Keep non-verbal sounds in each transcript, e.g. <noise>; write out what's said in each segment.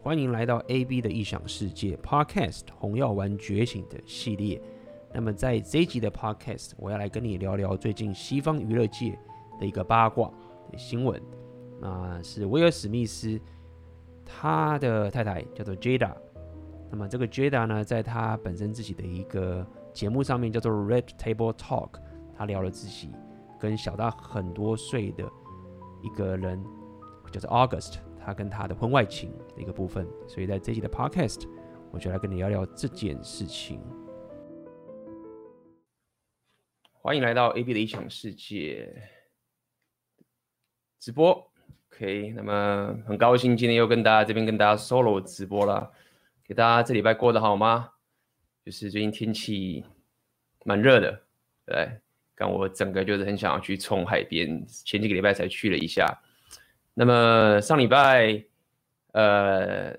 欢迎来到 AB 的异想世界 Podcast《红药丸觉醒》的系列。那么在这一集的 Podcast，我要来跟你聊聊最近西方娱乐界的一个八卦新闻。那是威尔史密斯，他的太太叫做 Jada。那么这个 Jada 呢，在他本身自己的一个节目上面叫做 Red Table Talk，他聊了自己跟小他很多岁的一个人，叫做 August。他跟他的婚外情的一个部分，所以在这一集的 Podcast，我就来跟你聊聊这件事情。欢迎来到 AB 的异想世界直播，OK，那么很高兴今天又跟大家这边跟大家 solo 直播了，给大家这礼拜过得好吗？就是最近天气蛮热的，对，刚我整个就是很想要去冲海边，前几个礼拜才去了一下。那么上礼拜，呃，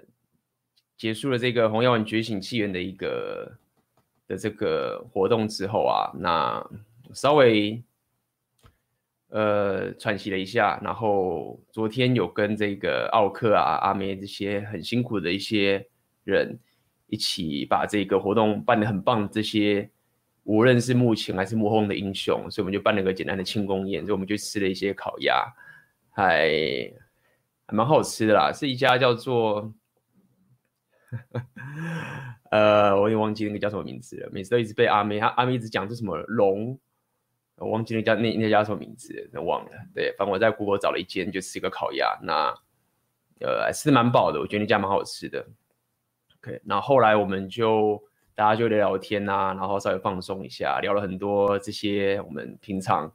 结束了这个红药丸觉醒纪元的一个的这个活动之后啊，那稍微呃喘息了一下，然后昨天有跟这个奥克啊、阿梅这些很辛苦的一些人一起把这个活动办得很棒，这些无论是幕前还是幕后的英雄，所以我们就办了个简单的庆功宴，所以我们就吃了一些烤鸭。还还蛮好吃的啦，是一家叫做，<laughs> 呃，我也忘记那个叫什么名字了。每次都一直被阿妹，他阿妹一直讲这什么龙，我忘记那家那那家什么名字，都忘了。对，反正我在 Google 找了一间，就吃一个烤鸭，那呃吃的蛮饱的，我觉得那家蛮好吃的。OK，那后，后来我们就大家就聊聊天啊，然后稍微放松一下，聊了很多这些我们平常。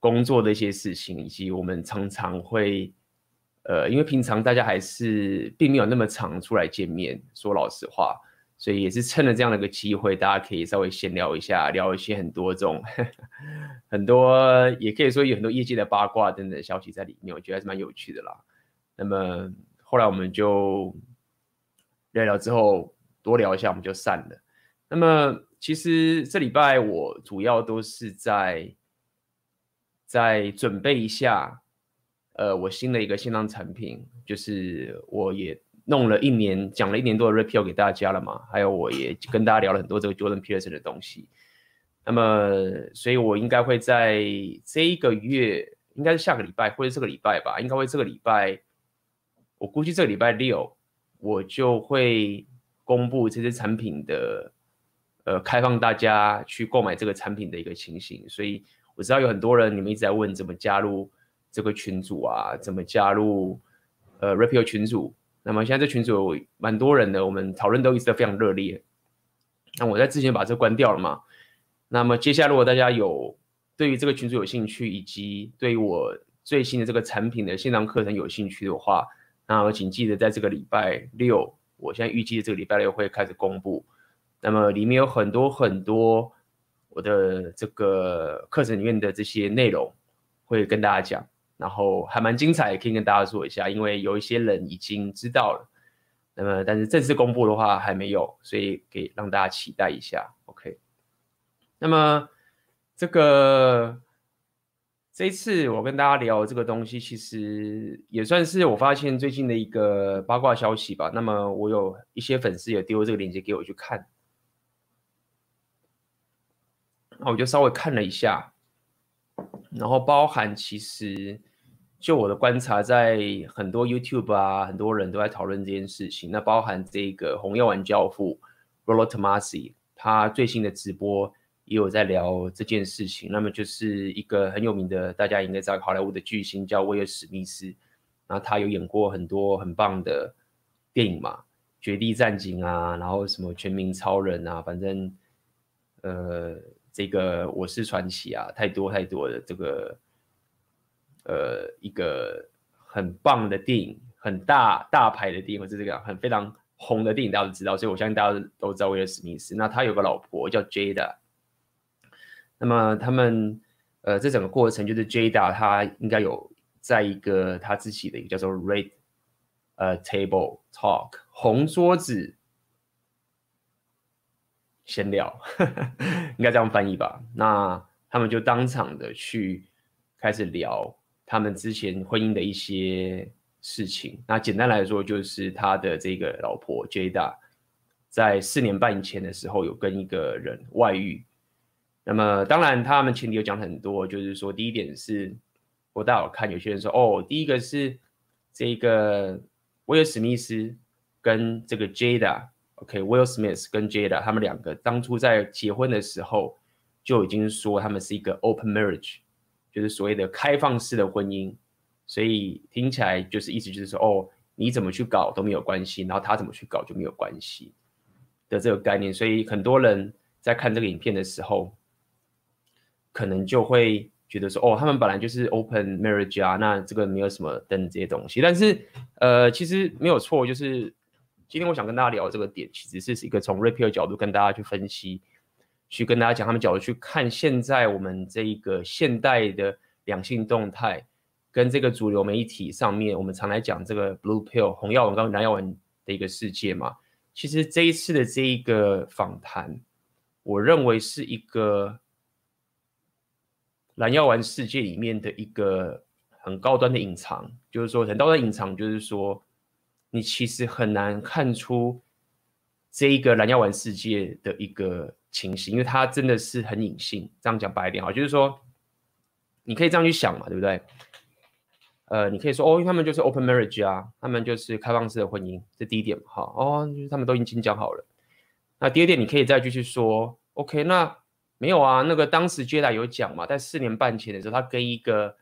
工作的一些事情，以及我们常常会，呃，因为平常大家还是并没有那么常出来见面，说老实话，所以也是趁了这样的一个机会，大家可以稍微闲聊一下，聊一些很多这种 <laughs> 很多，也可以说有很多业界的八卦等等消息在里面，我觉得还是蛮有趣的啦。那么后来我们就聊聊之后，多聊一下，我们就散了。那么其实这礼拜我主要都是在。再准备一下，呃，我新的一个线上产品，就是我也弄了一年，讲了一年多的 Repeal 给大家了嘛，还有我也跟大家聊了很多这个 Jordan Peterson 的东西。那么，所以我应该会在这一个月，应该是下个礼拜或者这个礼拜吧，应该会这个礼拜，我估计这个礼拜六我就会公布这些产品的，呃，开放大家去购买这个产品的一个情形，所以。我知道有很多人，你们一直在问怎么加入这个群组啊？怎么加入呃 Repeal 群组？那么现在这群组有蛮多人的，我们讨论都一直都非常热烈。那我在之前把这关掉了嘛？那么接下来如果大家有对于这个群组有兴趣，以及对于我最新的这个产品的线上课程有兴趣的话，那么请记得在这个礼拜六，我现在预计的这个礼拜六会开始公布。那么里面有很多很多。我的这个课程里面的这些内容会跟大家讲，然后还蛮精彩，可以跟大家说一下。因为有一些人已经知道了，那么但是正式公布的话还没有，所以给让大家期待一下。OK，那么这个这一次我跟大家聊这个东西，其实也算是我发现最近的一个八卦消息吧。那么我有一些粉丝也丢这个链接给我去看。那我就稍微看了一下，然后包含其实就我的观察，在很多 YouTube 啊，很多人都在讨论这件事情。那包含这个红药丸教父 Rollo Tomasi，他最新的直播也有在聊这件事情。那么就是一个很有名的，大家应该知道好莱坞的巨星叫威尔史密斯，然后他有演过很多很棒的电影嘛，《绝地战警》啊，然后什么《全民超人》啊，反正呃。这个我是传奇啊，太多太多的这个，呃，一个很棒的电影，很大大牌的电影，或者这个很非常红的电影，大家都知道，所以我相信大家都知道威尔史密斯。那他有个老婆叫 Jada，那么他们呃，这整个过程就是 Jada 他应该有在一个他自己的一个叫做 Red 呃 Table Talk 红桌子。闲聊，<laughs> 应该这样翻译吧？那他们就当场的去开始聊他们之前婚姻的一些事情。那简单来说，就是他的这个老婆 Jada 在四年半以前的时候有跟一个人外遇。那么当然，他们前提有讲很多，就是说第一点是，我大家有看有些人说，哦，第一个是这个威尔史密斯跟这个 Jada OK，Will Smith 跟 Jada 他们两个当初在结婚的时候就已经说他们是一个 open marriage，就是所谓的开放式的婚姻，所以听起来就是意思就是说，哦，你怎么去搞都没有关系，然后他怎么去搞就没有关系的这个概念，所以很多人在看这个影片的时候。可能就会觉得说，哦，他们本来就是 open marriage 啊，那这个没有什么等这些东西。但是，呃，其实没有错，就是今天我想跟大家聊这个点，其实是一个从 Red Pill 角度跟大家去分析，去跟大家讲他们角度去看现在我们这一个现代的两性动态，跟这个主流媒体上面，我们常来讲这个 Blue Pill 红药丸跟蓝药丸的一个世界嘛。其实这一次的这一个访谈，我认为是一个。蓝药丸世界里面的一个很高端的隐藏，就是说很高端隐藏，就是说你其实很难看出这一个蓝药丸世界的一个情形，因为它真的是很隐性。这样讲白一点好，就是说你可以这样去想嘛，对不对？呃，你可以说哦，他们就是 open marriage 啊，他们就是开放式的婚姻，这第一点嘛，哈哦，就是他们都已经讲好了。那第二点，你可以再继续说，OK，那。没有啊，那个当时 Jada 有讲嘛，在四年半前的时候，他跟一个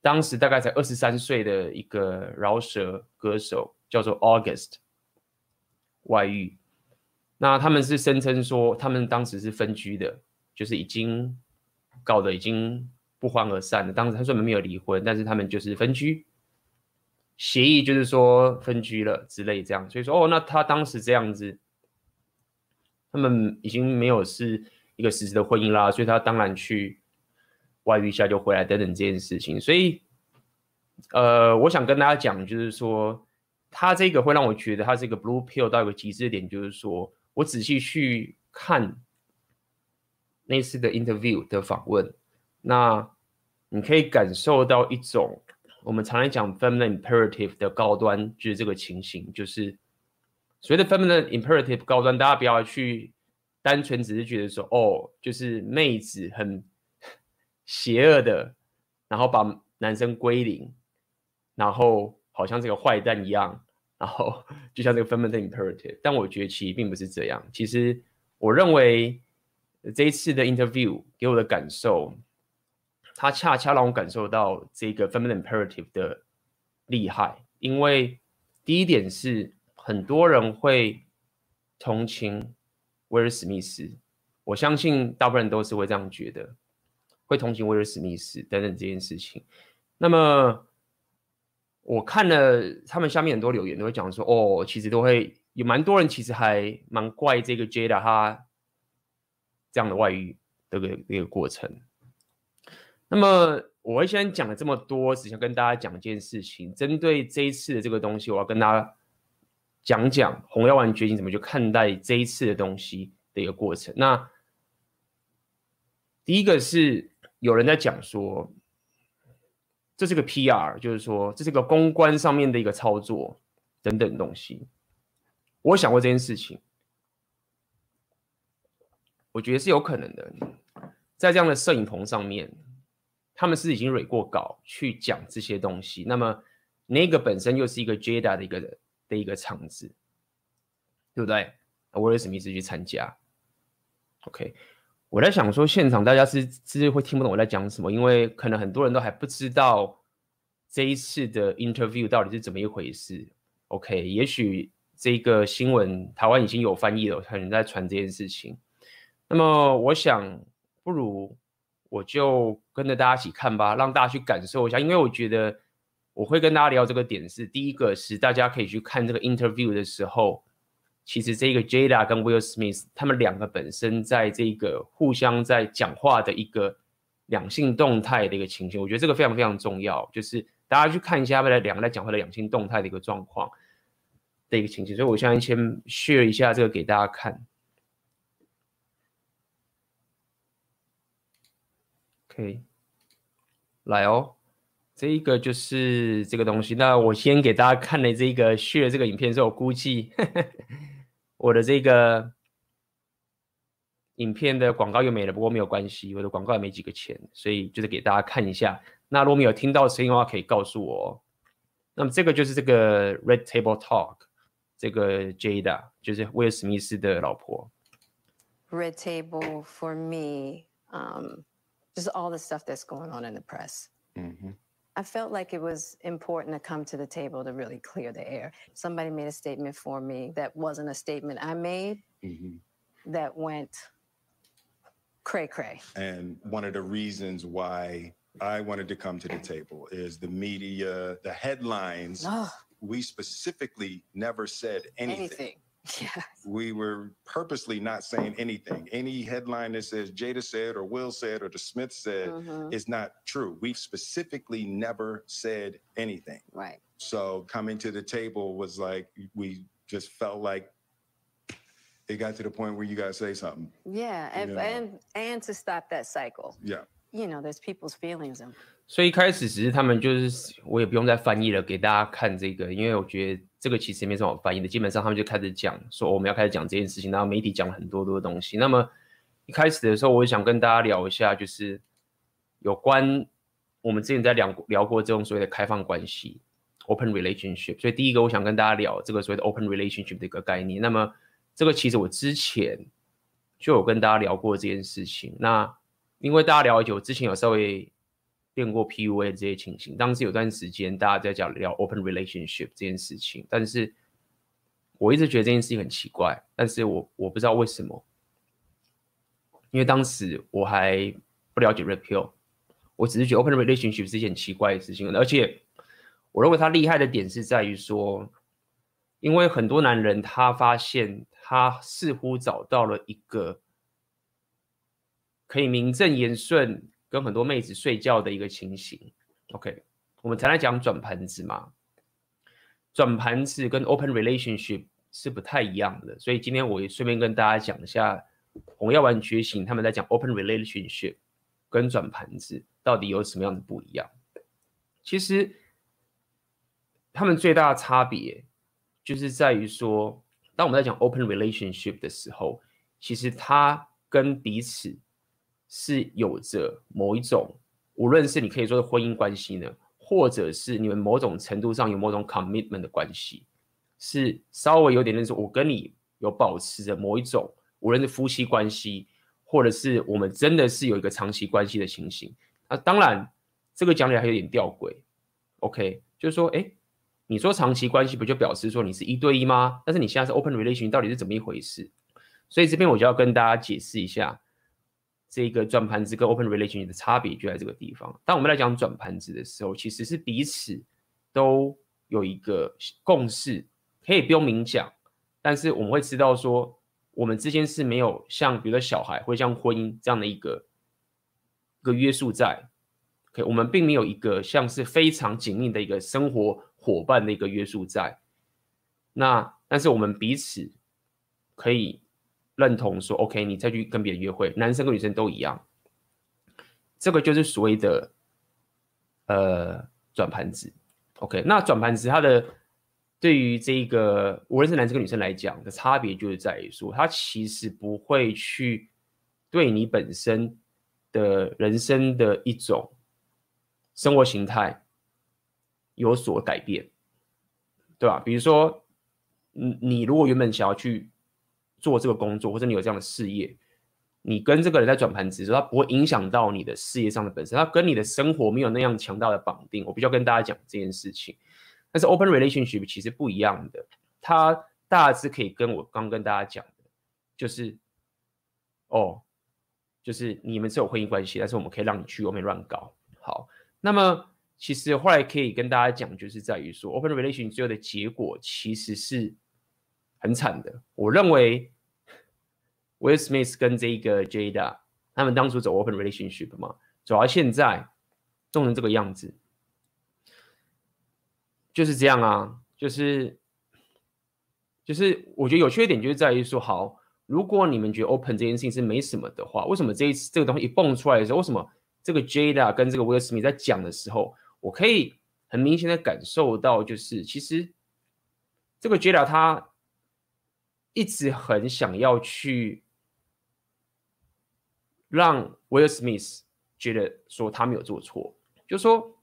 当时大概才二十三岁的一个饶舌歌手叫做 August 外遇。那他们是声称说，他们当时是分居的，就是已经搞得已经不欢而散了。当时他说没有离婚，但是他们就是分居，协议就是说分居了之类这样。所以说，哦，那他当时这样子，他们已经没有是。一个实质的婚姻啦，所以他当然去外遇一下就回来等等这件事情。所以，呃，我想跟大家讲，就是说，他这个会让我觉得他是一个 blue pill 到一个极致的点，就是说我仔细去看那次的 interview 的访问，那你可以感受到一种我们常来讲 feminine imperative 的高端，就是这个情形，就是所谓的 feminine imperative 高端，大家不要去。单纯只是觉得说，哦，就是妹子很邪恶的，然后把男生归零，然后好像这个坏蛋一样，然后就像这个 feminine imperative。但我觉得其实并不是这样。其实我认为这一次的 interview 给我的感受，它恰恰让我感受到这个 feminine imperative 的厉害。因为第一点是很多人会同情。威尔史密斯，我相信大部分人都是会这样觉得，会同情威尔史密斯等等这件事情。那么我看了他们下面很多留言，都会讲说，哦，其实都会有蛮多人其实还蛮怪这个 Jada 他这样的外遇的个一个过程。那么我会先讲了这么多，只想跟大家讲一件事情，针对这一次的这个东西，我要跟大家。讲讲红药丸觉醒怎么去看待这一次的东西的一个过程。那第一个是有人在讲说，这是个 PR，就是说这是个公关上面的一个操作等等东西。我想过这件事情，我觉得是有可能的。在这样的摄影棚上面，他们是已经蕊过稿去讲这些东西。那么那个本身又是一个 Jada 的一个人。的一个场子，对不对？威尔史密斯去参加，OK。我在想说，现场大家是是会听不懂我在讲什么，因为可能很多人都还不知道这一次的 interview 到底是怎么一回事。OK，也许这个新闻台湾已经有翻译了，可能在传这件事情。那么，我想不如我就跟着大家一起看吧，让大家去感受一下，因为我觉得。我会跟大家聊这个点是，第一个是大家可以去看这个 interview 的时候，其实这个 Jada 跟 Will Smith 他们两个本身在这个互相在讲话的一个两性动态的一个情形，我觉得这个非常非常重要，就是大家去看一下他们两个在讲话的两性动态的一个状况的一个情形，所以我现在先 share 一下这个给大家看。OK，来哦。这一个就是这个东西。那我先给大家看了这个 share 这个影片之后，估计我的这个影片的广告又没了。不过没有关系，我的广告也没几个钱，所以就是给大家看一下。那如果没有听到声音的话，可以告诉我。那么这个就是这个 Red Table Talk，这个 Jada 就是威尔史密斯的老婆。Red Table for me, um, just all the stuff that's going on in the press. Mm-hmm. I felt like it was important to come to the table to really clear the air. Somebody made a statement for me that wasn't a statement I made Mm-hmm. that went cray cray. And one of the reasons why I wanted to come to the table is the media, the headlines. Oh, We specifically never said anything. anything. <laughs> Yeah. We were purposely not saying anything. Any headline that says Jada said or Will said or the Smith said Mhm. is not true. We've specifically never said anything. Right. So coming to the table was like we just felt like it got to the point where you gotta say something. Yeah. And, Yeah. and, and to stop that cycle. Yeah. You know, there's people's feelings in 所以一开始只是他们就是我也不用再翻译了，给大家看这个，因为我觉得这个其实没什么好翻译的。基本上他们就开始讲说我们要开始讲这件事情，然后媒体讲了很多多的东西。那么一开始的时候，我想跟大家聊一下，就是有关我们之前在聊聊过这种所谓的开放关系 （open relationship）。所以第一个我想跟大家聊这个所谓的 open relationship 的一个概念。那么这个其实我之前就有跟大家聊过这件事情。那因为大家了解，我之前有稍微练过 PUA 这些情形，当时有段时间大家在讲聊 open relationship 这件事情，但是我一直觉得这件事情很奇怪，但是我我不知道为什么，因为当时我还不了解 REPEL，我只是觉得 open relationship 是一件很奇怪的事情，而且我认为他厉害的点是在于说，因为很多男人他发现他似乎找到了一个可以名正言顺。跟很多妹子睡觉的一个情形，OK，我们才来讲转盘子嘛。转盘子跟 open relationship 是不太一样的，所以今天我也顺便跟大家讲一下红药丸觉醒他们在讲 open relationship 跟转盘子到底有什么样的不一样。其实他们最大的差别就是在于说，当我们在讲 open relationship 的时候，其实它跟彼此。是有着某一种，无论是你可以说的婚姻关系呢，或者是你们某种程度上有某种 commitment 的关系，是稍微有点认识。我跟你有保持着某一种，无论是夫妻关系，或者是我们真的是有一个长期关系的情形。那当然，这个讲起来还有点吊诡。OK，就是说，哎，你说长期关系不就表示说你是一对一吗？但是你现在是 open relation，到底是怎么一回事？所以这边我就要跟大家解释一下。这个转盘子跟 open relationship 的差别就在这个地方。当我们来讲转盘子的时候，其实是彼此都有一个共识，可以不用明讲，但是我们会知道说，我们之间是没有像比如说小孩或像婚姻这样的一个一个约束在。OK，我们并没有一个像是非常紧密的一个生活伙伴的一个约束在。那但是我们彼此可以。认同说，OK，你再去跟别人约会，男生跟女生都一样，这个就是所谓的呃转盘子。OK，那转盘子它的对于这个无论是男生跟女生来讲的差别，就是在于说，他其实不会去对你本身的人生的一种生活形态有所改变，对吧？比如说，你你如果原本想要去。做这个工作，或者你有这样的事业，你跟这个人在转盘子的时候，他不会影响到你的事业上的本身，他跟你的生活没有那样强大的绑定。我必须要跟大家讲这件事情。但是 open relationship 其实不一样的，它大致可以跟我刚跟大家讲的，就是哦，就是你们是有婚姻关系，但是我们可以让你去外面乱搞。好，那么其实后来可以跟大家讲，就是在于说 open relationship 最后的结果其实是。很惨的，我认为 Will Smith 跟这个 Jada 他们当初走 open relationship 嘛，走到现在弄成这个样子，就是这样啊，就是就是我觉得有缺点就是在于说，好，如果你们觉得 open 这件事情是没什么的话，为什么这一次这个东西一蹦出来的时候，为什么这个 Jada 跟这个 Will Smith 在讲的时候，我可以很明显的感受到，就是其实这个 Jada 他一直很想要去让 Will Smith 觉得说他没有做错，就说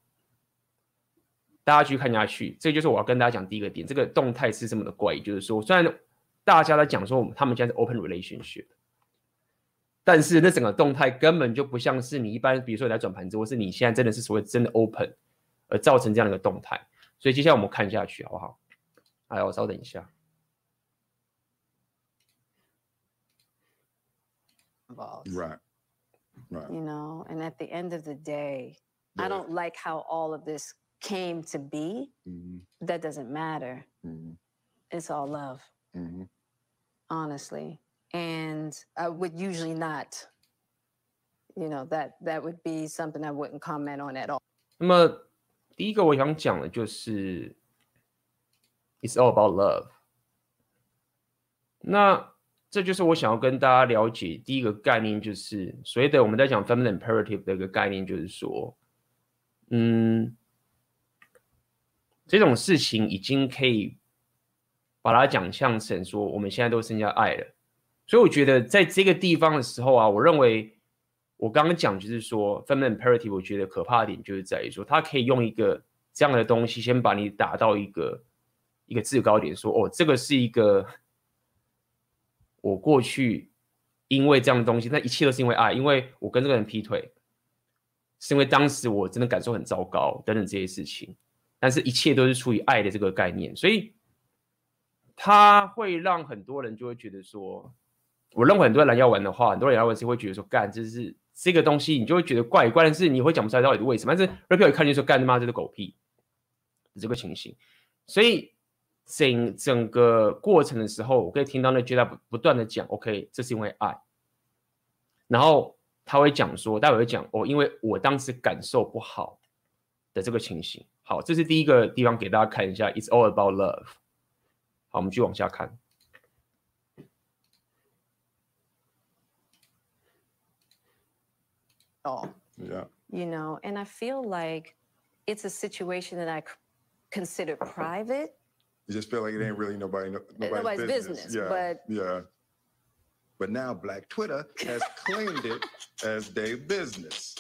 大家继续看下去，这就是我要跟大家讲第一个点，这个动态是这么的怪异，就是说虽然大家在讲说我们他们现在是 open relationship。但是那整个动态根本就不像是你一般，比如说你在转盘子，或是你现在真的是所谓真的 open，而造成这样的一个动态。所以接下来我们看下去好不好？哎，我稍等一下。Right. Right. You know, and at the end of the day, I don't like how all of this came to be. That doesn't matter. It's all love. Honestly. And I would usually not, you know, that that would be something I wouldn't comment on at all. 那么第一个我想讲的就是，It's all about love。那 这就是我想要跟大家了解第一个概念，就是所谓的我们在讲 feminine imperative 的一个概念，就是说，嗯，这种事情已经可以把它讲像成说，我们现在都剩下爱了。所以我觉得在这个地方的时候啊，我认为我刚刚讲就是说，feminine imperative，我觉得可怕点就是在于说，它可以用一个这样的东西，先把你打到一个一个制高点，说哦，这个是一个我过去因为这样的东西，那一切都是因为爱，因为我跟这个人劈腿，是因为当时我真的感受很糟糕等等这些事情，但是一切都是出于爱的这个概念，所以它会让很多人就会觉得说。我认为很多人要玩的话，很多人要玩是会觉得说，干，这是这个东西，你就会觉得怪怪，但是你会讲不出来到底是为什么。但是 Rapio 一看就说，干他妈这是狗屁，这个情形。所以整整个过程的时候，我可以听到那 Jada 不不断的讲，OK，这是因为爱。然后他会讲说，待会会讲哦，因为我当时感受不好的这个情形。好，这是第一个地方给大家看一下，It's all about love。好，我们继续往下看。all. Yeah. You know, and I feel like it's a situation that I consider private. You just feel like it ain't really nobody, no, nobody's, nobody's business. business, yeah. but- yeah. But now Black Twitter has claimed it as their business.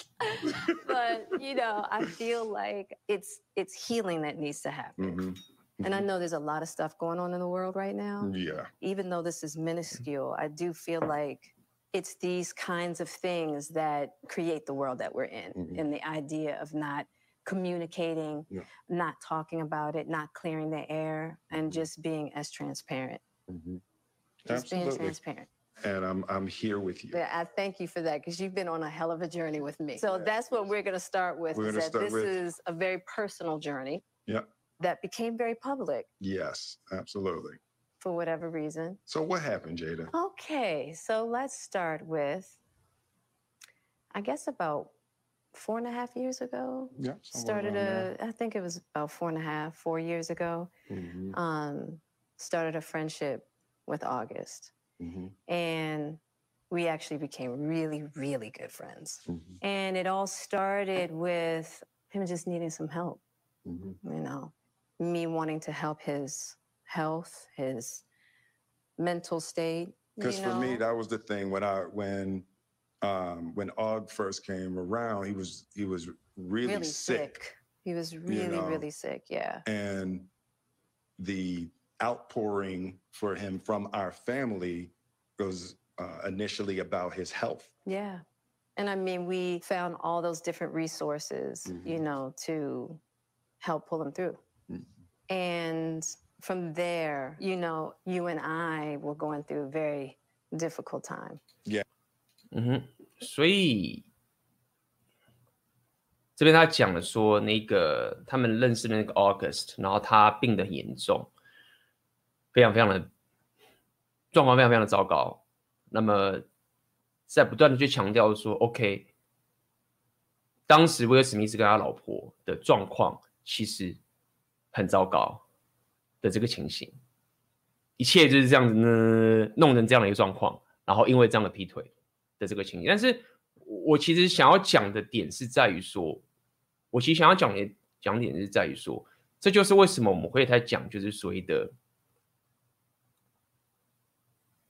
but you know, I feel like it's it's healing that needs to happen. Mhm. And I know there's a lot of stuff going on in the world right now. Yeah. Even though this is minuscule, I do feel like it's these kinds of things that create the world that we're in. Mhm. And the idea of not communicating, Yeah. not talking about it, not clearing the air, and Mhm. just being as transparent. Mhm. Just being transparent. And I'm I'm here with you. Yeah, I thank you for that because you've been on a hell of a journey with me. So Yeah. that's what we're going to start with. We're is gonna that start this with- is a very personal journey Yeah. that became very public Yes, absolutely. for whatever reason. So what happened, Jada? Okay, so let's start with, I guess about four and a half years ago. Yeah. Started a, I think it was about four and a half, four years ago. hmm Um, started a friendship with August, hmm and we actually became really, really good friends. hmm And it all started with him just needing some help, hmm you know, me wanting to help his health, his mental state. Because you for me, that was the thing when I when um when Og first came around, he was he was really, sick. sick. He was really, know. really sick. Yeah. and the outpouring for him from our family was uh, initially about his health. Yeah. And I mean, we found all those different resources, you Mhm. know, to help pull him through. Mhm. And from there, you know, you and I were going through a very difficult time. 嗯哼，所以这边他讲了说，那个他们认识的那个 August，然后他病得很严重，非常非常的状况非常非常的糟糕。那么在不断的去强调说，OK，当时威尔史密斯跟他老婆的状况其实很糟糕的这个情形，一切就是这样子呢，弄成这样的一个状况，然后因为这样的劈腿。的这个情节，但是我其实想要讲的点是在于说，我其实想要讲的讲点是在于说，这就是为什么我们会在讲，就是所谓的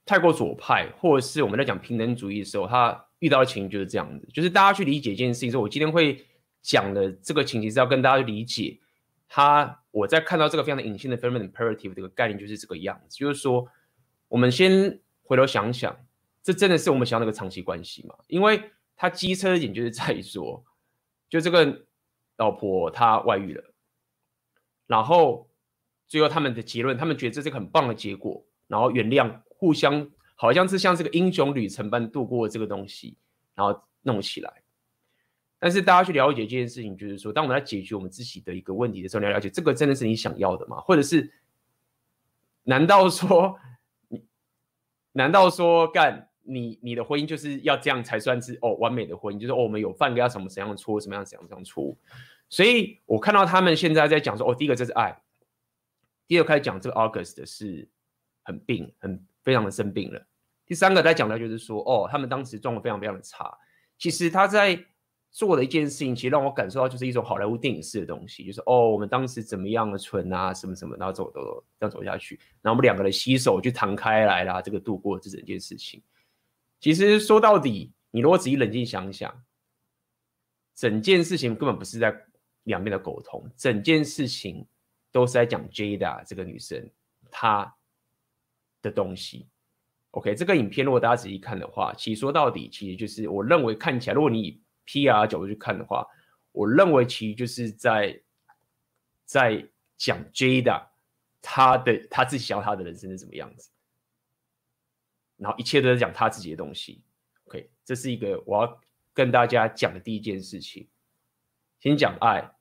太过左派，或者是我们在讲平等主义的时候，他遇到的情形就是这样子，就是大家去理解一件事情。说我今天会讲的这个情形是要跟大家去理解他，我在看到这个非常的隐性的 feminine imperative 这个概念就是这个样子，就是说，我们先回头想想，这真的是我们想要那个长期关系吗？因为他机车的点就是在于说，就这个老婆她外遇了，然后最后他们的结论，他们觉得这是个很棒的结果，然后原谅，互相好像是像这个英雄旅程般度过这个东西，然后弄起来。但是大家去了解这件事情，就是说，当我们在解决我们自己的一个问题的时候，你要了解这个真的是你想要的吗？或者是难道说你难道说干？你你的婚姻就是要这样才算是哦完美的婚姻，就是哦我们有犯过什么什么样的错，什么样什么样错。所以我看到他们现在在讲说哦，第一个这是爱，第二开始讲这个 August 是很病，很非常的生病了。第三个在讲的就是说哦，他们当时状况非常非常的差。其实他在做的一件事情，其实让我感受到就是一种好莱坞电影式的东西，就是哦我们当时怎么样的蠢啊，什么什么，然后走走走这样走下去，然后我们两个人携手去弹开来啦，这个度过这整件事情。其实说到底，你如果仔细冷静想想，整件事情根本不是在两边的沟通，整件事情都是在讲 Jada 这个女生她的东西。OK，这个影片如果大家仔细看的话，其实说到底，其实就是我认为看起来，如果你以 PR 角度去看的话，我认为其实就是在在讲 Jada 她的她自己想要她的人生是怎么样子。然后一切都在讲他自己的东西，OK，这是一个我要跟大家讲的第一件事情。先讲爱，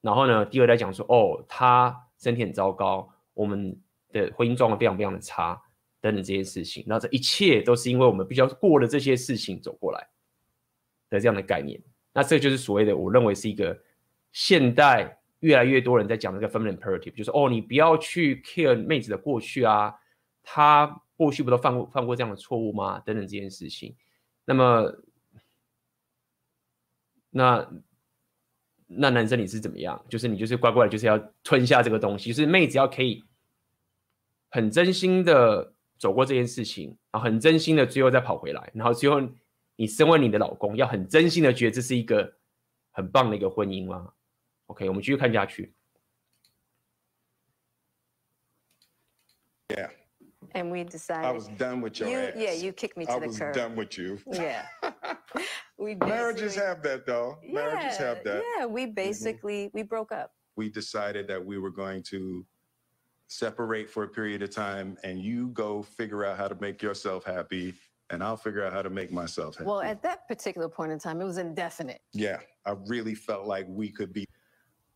然后呢，第二来讲说，哦，他身体很糟糕，我们的婚姻状况非常非常的差，等等这些事情。那这一切都是因为我们必须要过了这些事情走过来的这样的概念。那这就是所谓的，我认为是一个现代越来越多人在讲这个 feminine imperative，就是哦，你不要去 care 妹子的过去啊，他。过去不都犯过犯过这样的错误吗？等等这件事情，那么那那男生你是怎么样？就是你就是乖乖，就是要吞下这个东西。就是妹子要可以很真心的走过这件事情，然后很真心的最后再跑回来，然后最后你身为你的老公，要很真心的觉得这是一个很棒的一个婚姻吗？OK，我们继续看下去。And we decided. I was done with your you, ass. Yeah, you kicked me to I the was curb. done with you. <laughs> Yeah. <laughs> we Marriages have that though. Yeah, Marriages have that. Yeah, we basically mm-hmm. we broke up. We decided that we were going to separate for a period of time and you go figure out how to make yourself happy and I'll figure out how to make myself happy. Well, at that particular point in time, it was indefinite. Yeah, I really felt like we could be. <laughs>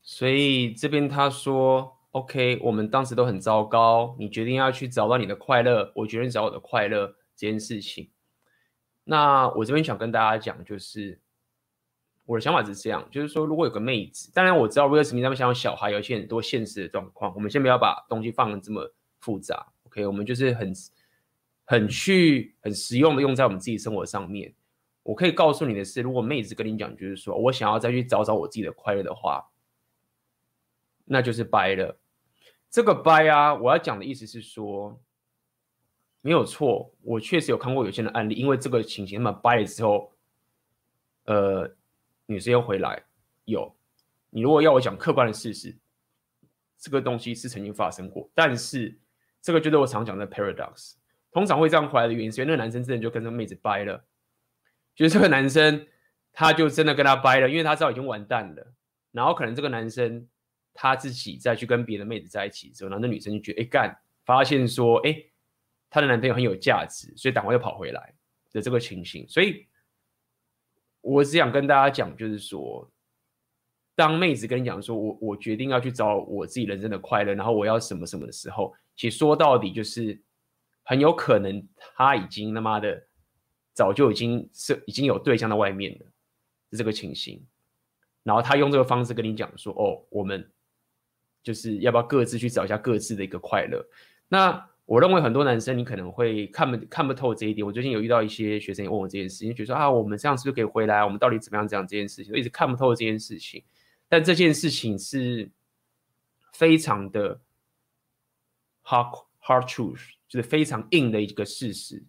所以这边他说。 OK，我们当时都很糟糕。你决定要去找到你的快乐，我决定找我的快乐这件事情。那我这边想跟大家讲，就是我的想法是这样，就是说，如果有个妹子，当然我知道威尔史密斯他们想要小孩，有一些很多现实的状况。我们先不要把东西放的这么复杂。OK，我们就是很很去很实用的用在我们自己生活上面。我可以告诉你的是，如果妹子跟你讲，就是说我想要再去找找我自己的快乐的话，那就是掰了。这个掰啊，我要讲的意思是说，没有错，我确实有看过有些的案例，因为这个情形，那么掰了之后，呃，女生又回来。有，你如果要我讲客观的事实，这个东西是曾经发生过，但是这个就是我常讲的 paradox，通常会这样回来的原因，是因为那个男生真的就跟那个妹子掰了，就是这个男生他就真的跟他掰了，因为他知道已经完蛋了，然后可能这个男生。他自己再去跟别的妹子在一起之后，然后那女生就觉得，哎干，发现说，哎，她的男朋友很有价值，所以赶快又跑回来的这个情形。所以，我只想跟大家讲，就是说，当妹子跟你讲说，我我决定要去找我自己人生的快乐，然后我要什么什么的时候，其实说到底就是很有可能他已经他妈的早就已经是已经有对象在外面了，是这个情形。然后他用这个方式跟你讲说，哦，我们。就是要不要各自去找一下各自的一个快乐？那我认为很多男生你可能会看不看不透这一点。我最近有遇到一些学生问我这件事情，觉得说啊，我们这样是不是可以回来？我们到底怎么样讲这件事情？一直看不透这件事情。但这件事情是非常的 hard hard truth，就是非常硬的一个事实。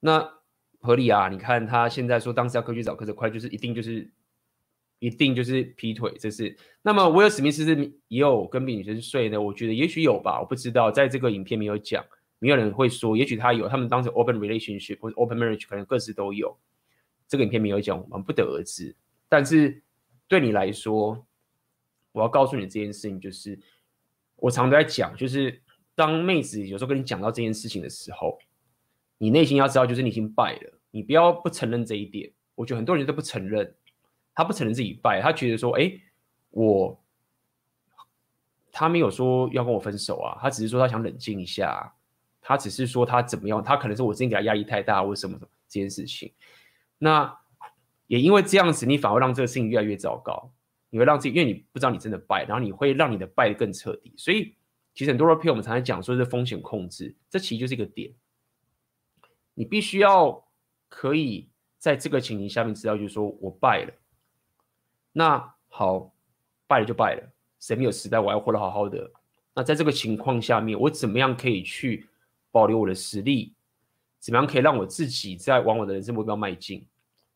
那合理啊？你看他现在说当时要科去找科泽快，就是一定就是一定就是劈腿，这是。那么威尔史密斯是也有跟别女生睡的，我觉得也许有吧，我不知道，在这个影片没有讲，没有人会说，也许他有，他们当时 open relationship 或者 open marriage 可能各自都有，这个影片没有讲，我们不得而知。但是对你来说，我要告诉你这件事情，就是我常常在讲，就是当妹子有时候跟你讲到这件事情的时候。你内心要知道，就是你已经败了，你不要不承认这一点。我觉得很多人都不承认，他不承认自己败，他觉得说，哎，我他没有说要跟我分手啊，他只是说他想冷静一下，他只是说他怎么样，他可能是我之前给他压力太大，或什么什么这件事情。那也因为这样子，你反而让这个事情越来越糟糕，你会让自己，因为你不知道你真的败，然后你会让你的败得更彻底。所以其实很多人骗我们常常讲说是风险控制，这其实就是一个点。你必须要可以在这个情形下面知道，就是说我败了。那好，败了就败了，谁没有失败？我要活得好好的。那在这个情况下面，我怎么样可以去保留我的实力？怎么样可以让我自己在往我的人生目标迈进？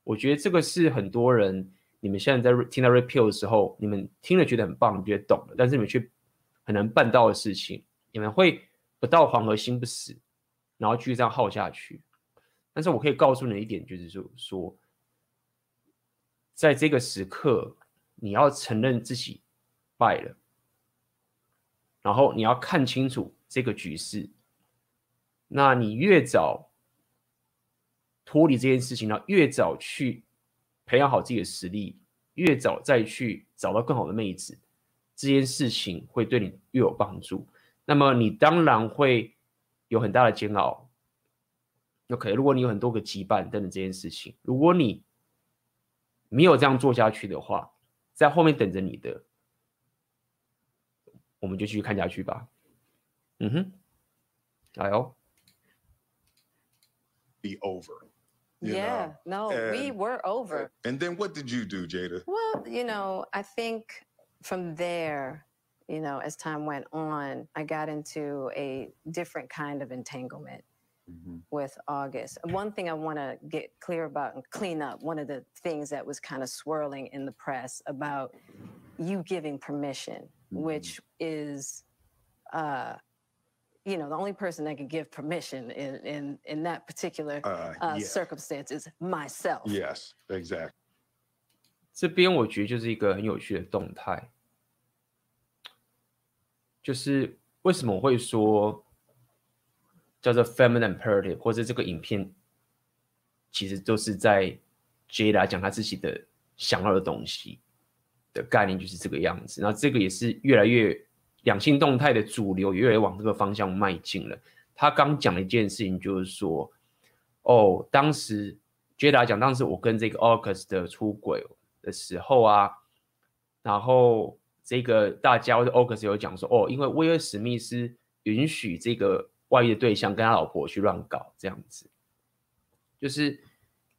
我觉得这个是很多人你们现在在听到 Red Pill 的时候，你们听了觉得很棒，你觉得懂了，但是你们却很难办到的事情。你们会不到黄河心不死，然后继续这样耗下去。但是我可以告诉你一点，就是说，说，在这个时刻，你要承认自己败了，然后你要看清楚这个局势。那你越早脱离这件事情，然后越早去培养好自己的实力，越早再去找到更好的妹子，这件事情会对你越有帮助。那么你当然会有很大的煎熬。OK，如果你有很多个羁绊等等这件事情，如果你没有这样做下去的话，在后面等着你的，我们就继续看下去吧。嗯哼，来哦。Be over. Yeah, know? no, and, we were over. And then what did you do, Jada? Well, you know, I think from there, you know, as time went on, I got into a different kind of entanglement. Mm-hmm. With August. One thing I want to get clear about and clean up one of the things that was kind of swirling in the press about you giving permission, mm-hmm. which is, uh, you know, the only person that can give permission in in, in that particular uh, uh, yeah. circumstance is myself. Yes, exactly. 这边我觉得就是一个很有趣的动态，就是为什么我会说。 叫做 feminine imperative，或者这个影片其实都是在 J 来讲他自己的想要的东西的概念，就是这个样子。那这个也是越来越两性动态的主流，越来越往这个方向迈进了。他刚讲了一件事情，就是说，哦，当时 J 来讲，当时我跟这个 August 的出轨的时候啊，然后这个大家或者 August 有讲说，哦，因为威尔史密斯允许这个。外遇的对象跟他老婆去乱搞这样子，就是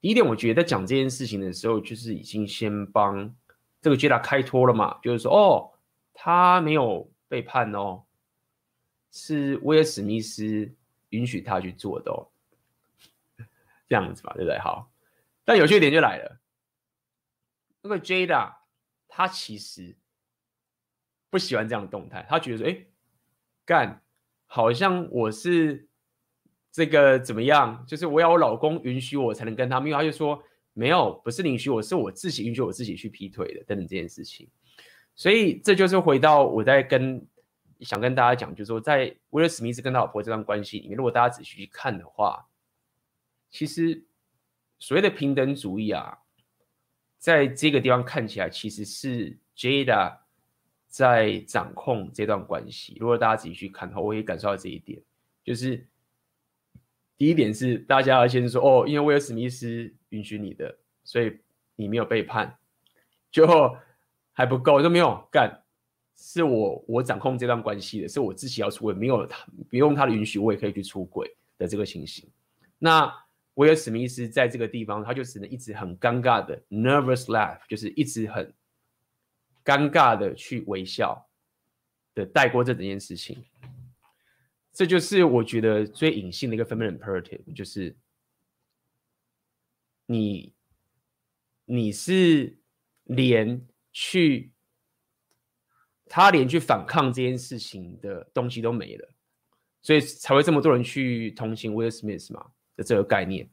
第一点，我觉得在讲这件事情的时候，就是已经先帮这个 Jada 开脱了嘛，就是说哦，他没有背叛哦，是威尔史密斯允许他去做的哦，这样子嘛，对不对？好，但有趣点就来了，那个 Jada 他其实不喜欢这样的动态，他觉得说，哎，干。好像我是这个怎么样？就是我要我老公允许我才能跟他，因为他就说没有，不是允许我，是我自己允许我自己去劈腿的等等这件事情。所以这就是回到我在跟想跟大家讲，就是说在威尔史密斯跟他老婆这段关系里面，如果大家仔细去看的话，其实所谓的平等主义啊，在这个地方看起来其实是 Jada。在掌控这段关系，如果大家仔细去看的话，我也感受到这一点。就是第一点是，大家要先说哦，因为威尔史密斯允许你的，所以你没有背叛，就还不够，都没有干，是我我掌控这段关系的，是我自己要出轨，没有他不用他的允许，我也可以去出轨的这个情形。那威尔史密斯在这个地方，他就只能一直很尴尬的 nervous laugh，就是一直很。尴尬的去微笑的带过这整件事情。这就是我觉得最隐性的一个 feminine imperative，就是你你是连去他连去反抗这件事情的东西都没了，所以才会这么多人去同情 Will Smith 嘛的这个概念。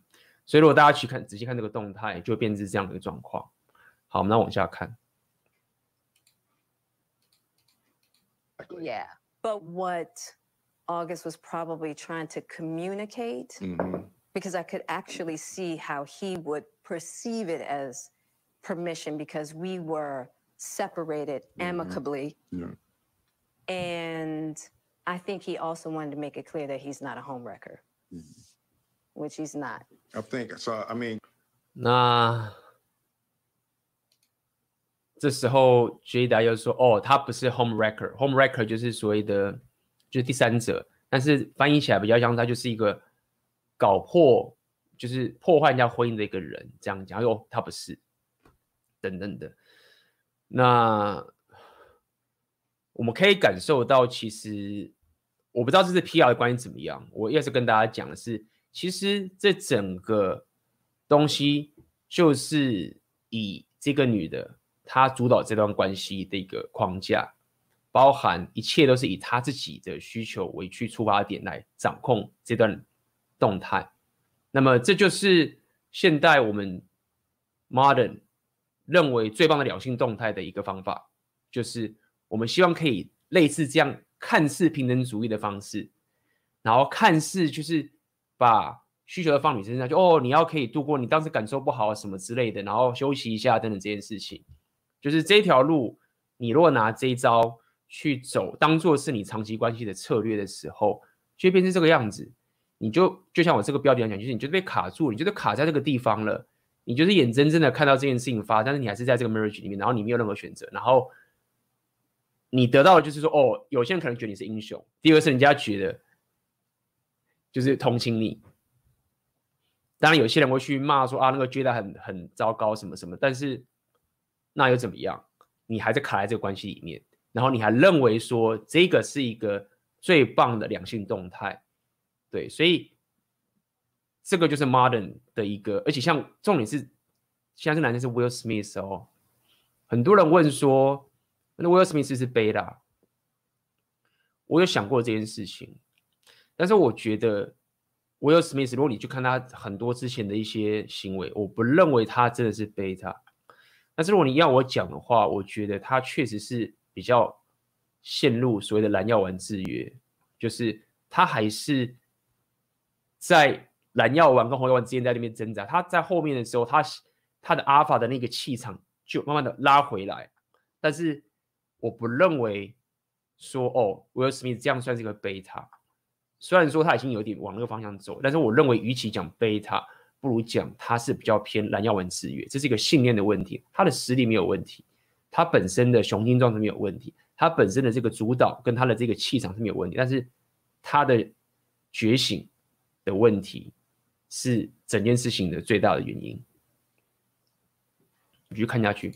所以如果大家去看仔细看这个动态，就会变成这样的一个状况。好，我们来往下看。Yeah, but what? August was probably trying to communicate Mm-hmm. because I could actually see how he would perceive it as permission because we were separated amicably. Yeah. And I think he also wanted to make it clear that he's not a homewrecker, which he's not. I think so. I mean, 那这时候 Jada 又说：“哦，他不是 home wrecker。home wrecker 就是所谓的，就是第三者。但是翻译起来比较像他就是一个搞破，就是破坏人家婚姻的一个人。这样讲，哟，他不是，等等的。那我们可以感受到，其实我不知道这是 PR 的关系怎么样。我要是跟大家讲的是，其实这整个东西就是以这个女的。”他主导这段关系的一个框架，包含一切都是以他自己的需求为去出发点来掌控这段动态。那么，这就是现代我们 modern 认为最棒的两性动态的一个方法，就是我们希望可以类似这样看似平等主义的方式，然后看似就是把需求放女生身上，就哦，你要可以度过你当时感受不好啊什么之类的，然后休息一下等等这件事情。就是这条路，你若拿这一招去走，当做是你长期关系的策略的时候，就会变成这个样子。你就就像我这个标题来讲，就是你就被卡住了，你就是卡在这个地方了。你就是眼睁睁的看到这件事情发，但是你还是在这个 marriage 里面，然后你没有任何选择。然后你得到的就是说，哦，有些人可能觉得你是英雄，第二是人家觉得就是同情你。当然，有些人会去骂说啊，那个觉得很很糟糕什么什么，但是。那又怎么样？你还在卡在这个关系里面，然后你还认为说这个是一个最棒的两性动态，对，所以这个就是 modern 的一个，而且像重点是，现在这男生是 Will Smith 哦，很多人问说，那 Will Smith 是不是 beta？我有想过这件事情，但是我觉得 Will Smith，如果你去看他很多之前的一些行为，我不认为他真的是 beta。但是如果你要我讲的话，我觉得他确实是比较陷入所谓的蓝药丸制约，就是他还是在蓝药丸跟红药丸之间在那边挣扎。他在后面的时候，他他的阿尔法的那个气场就慢慢的拉回来。但是我不认为说哦，Will Smith 这样算是一个贝塔。虽然说他已经有点往那个方向走，但是我认为与其讲贝塔。不如讲，他是比较偏蓝药丸制约，这是一个信念的问题。他的实力没有问题，他本身的雄心壮志没有问题，他本身的这个主导跟他的这个气场是没有问题，但是他的觉醒的问题是整件事情的最大的原因。你继续看下去。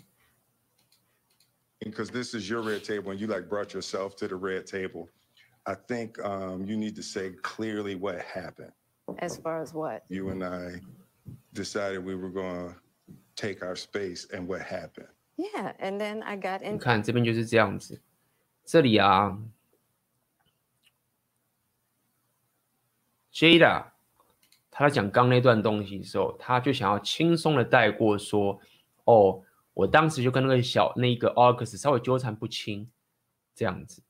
Because this is your red table and you like brought yourself to the red table, I think um, you need to say clearly what happened. As far as what? You and I decided we were going to take our space and what happened. Yeah, and then I got in. 你看这边就是这样子，这里啊，Jada 他在讲刚那段东西的时候，他就想要轻松的带过说，哦，我当时就跟那个小那个 August 稍微纠缠不清，这样子，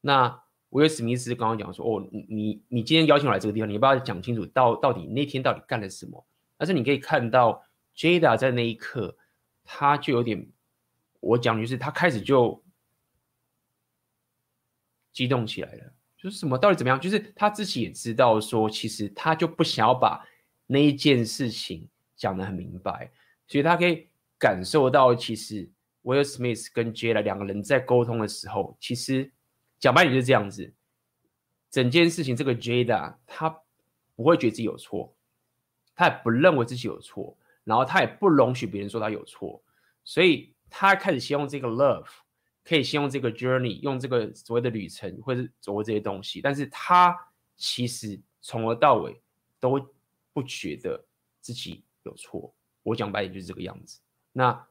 那。威尔史密斯刚刚讲说：“哦，你你你今天邀请我来这个地方，你要不要讲清楚到到底那天到底干了什么？”但是你可以看到，Jada 在那一刻，他就有点，我讲就是他开始就激动起来了，就是什么到底怎么样？就是他自己也知道说，其实他就不想要把那一件事情讲得很明白，所以他可以感受到，其实威尔史密斯跟 Jada 两个人在沟通的时候，其实。讲白点就是这样子，整件事情这个 Jada 他不会觉得自己有错，他也不认为自己有错，然后他也不容许别人说他有错，所以他开始希望这个 love 可以先用这个 journey，用这个所谓的旅程，或者是走过这些东西，但是他其实从头到尾都不觉得自己有错。我讲白点就是这个样子。那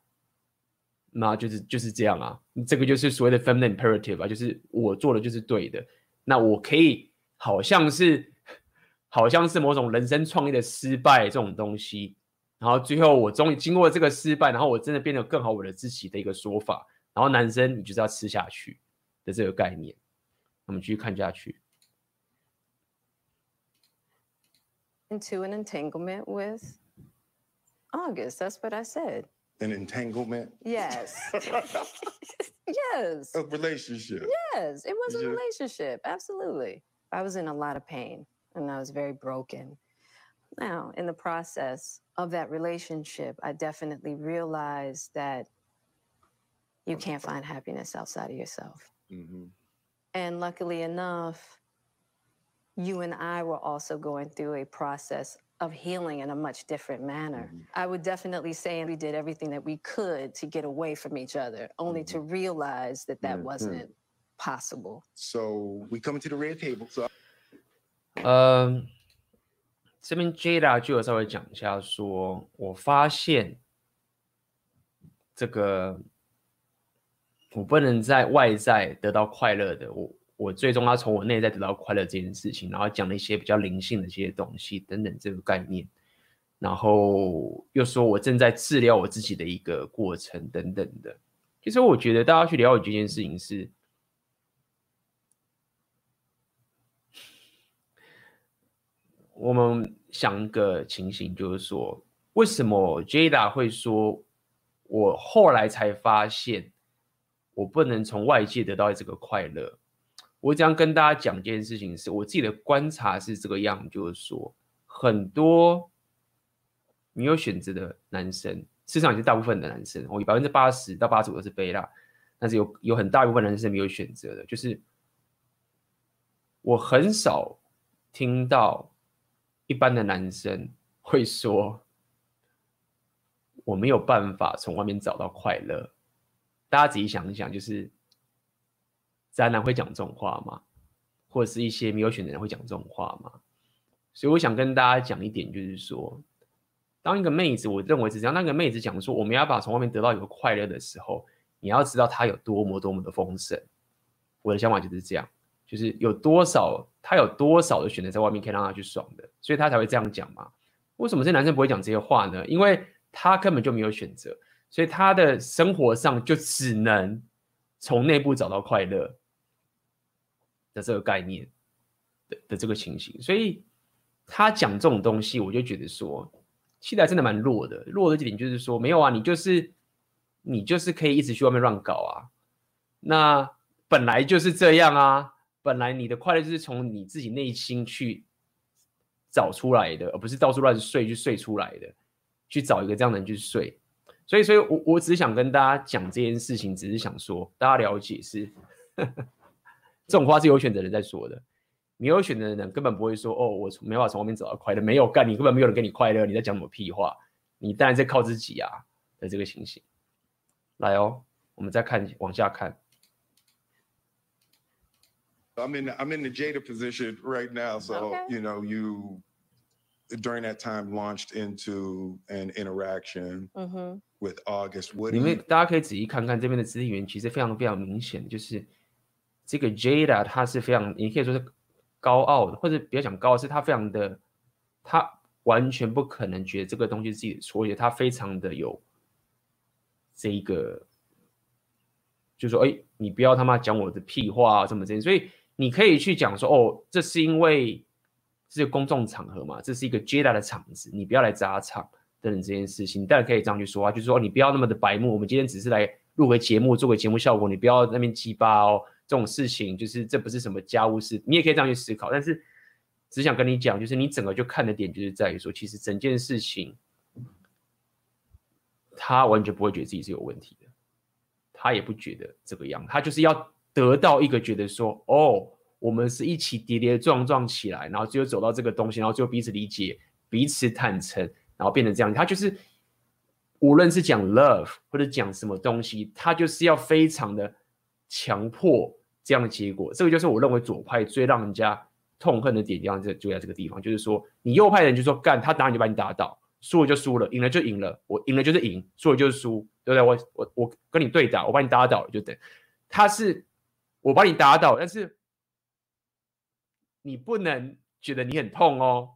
那就是就是这样啊，这个就是所谓的 feminine imperative 啊，就是我做的就是对的。那我可以好像是好像是某种人生创业的失败这种东西，然后最后我终于经过这个失败，然后我真的变得更好我的自己的一个说法。然后男生你就是要吃下去的这个概念，我们继续看下去。Into an entanglement with August, that's what I said. An entanglement? Yes. <laughs> yes. A relationship. Yes, it was a relationship. Absolutely. I was in a lot of pain and I was very broken. Now, in the process of that relationship, I definitely realized that you can't find happiness outside of yourself. Mm-hmm. And luckily enough, you and I were also going through a process of healing in a much different manner. Mm-hmm. I would definitely say we did everything that we could to get away from each other, only mm-hmm. to realize that that mm-hmm. wasn't possible. So we come to the red table. So, um, 这边 Jada 就有稍微讲一下说，说我发现这个我不能在外在得到快乐的我。 我最终要从我内在得到快乐这件事情，然后讲了一些比较灵性的这些东西等等这个概念，然后又说我正在治疗我自己的一个过程等等的。其实我觉得大家去了解这件事情是，我们想一个情形，就是说为什么 Jada 会说，我后来才发现我不能从外界得到这个快乐。我这样跟大家讲一件事情是，我自己的观察是这个样，就是说，很多没有选择的男生，事实上也是大部分的男生，我百分之八十到八十五都是贝拉，但是有有很大一部分男生是没有选择的，就是我很少听到一般的男生 <laughs> 会说，我没有办法从外面找到快乐。大家仔细想一想，就是。渣男会讲这种话吗？或者是一些没有选的人会讲这种话吗？所以我想跟大家讲一点，就是说，当一个妹子，我认为是这样，当一个妹子讲说我们要把从外面得到一个快乐的时候，你要知道她有多么多么的丰盛。我的想法就是这样，就是有多少她有多少的选择在外面可以让她去爽的，所以她才会这样讲嘛。为什么这男生不会讲这些话呢？因为他根本就没有选择，所以他的生活上就只能从内部找到快乐。这个概念的的这个情形，所以他讲这种东西，我就觉得说，期待真的蛮弱的。弱的这点就是说，没有啊，你就是你就是可以一直去外面乱搞啊。那本来就是这样啊，本来你的快乐就是从你自己内心去找出来的，而不是到处乱睡去睡出来的。去找一个这样的人去睡。所以，所以我我只想跟大家讲这件事情，只是想说大家了解是。这种话是有选择的人在说的，没有选择的人根本不会说哦，我没办法从外面找到快乐，没有干，你根本没有人给你快乐，你在讲什么屁话？你当然在靠自己啊的这个情形。来哦，我们再看往下看。I'm in I'm in the Jada position right now, so okay. you know you during that time launched into an interaction with August. What 因为大家可以仔细看看这边的肢体语言，其实非常非常明显，就是。这个 Jada 他是非常，你可以说是高傲的，或者比较讲高傲，是他非常的，他完全不可能觉得这个东西是自己的错，而且他非常的有这一个，就说哎，你不要他妈讲我的屁话啊，这么这样，所以你可以去讲说，哦，这是因为这是公众场合嘛，这是一个 Jada 的场子，你不要来砸场等等这件事情，你当然可以这样去说啊，就是说你不要那么的白目，我们今天只是来录个节目，做个节目效果，你不要那边鸡巴哦。这种事情就是这不是什么家务事，你也可以这样去思考。但是只想跟你讲，就是你整个就看的点就是在于说，其实整件事情他完全不会觉得自己是有问题的，他也不觉得这个样，他就是要得到一个觉得说，哦，我们是一起跌跌撞撞起来，然后最后走到这个东西，然后最后彼此理解、彼此坦诚，然后变成这样。他就是无论是讲 love 或者讲什么东西，他就是要非常的。强迫这样的结果。这个就是我认为左派最让人家痛恨的点，这样就就在这个地方，就是说你右派人就说干他打你就把你打倒，输了就输了，赢了就赢了，我赢了就是赢，输了就是输，对不对？我我我跟你对打，我把你打倒就等。他是我把你打倒，但是你不能觉得你很痛哦，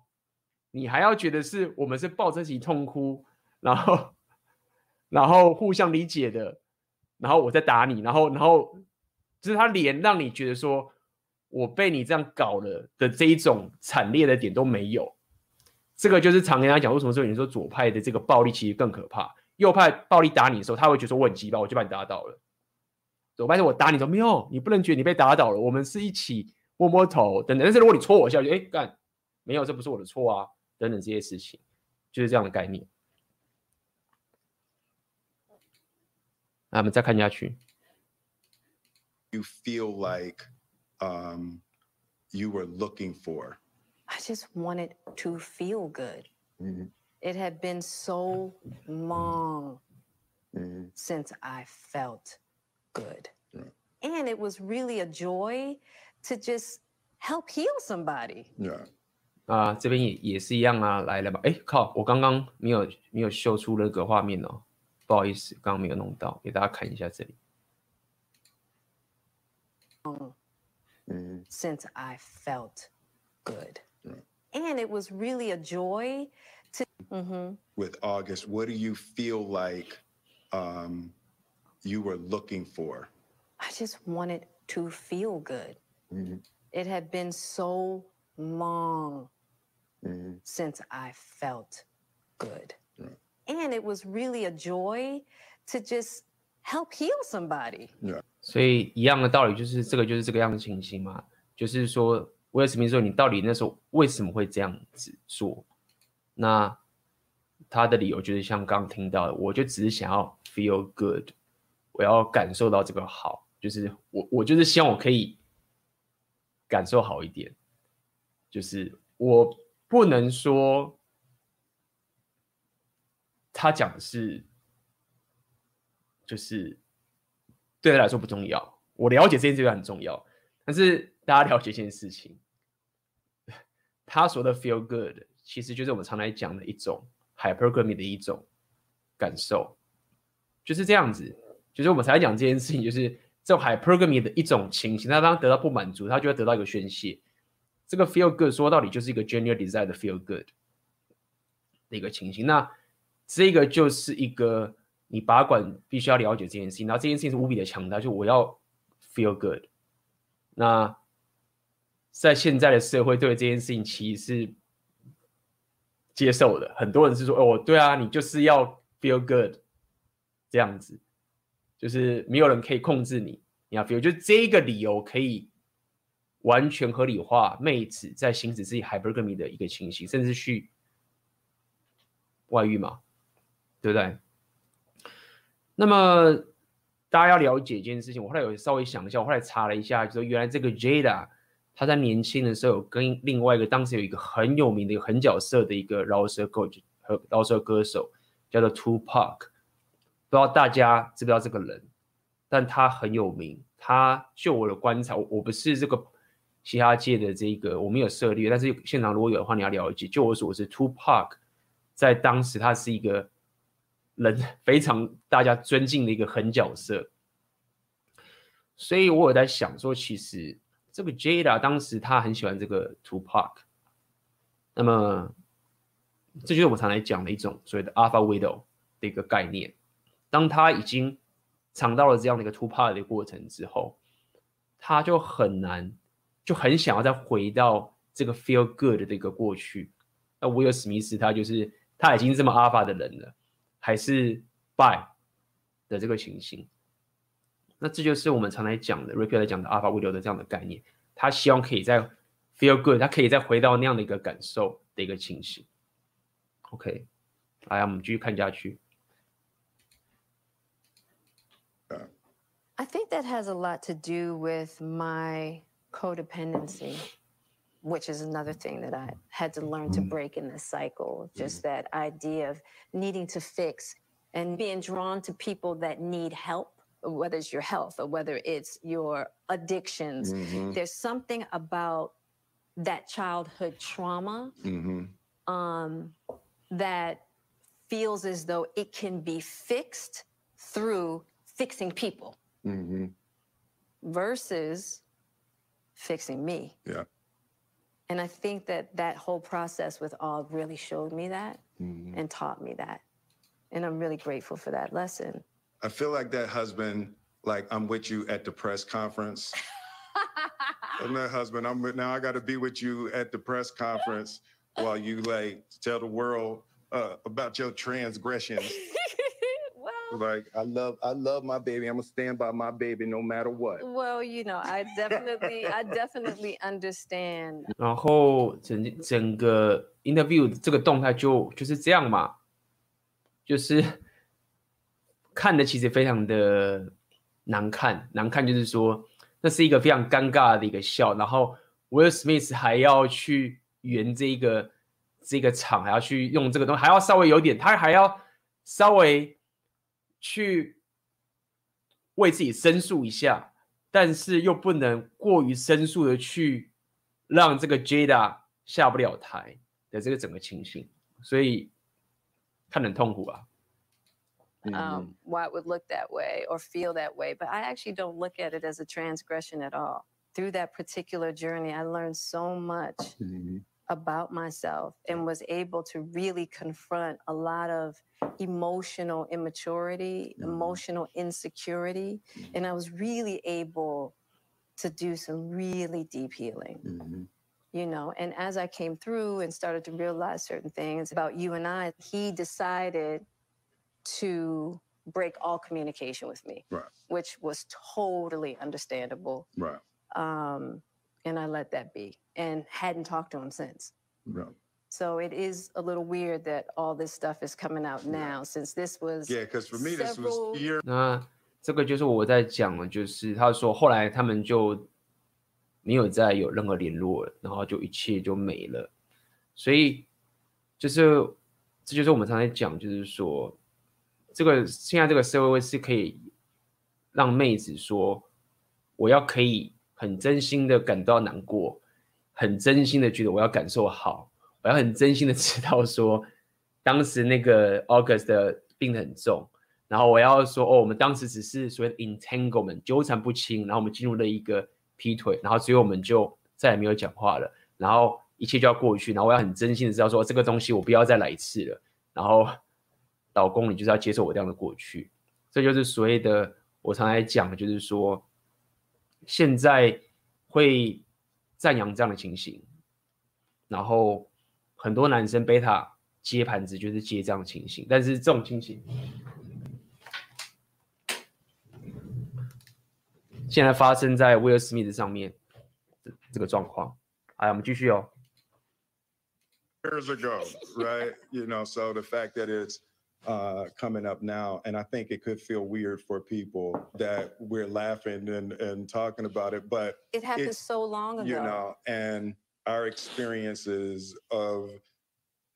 你还要觉得是我们是抱着一起痛哭，然后然后互相理解的，然后我再打你，然后然后就是他连让你觉得说我被你这样搞了的这一种惨烈的点都没有，这个就是常跟他讲，为什么说你说左派的这个暴力其实更可怕，右派暴力打你的时候，他会觉得说我很急吧，我就把你打倒了。左派是我打你，说没有，你不能觉得你被打倒了，我们是一起摸摸头等等。但是如果你戳我一下，就哎干，没有，这不是我的错啊，等等这些事情，就是这样的概念。那我们再看下去。You feel like, um, you were looking for. I just wanted to feel good. Mm-hmm. It had been so long mm-hmm. since I felt. good. Yeah. And it was really a joy to just help heal somebody. Yeah. 啊，这边也也是一样啊，来了吧？哎，靠，我刚刚没有没有秀出那个画面哦，不好意思，刚刚没有弄到，给大家看一下这里。 嗯，Since I felt good. And it was really a joy to. Mm-hmm. With August, what do you feel like? Um, you were looking for? I just wanted to feel good. Mm-hmm. It had been so long mm-hmm. since I felt good. And it was really a joy to just help heal somebody. Yeah. 所以一样的道理就是这个就是这个样的情形嘛，就是说威尔史密斯说你到底那时候为什么会这样子做？那他的理由就是像刚刚听到的，我就只是想要 feel good。我要感受到这个好，就是我我就是希望我可以感受好一点，就是我不能说他讲的是，就是对他来说不重要。我了解这件事情很重要，但是大家了解一件事情，他说的 feel good 其实就是我们常来讲的一种 hypergamy 的一种感受，就是这样子。就是我们常来讲这件事情，就是这种 hypergamy 的一种情形。他当得到不满足，他就会得到一个宣泄。这个 feel good 说到底就是一个 genuine desire 的 feel good 的一个情形。那这个就是一个你把管必须要了解这件事情。然后这件事情是无比的强大，就我要 feel good。那在现在的社会，对这件事情其实是接受的。很多人是说：“哦，对啊，你就是要 feel good 这样子。”就是没有人可以控制你，你要 feel，就这个理由可以完全合理化妹子在行使自己 hypergamy 的一个情形，甚至去外遇嘛，对不对？那么大家要了解一件事情，我后来有稍微想一下，我后来查了一下，就说原来这个 Jada 他在年轻的时候有跟另外一个当时有一个很有名的一个很角色的一个饶舌歌和饶舌歌手叫做 Tupac。不知道大家知不知道这个人，但他很有名。他就我的观察，我我不是这个嘻哈界的这个，我没有涉猎。但是现场如果有的话，你要了解。就我所知，Tupac 在当时他是一个人非常大家尊敬的一个狠角色。所以我有在想说，其实这个 Jada 当时他很喜欢这个 Tupac。那么，这就是我常来讲的一种所谓的 Alpha Widow 的一个概念。当他已经尝到了这样的一个 Tupac 的过程之后，他就很难，就很想要再回到这个 feel good 的一个过去。那威尔史密斯他就是他已经这么 alpha 的人了，还是 by 的这个情形。那这就是我们常来讲的，repeat 来讲的 alpha widow 的这样的概念。他希望可以再 feel good，他可以再回到那样的一个感受的一个情形。OK，来，我们继续看下去。I think that has a lot to do with my codependency, which is another thing that I had to learn to break in this cycle. Just mm-hmm. that idea of needing to fix and being drawn to people that need help whether it's your health or whether it's your addictions. Mm-hmm. There's something about that childhood trauma mm-hmm. um, that feels as though it can be fixed through fixing people mm-hmm. versus fixing me. Yeah. And I think that that whole process with Og really showed me that mm-hmm. and taught me that. And I'm really grateful for that lesson. I feel like that husband, like I'm with you at the press conference. <laughs> I'm that husband. I'm with, now I got to be with you at the press conference while you like tell the world uh, about your transgressions. <laughs> like I love I love my baby. I'm gonna stand by my baby no matter what. Well, you know, I definitely I definitely understand. 然后整整个 interview 这个动态就就是这样嘛，就是看的其实非常的难看，难看就是说那是一个非常尴尬的一个笑，然后 Will Smith 还要去圆这个这个场，还要去用这个东西，还要稍微有点，他还要稍微。去为自己申诉一下，但是又不能过于申诉的去让这个 Jada 下不了台的这个整个情形，所以看很痛苦啊。Um, why it would look that way or feel that way, but I actually don't look at it as a transgression at all. Through that particular journey, I learned so much. Mm-hmm. About myself and was able to really confront a lot of emotional immaturity, mm-hmm. emotional insecurity. Mm-hmm. And I was really able to do some really deep healing. Mm-hmm. You know, and as I came through and started to realize certain things about you and I, he decided to break all communication with me, right. which was totally understandable. Right. Um, and I let that be and hadn't talked to him since. So it is a little weird that all this stuff is coming out now yeah. since this was Yeah, because for me this was year 那这个就是我在讲的，就是他说后来他们就没有再有任何联络了，然后就一切就没了。所以就是这就是我们常常讲，就是说这个现在这个社会是可以让妹子说我要可以。很真心的感到难过，很真心的觉得我要感受好，我要很真心的知道说，当时那个 August 的病得很重，然后我要说哦，我们当时只是所谓的 entanglement 纠缠不清，然后我们进入了一个劈腿，然后最后我们就再也没有讲话了，然后一切就要过去，然后我要很真心的知道说这个东西我不要再来一次了，然后老公你就是要接受我这样的过去，这就是所谓的我常来讲的就是说。现在会赞扬这样的情形，然后很多男生贝塔接盘子就是接这样的情形，但是这种情形现在发生在威尔史密斯上面这个状况。哎，我们继续哦。Years ago, right? You know, so the fact that it's uh, coming up now. And I think it could feel weird for people that we're laughing and, and talking about it, but it happened so long ago. You know, and our experiences of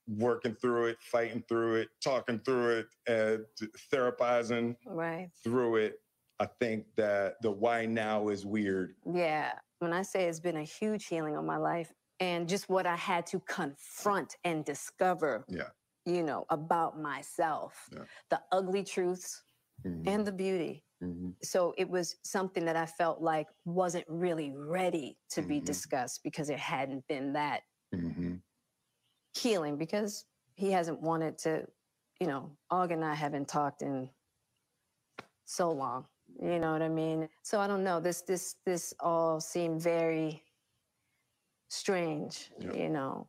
working through it, fighting through it, talking through it, and therapizing right. through it. I think that the why now is weird. Yeah. When I say it's been a huge healing on my life and just what I had to confront and discover. Yeah you know, about myself, yeah. the ugly truths mm-hmm. and the beauty. Mm-hmm. So it was something that I felt like wasn't really ready to mm-hmm. be discussed because it hadn't been that mm-hmm. healing because he hasn't wanted to, you know, Og and I haven't talked in so long. You know what I mean? So I don't know. This this this all seemed very strange, yeah. you know.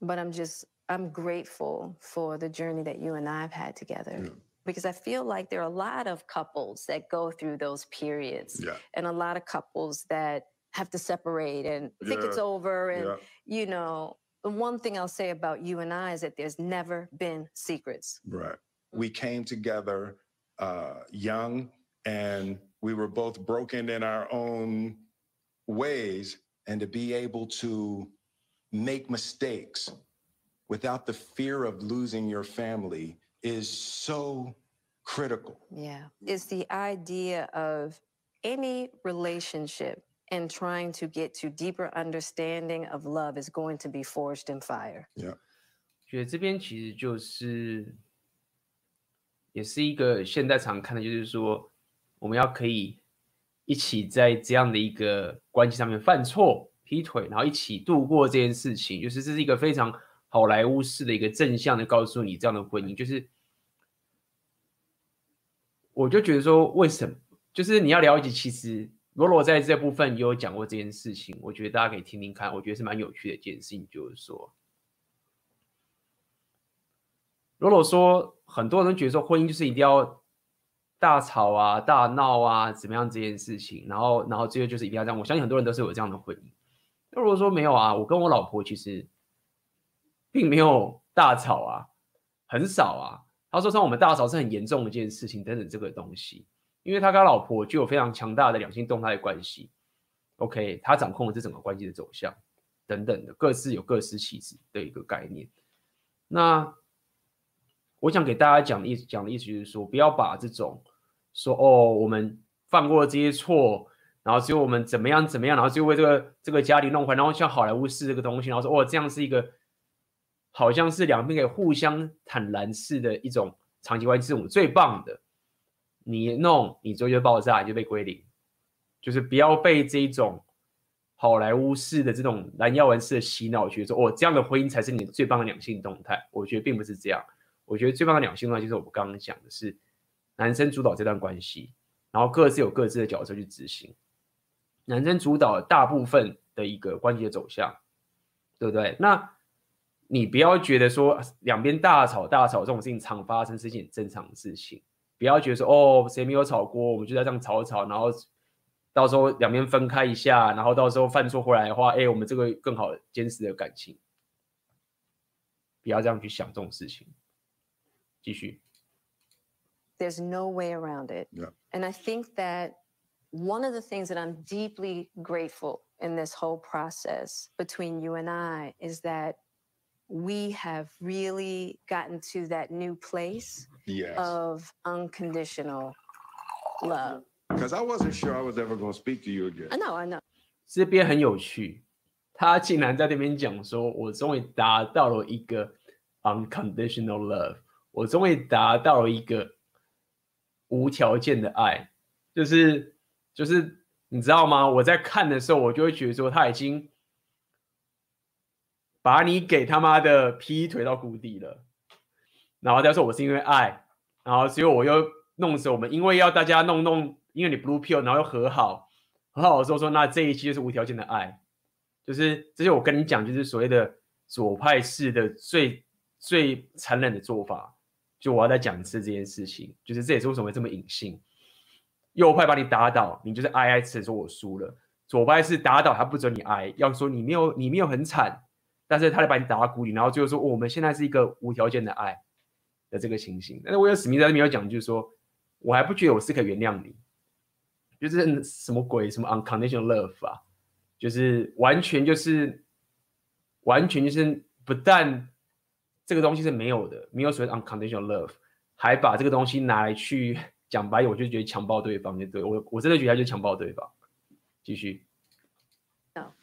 But I'm just I'm grateful for the journey that you and I have had together. Yeah. Because I feel like there are a lot of couples that go through those periods, yeah. and a lot of couples that have to separate and think yeah. it's over. And, you know, the one thing I'll say about you and I is that there's never been secrets. Right. We came together uh, young and we were both broken in our own ways. And to be able to make mistakes without the fear of losing your family is so critical. Yeah. It's the idea of any relationship and trying to get to deeper understanding of love is going to be forged in fire. Yeah. 觉得这边其实就是，也是一个现在常看的，就是说，我们要可以一起在这样的一个关系上面犯错、劈腿，然后一起度过这件事情，就是这是一个非常 好莱坞式的一个正向的告诉你，这样的婚姻就是，我就觉得说，为什么？就是你要了解，其实罗罗在这部分也有讲过这件事情，我觉得大家可以听听看，我觉得是蛮有趣的一件事情，就是说。罗罗说，很多人觉得说婚姻就是一定要大吵啊、大闹啊，怎么样这件事情，然后，然后最后就是一定要这样。我相信很多人都是有这样的婚姻。那如果说没有啊，我跟我老婆其实并没有大吵啊，很少啊。他说，像我们大吵是很严重的一件事情等等这个东西，因为他跟他老婆就有非常强大的两性动态关系。OK，他掌控了这整个关系的走向等等的，各自有各司其职的一个概念。那。我想给大家讲的意思，讲的意思就是说，不要把这种说哦，我们犯过这些错，然后只有我们怎么样怎么样，然后就为这个这个家庭弄坏，然后像好莱坞式这个东西，然后说哦，这样是一个好像是两边可以互相坦然式的一种长期关系，是我们最棒的。你弄，你最后就爆炸，你就被归零，就是不要被这种好莱坞式的这种蓝药丸式的洗脑，觉得说哦，这样的婚姻才是你最棒的两性动态。我觉得并不是这样。我觉得最棒的两性动态就是我们刚刚讲的是，男生主导这段关系，然后各自有各自的角色去执行。男生主导大部分的一个关系的走向，对不对？那你不要觉得说两边大吵大吵这种事情常发生是一件正常的事情，不要觉得说哦，谁没有吵过，我们就在这样吵吵，然后到时候两边分开一下，然后到时候犯错回来的话，哎，我们这个更好坚持的感情，不要这样去想这种事情。继续。There's no way around it. Yeah. And I think that one of the things that I'm deeply grateful in this whole process between you and I is that we have really gotten to that new place Yes. of unconditional love. Because I wasn't sure I was ever going to speak to you again. I know, I know. 这边很有趣，他竟然在那边讲说：“我终于达到了一个 unconditional love。”我终于达到了一个无条件的爱，就是就是你知道吗？我在看的时候，我就会觉得说他已经 把你给他妈的劈腿到谷底了，然后他说我是因为爱，然后结果我又弄死我们，因为要大家弄弄，因为你 blue pill，然后又和好，和好的时候说那这一期就是无条件的爱，就是这些我跟你讲，就是所谓的左派式的最最残忍的做法。就我要再讲一次这件事情，就是这也是为什么会这么隐性。右派把你打倒，你就是哀哀词说我输了；左派是打倒他不准你哀，要说你没有你没有很惨，但是他就把你打到谷底，然后最后说、哦、我们现在是一个无条件的爱的这个情形。但是威尔史密斯在这边有讲，就是说我还不觉得我是可以原谅你，就是什么鬼什么 unconditional love 啊，就是完全就是完全就是不但。这个东西是没有的，没有所谓的 unconditional love，还把这个东西拿来去讲白，我就觉得强暴对方，就对我我真的觉得他就是强暴对方。继续。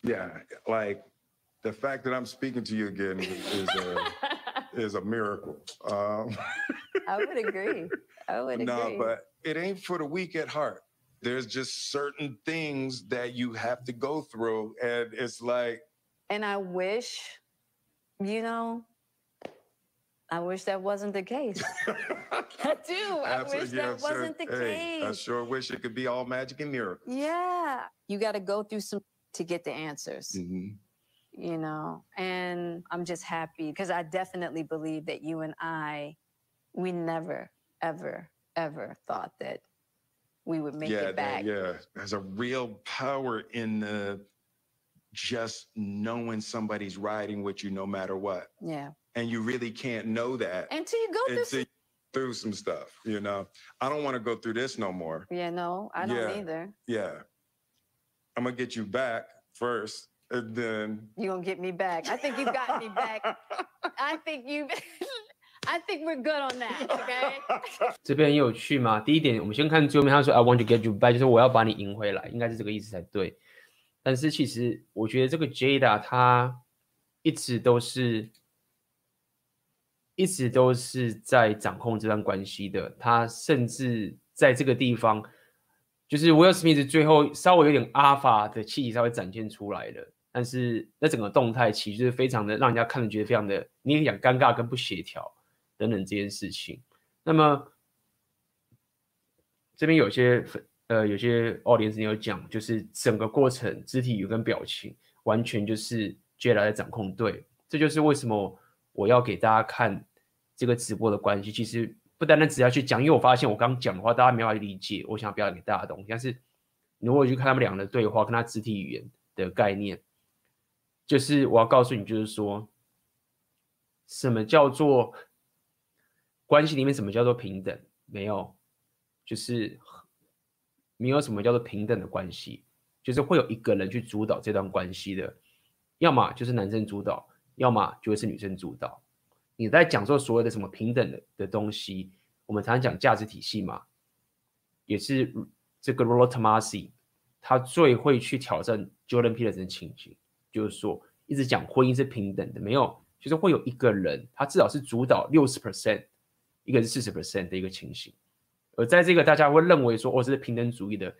Yeah, like the fact that I'm speaking to you again is a, <laughs> is a miracle. Um, I would agree. I would agree. No, but it ain't for the weak at heart. There's just certain things that you have to go through, and it's like. And I wish, you know. I wish that wasn't the case. <laughs> I do. I wish yeah, that wasn't the hey, case. I sure wish it could be all magic and miracles. Yeah. You got to go through some to get the answers. Mm-hmm. You know, and I'm just happy because I definitely believe that you and I, we never, ever, ever thought that we would make yeah, it back. Yeah, there's a real power in the just knowing somebody's riding with you no matter what. Yeah and you really can't know that until you go through, some- through some stuff. You know, I don't want to go through this no more. Yeah, no, I don't yeah. either. Yeah, I'm gonna get you back first, and then you gonna get me back. I think you've got me back. I think you've, I think we're good on that. OK，这边很有趣嘛。第一点，我们先看最后面，他说 I want to get you back，就是我要把你赢回来，应该是这个意思才对。但是其实我觉得这个 Jada 他一直都是，一直都是在掌控这段关系的。他甚至在这个地方，就是 Will Smith 最后稍微有点 Alpha 的气息稍微展现出来了。但是那整个动态其实就是非常的让人家看着觉得非常的，你也讲尴尬跟不协调等等这件事情。那么这边有些呃有些 audience 有讲，就是整个过程肢体语言跟表情完全就是 Jada 在掌控。对，这就是为什么我要给大家看这个直播的关系。其实不单单只要去讲，因为我发现我刚讲的话大家没法理解我想要表达给大家的东西。但是如果去看他们两的对话，跟他肢体语言的概念。就是我要告诉你，就是说，什么叫做关系里面什么叫做平等？没有，就是没有什么叫做平等的关系，就是会有一个人去主导这段关系的，要么就是男生主导，要么就是女生主导。你在讲说所谓的什么平等的的东西，我们常常讲价值体系嘛，也是这个 Rollo Tomassi 他最会去挑战 Jordan Peterson 的情形。就是说，一直讲婚姻是平等的，没有，就是会有一个人，他至少是主导六十 percent，一个是四十 percent 的一个情形。而在这个大家会认为说，哦，这是平等主义的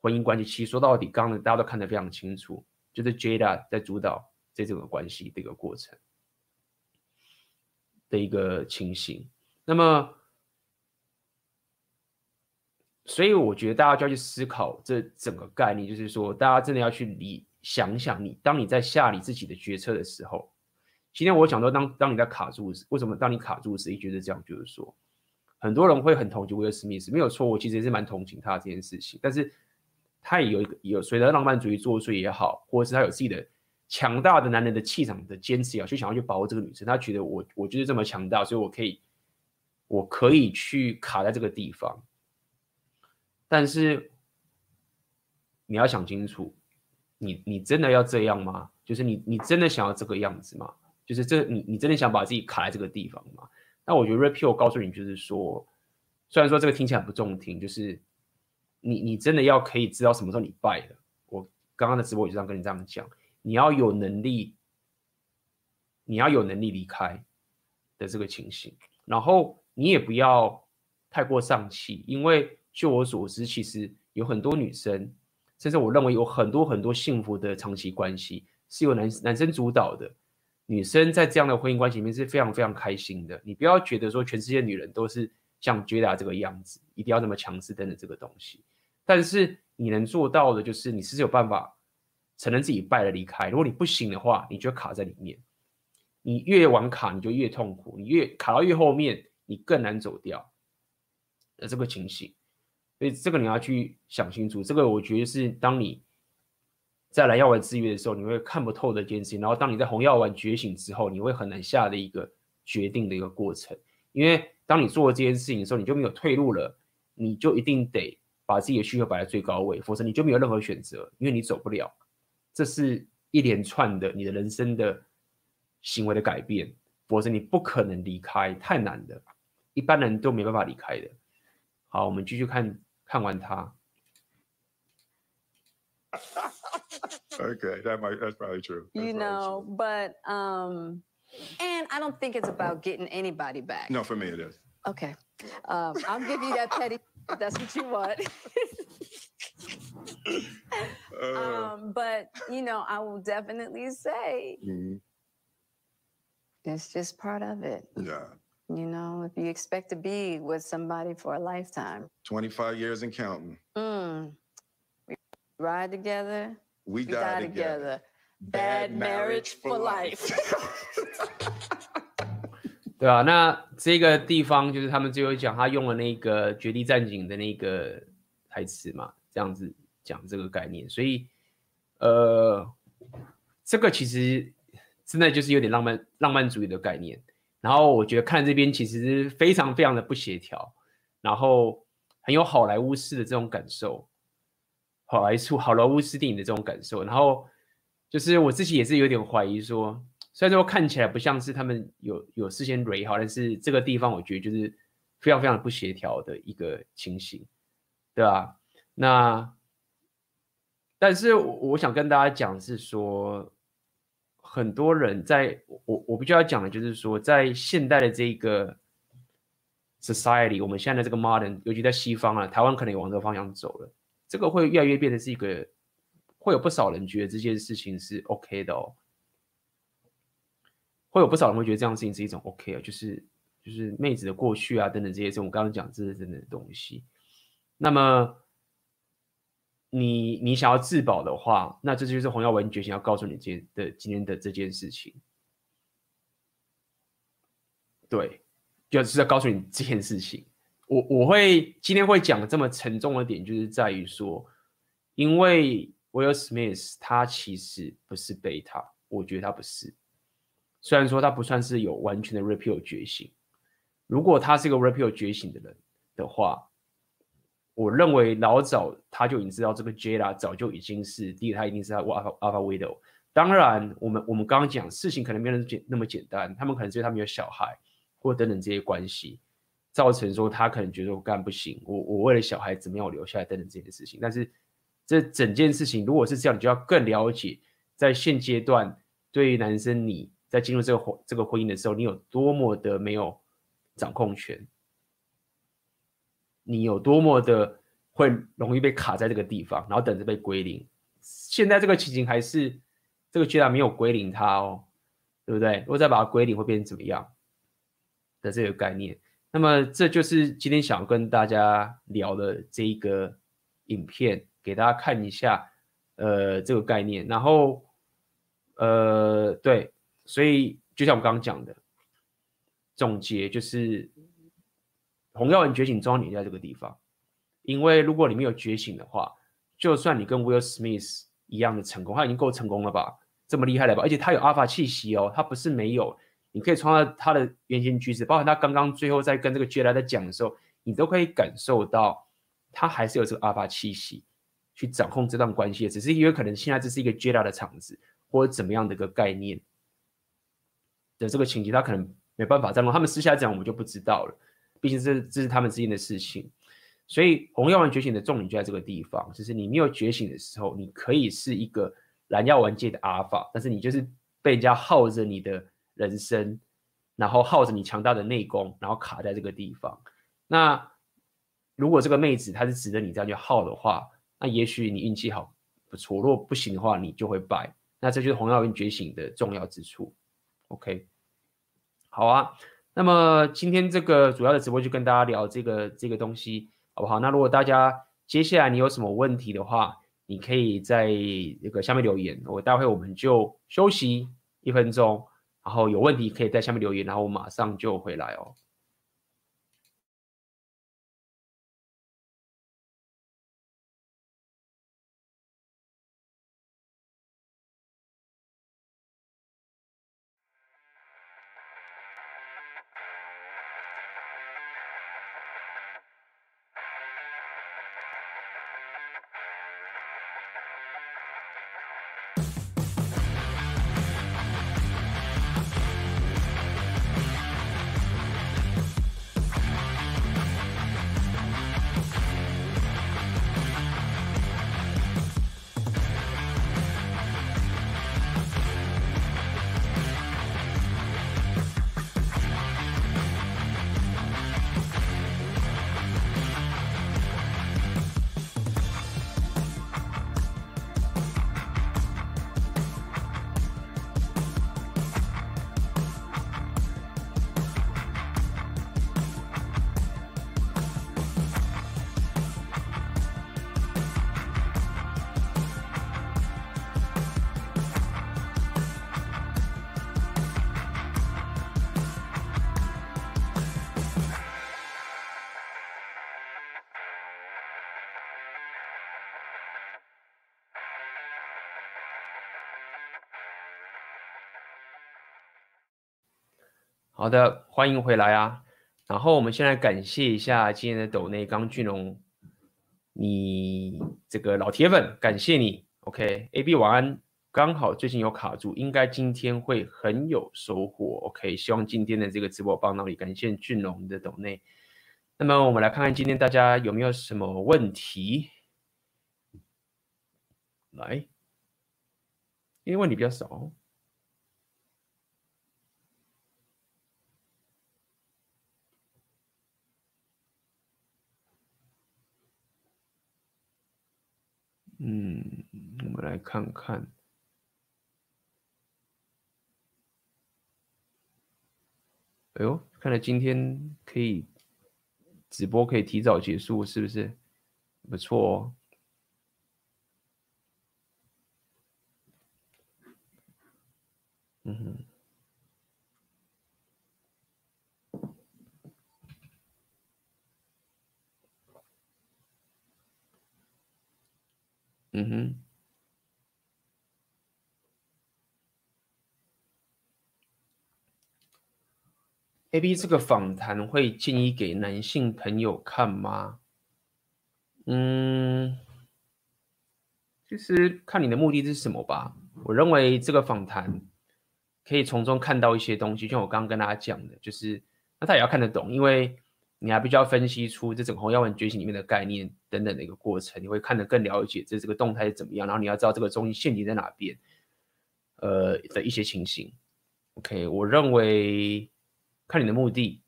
婚姻关系，其实说到底，刚刚大家都看得非常清楚，就是 Jada 在主导这整个关系的一个过程的一个情形。那么，所以我觉得大家就要去思考这整个概念，就是说，大家真的要去理。想想你，当你在下你自己的决策的时候，今天我讲到当当你在卡住时，为什么当你卡住时，一觉得这样，就是说，很多人会很同情威尔史密斯，没有错，我其实也是蛮同情他这件事情，但是他也有一个有随着浪漫主义作祟也好，或者是他有自己的强大的男人的气场的坚持，也好，就想要去保护这个女生，他觉得我我就是这么强大，所以我可以我可以去卡在这个地方，但是你要想清楚。你你真的要这样吗？就是你你真的想要这个样子吗？就是这你你真的想把自己卡在这个地方吗？那我觉得 Red Pill 告诉你，就是说，虽然说这个听起来不中听，就是你你真的要可以知道什么时候你败了。我刚刚的直播也这样跟你这样讲，你要有能力，你要有能力离开的这个情形，然后你也不要太过丧气，因为就我所知，其实有很多女生。甚至我认为有很多很多幸福的长期关系是由男男生主导的，女生在这样的婚姻关系里面是非常非常开心的。你不要觉得说全世界女人都是像 Jada 这个样子，一定要这么强势等等这个东西。但是你能做到的就是你是有办法承认自己败了离开。如果你不行的话，你就卡在里面。你越往卡，你就越痛苦。你越卡到越后面，你更难走掉的这个情形。所以这个你要去想清楚，这个我觉得是当你在蓝药丸制约的时候，你会看不透的一件事情。然后当你在红药丸觉醒之后，你会很难下的一个决定的一个过程。因为当你做这件事情的时候，你就没有退路了，你就一定得把自己的需求摆在最高位，否则你就没有任何选择，因为你走不了。这是一连串的你的人生的行为的改变，否则你不可能离开，太难了，一般人都没办法离开的。好，我们继续看。看完他。Okay, <laughs> that might, that's probably true. That's you know, true. but um, and I don't think it's about getting anybody back. No, for me it is. Okay, um, I'll give you that petty. if that's what you want. Uh, um, but you know, I will definitely say mhm, it's just part of it. Yeah, You know, if you expect to be with somebody for a lifetime, 25 years and counting. mm, we ride together, We, we die, die together. together. Bad marriage for life. <laughs> 对啊，那这个地方就是他们最后讲，他用了那个《绝地战警》的那个台词嘛，这样子讲这个概念，所以呃，这个其实真的就是有点浪漫浪漫主义的概念。 然后我觉得看这边其实非常非常的不协调，然后很有好莱坞式的这种感受，好莱坞好莱坞式电影的这种感受。然后就是我自己也是有点怀疑说，虽然说看起来不像是他们有有事先雷好，但是这个地方我觉得就是非常非常不协调的一个情形，对吧？那但是我想跟大家讲是说，很多人在我我必须要讲的就是说，在现代的这个 society，我们现在的这个 modern，尤其在西方啊，台湾可能也往这个方向走了，这个会越来越变得是一个，会有不少人觉得这件事情是 OK 的哦。会有不少人会觉得这样事情是一种 OK 啊，就是就是妹子的过去啊等等这些，是我刚刚讲这些等等的东西。那么你你想要自保的话，那这就是洪耀文觉醒要告诉你今天的今天的这件事情。对，就是要告诉你这件事情。我我会今天会讲这么沉重的点，就是在于说，因为 Will Smith 他其实不是贝塔，我觉得他不是。虽然说他不算是有完全的 Rapio 觉醒，如果他是一个 Rapio 觉醒的人的话，我认为老早他就已经知道这个 J 拉早就已经是第一，他一定是他 Alpha Alpha Widow。当然，我们我们刚刚讲事情可能没有那么简那么简单，他们可能是因为他们有小孩或等等这些关系，造成说他可能觉得我干不行，我我为了小孩怎么样我留下来等等这件事情。但是这整件事情如果是这样，你就要更了解在现阶段对于男生你。在进入这个婚这个婚姻的时候，你有多么的没有掌控权？你有多么的会容易被卡在这个地方，然后等着被归零？现在这个情形还是这个阶段没有归零它哦，对不对？如果再把它归零，会变成怎么样的这个概念？那么这就是今天想要跟大家聊的这一个影片，给大家看一下，呃，这个概念。然后，呃，对。所以，就像我刚刚讲的，总结就是，洪耀文觉醒重要点在这个地方。因为如果你没有觉醒的话，就算你跟 Will Smith 一样的成功，他已经够成功了吧？这么厉害了吧？而且他有阿法气息哦，他不是没有。你可以从他他的言行举止，包括他刚刚最后在跟这个 Jada 在讲的时候，你都可以感受到他还是有这个阿法气息去掌控这段关系。只是因为可能现在这是一个 Jada 的场子，或者怎么样的一个概念。的这个情节，他可能没办法再弄。他们私下讲，我们就不知道了。毕竟这这是他们之间的事情。所以红药丸觉醒的重点就在这个地方，就是你没有觉醒的时候，你可以是一个蓝药丸界的阿尔法，但是你就是被人家耗着你的人生，然后耗着你强大的内功，然后卡在这个地方。那如果这个妹子她是值得你这样去耗的话，那也许你运气好不错。如果不行的话，你就会败。那这就是红药丸觉醒的重要之处。OK，好啊。那么今天这个主要的直播就跟大家聊这个这个东西，好不好？那如果大家接下来你有什么问题的话，你可以在那个下面留言，我待会我们就休息一分钟，然后有问题可以在下面留言，然后我马上就回来哦。好的，欢迎回来啊！然后我们先来感谢一下今天的斗内刚俊龙，你这个老铁粉，感谢你。OK，AB 晚安刚好最近有卡住，应该今天会很有收获。OK，希望今天的这个直播帮到你，感谢俊龙的抖内。那么我们来看看今天大家有没有什么问题？来，因为问题比较少。嗯，我们来看看。哎呦，看来今天可以直播可以提早结束，是不是？不错哦。嗯哼。嗯哼。A B 这个访谈会建议给男性朋友看吗？嗯，其实看你的目的是什么吧。我认为这个访谈可以从中看到一些东西，就像我刚刚跟大家讲的，就是那他也要看得懂，因为你还必须要分析出这整个红药丸觉醒里面的概念等等的一个过程，你会看得更了解这这个动态是怎么样，然后你要知道这个中心陷阱在哪边，呃的一些情形。OK，我认为。看你的目的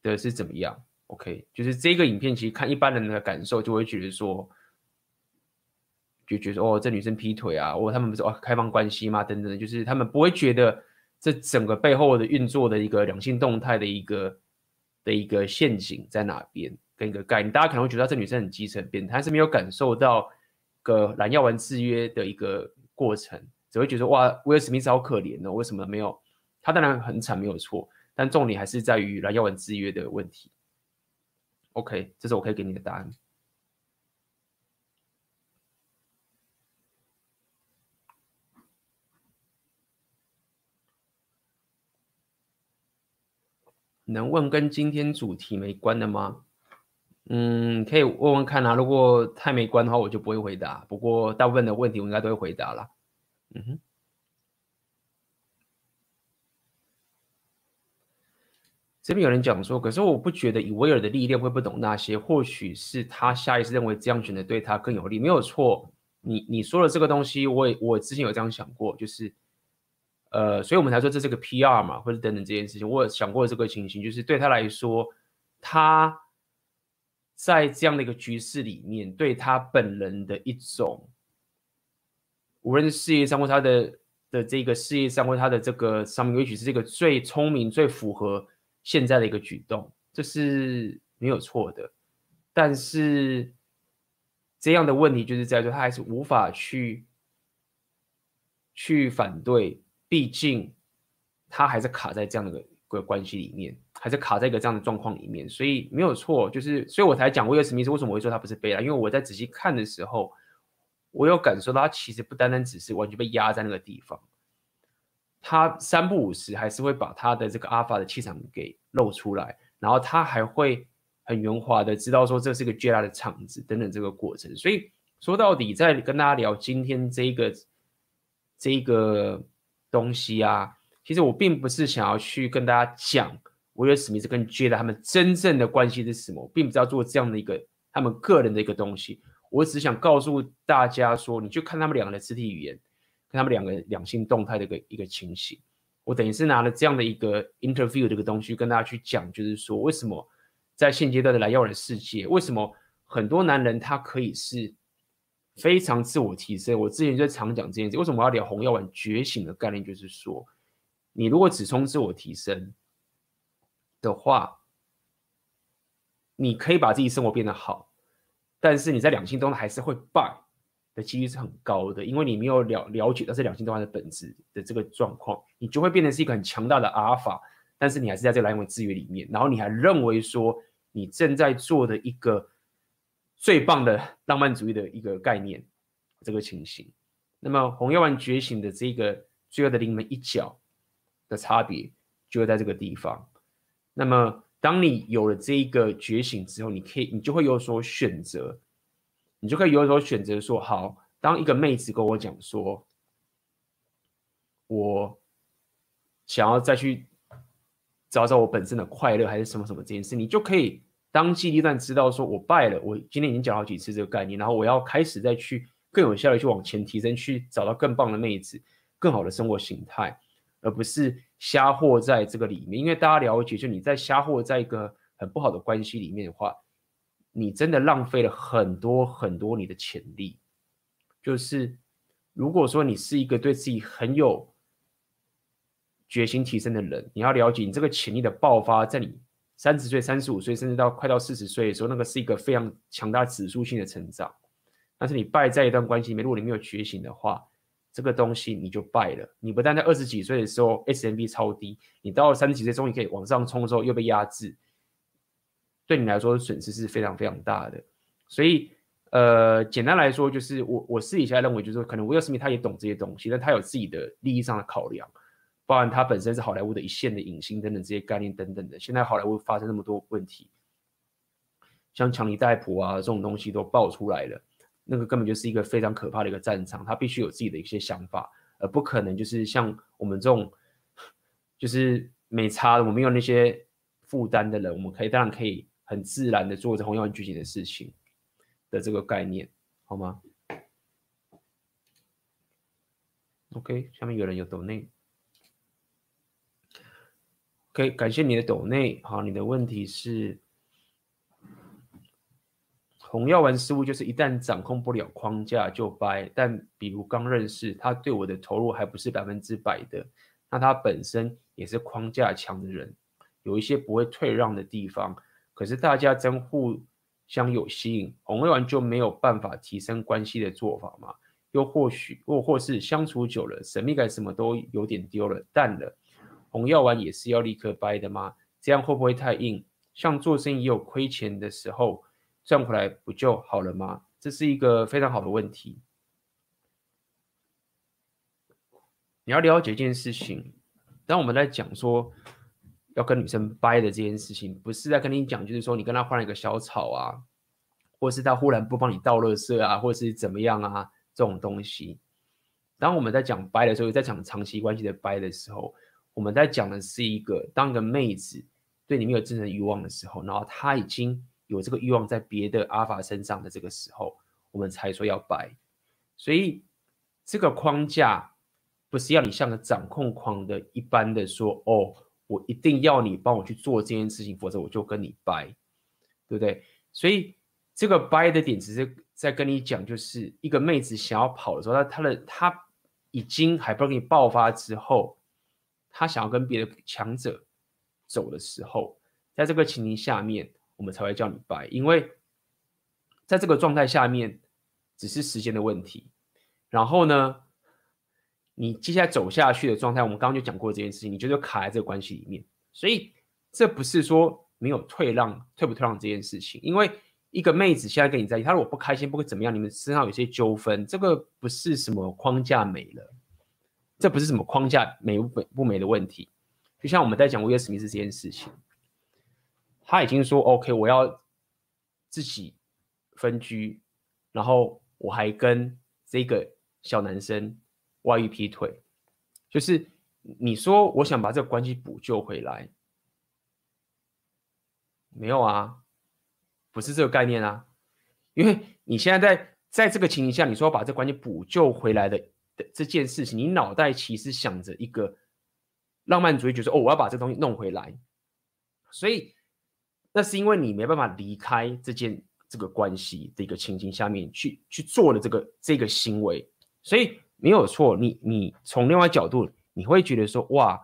的是怎么样，OK，就是这个影片其实看一般人的感受，就会觉得说，就觉得哦，这女生劈腿啊，哦，他们不是哦开放关系吗？等等，就是他们不会觉得这整个背后的运作的一个两性动态的一个的一个陷阱在哪边，跟一个概念，大家可能会觉得这女生很基层、变态，但是没有感受到个蓝药丸制约的一个过程，只会觉得哇，威尔史密斯好可怜哦，为什么没有？他当然很惨，没有错。但重点还是在于蓝药丸制约的问题。OK，这是我可以给你的答案。能问跟今天主题没关的吗？嗯，可以问问看啊。如果太没关的话，我就不会回答。不过大部分的问题我应该都会回答了。嗯哼。这边有人讲说，可是我不觉得以威尔的历练会不懂那些，或许是他下意识认为这样选的对他更有利，没有错。你你说的这个东西，我也我之前有这样想过，就是，呃，所以我们才说这是个 PR 嘛，或者等等这件事情，我有想过这个情形，就是对他来说，他在这样的一个局势里面，对他本人的一种，无论是事业上或他的的这个事业上或他的这个上面，也许是这个最聪明、最符合。现在的一个举动，这是没有错的，但是这样的问题就是在说，他还是无法去去反对，毕竟他还是卡在这样的个关系里面，还是卡在一个这样的状况里面，所以没有错，就是所以我才讲威尔史密斯为什么我会说他不是贝拉，因为我在仔细看的时候，我有感受到他其实不单单只是完全被压在那个地方。他三不五时还是会把他的这个阿法的气场给露出来，然后他还会很圆滑的知道说这是个巨大的场子等等这个过程。所以说到底，在跟大家聊今天这个这个东西啊，其实我并不是想要去跟大家讲威尔史密斯跟 Jedi 他们真正的关系是什么，我并不是要做这样的一个他们个人的一个东西，我只想告诉大家说，你去看他们两个的肢体语言。跟他们两个两性动态的一个一个情形，我等于是拿了这样的一个 interview 这个东西跟大家去讲，就是说为什么在现阶段的来要人世界，为什么很多男人他可以是非常自我提升？我之前就常讲这件事，为什么要聊红药丸觉醒的概念？就是说，你如果只冲自我提升的话，你可以把自己生活变得好，但是你在两性中还是会败。的几率是很高的，因为你没有了了解到这两性动态的本质的这个状况，你就会变成是一个很强大的阿尔法，但是你还是在这个蓝药丸制约里面，然后你还认为说你正在做的一个最棒的浪漫主义的一个概念，这个情形。那么红药丸觉醒的这个最后的临门一脚的差别就会在这个地方。那么当你有了这一个觉醒之后，你可以你就会有所选择。你就可以有所选择，说好，当一个妹子跟我讲说，我想要再去找找我本身的快乐，还是什么什么这件事，你就可以当机立断知道说，我败了。我今天已经讲好几次这个概念，然后我要开始再去更有效的去往前提升，去找到更棒的妹子，更好的生活形态，而不是瞎活在这个里面。因为大家了解，就你在瞎活在一个很不好的关系里面的话，你真的浪费了很多很多你的潜力。就是如果说你是一个对自己很有决心提升的人，你要了解，你这个潜力的爆发，在你三十岁、三十五岁，甚至到快到四十岁的时候，那个是一个非常强大指数性的成长。但是你败在一段关系里面，如果你没有觉醒的话，这个东西你就败了。你不但在二十几岁的时候，SMB 超低，你到了三十几岁终于可以往上冲的时候又被压制，对你来说损失是非常非常大的。所以，呃，简单来说就是我我私底下认为，就是可能威尔史密他也懂这些东西，但他有自己的利益上的考量。包含他本身是好莱坞的一线的影星等等这些概念等等的，现在好莱坞发生那么多问题，像强尼戴普啊这种东西都爆出来了，那个根本就是一个非常可怕的一个战场，他必须有自己的一些想法，而不可能就是像我们这种 <laughs> 就是没差的，我们没有那些负担的人，我们可以当然可以很自然的做着红药丸剧情的事情的这个概念，好吗？OK，下面有人有抖内。可以感谢你的抖内。好，你的问题是，红药丸似乎就是一旦掌控不了框架就掰。但比如刚认识他，对我的投入还不是百分之百的，那他本身也是框架强的人，有一些不会退让的地方。可是大家真互相有吸引，红药丸就没有办法提升关系的做法吗？又或许，或或是相处久了，神秘感什么都有点丢了，淡了。红药丸也是要立刻掰的吗？这样会不会太硬？像做生意也有亏钱的时候，赚回来不就好了吗？这是一个非常好的问题。你要了解一件事情，当我们在讲说要跟女生掰的这件事情，不是在跟你讲，就是说你跟她换了一个小草啊，或是她忽然不帮你倒垃圾啊，或是怎么样啊，这种东西。当我们在讲掰的时候，在讲长期关系的掰的时候。我们在讲的是一个，当一个妹子对你没有真正欲望的时候，然后她已经有这个欲望在别的阿法身上的这个时候，我们才说要掰。所以这个框架不是要你像个掌控狂的一般的说，哦，我一定要你帮我去做这件事情，否则我就跟你掰，对不对？所以这个掰的点只是在跟你讲，就是一个妹子想要跑的时候，她她的她已经还不给你爆发之后。他想要跟别的强者走的时候，在这个情形下面，我们才会叫你掰，因为在这个状态下面，只是时间的问题。然后呢，你接下来走下去的状态，我们刚刚就讲过这件事情，你就是卡在这个关系里面。所以这不是说没有退让、退不退让这件事情，因为一个妹子现在跟你在一起，她如果不开心，不会怎么样，你们身上有些纠纷，这个不是什么框架没了。这不是什么框架美不美不美的问题，就像我们在讲威尔史密斯这件事情，他已经说 OK，我要自己分居，然后我还跟这个小男生外遇劈腿，就是你说我想把这个关系补救回来，没有啊，不是这个概念啊，因为你现在在在这个情形下，你说要把这关系补救回来的。的这件事情，你脑袋其实想着一个浪漫主义，觉得哦，我要把这东西弄回来，所以那是因为你没办法离开这件这个关系的一个情境下面去去做的这个这个行为，所以没有错。你你从另外角度，你会觉得说哇，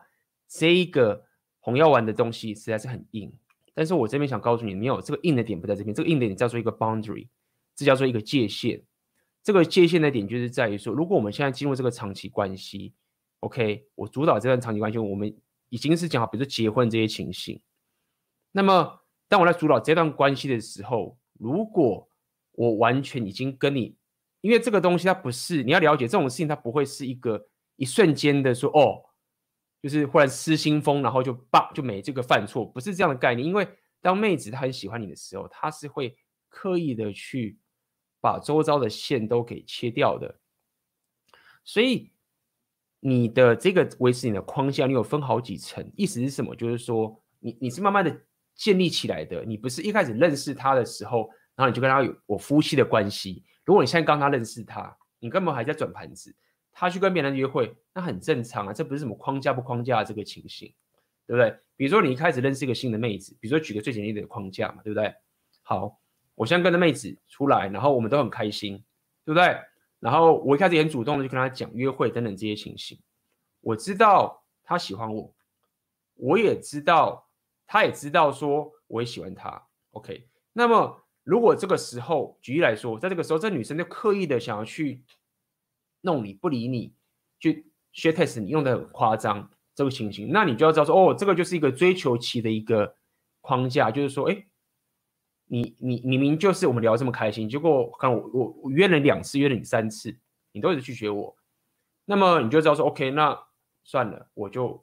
这一个红药丸的东西实在是很硬。但是我这边想告诉你，没有这个硬的点不在这边，这个硬的点叫做一个 boundary，这叫做一个界限。这个界限的点就是在于说，如果我们现在进入这个长期关系，OK，我主导这段长期关系，我们已经是讲好，比如说结婚这些情形。那么，当我在主导这段关系的时候，如果我完全已经跟你，因为这个东西它不是你要了解这种事情，它不会是一个一瞬间的说哦，就是忽然失心疯，然后就爆就没这个犯错，不是这样的概念。因为当妹子她很喜欢你的时候，她是会刻意的去。把周遭的线都给切掉的，所以你的这个维持你的框架，你有分好几层，意思是什么？就是说你你是慢慢的建立起来的，你不是一开始认识他的时候，然后你就跟他有我夫妻的关系。如果你现在刚刚认识他，你根本还在转盘子，他去跟别人约会，那很正常啊，这不是什么框架不框架的这个情形，对不对？比如说你一开始认识一个新的妹子，比如说举个最简单的框架嘛，对不对？好，我现在跟着妹子出来，然后我们都很开心，对不对？然后我一开始也很主动的就跟他讲约会等等这些情形，我知道他喜欢我，我也知道他也知道说我也喜欢他，OK。那么如果这个时候举例来说，在这个时候这女生就刻意的想要去弄你不理你，去 shit test 你用的很夸张这个情形，那你就要知道说哦，这个就是一个追求期的一个框架，就是说哎。你你明明就是我们聊这么开心，结果看我我我约了两次，约了你三次，你都一直拒绝我，那么你就知道说，OK，那算了，我就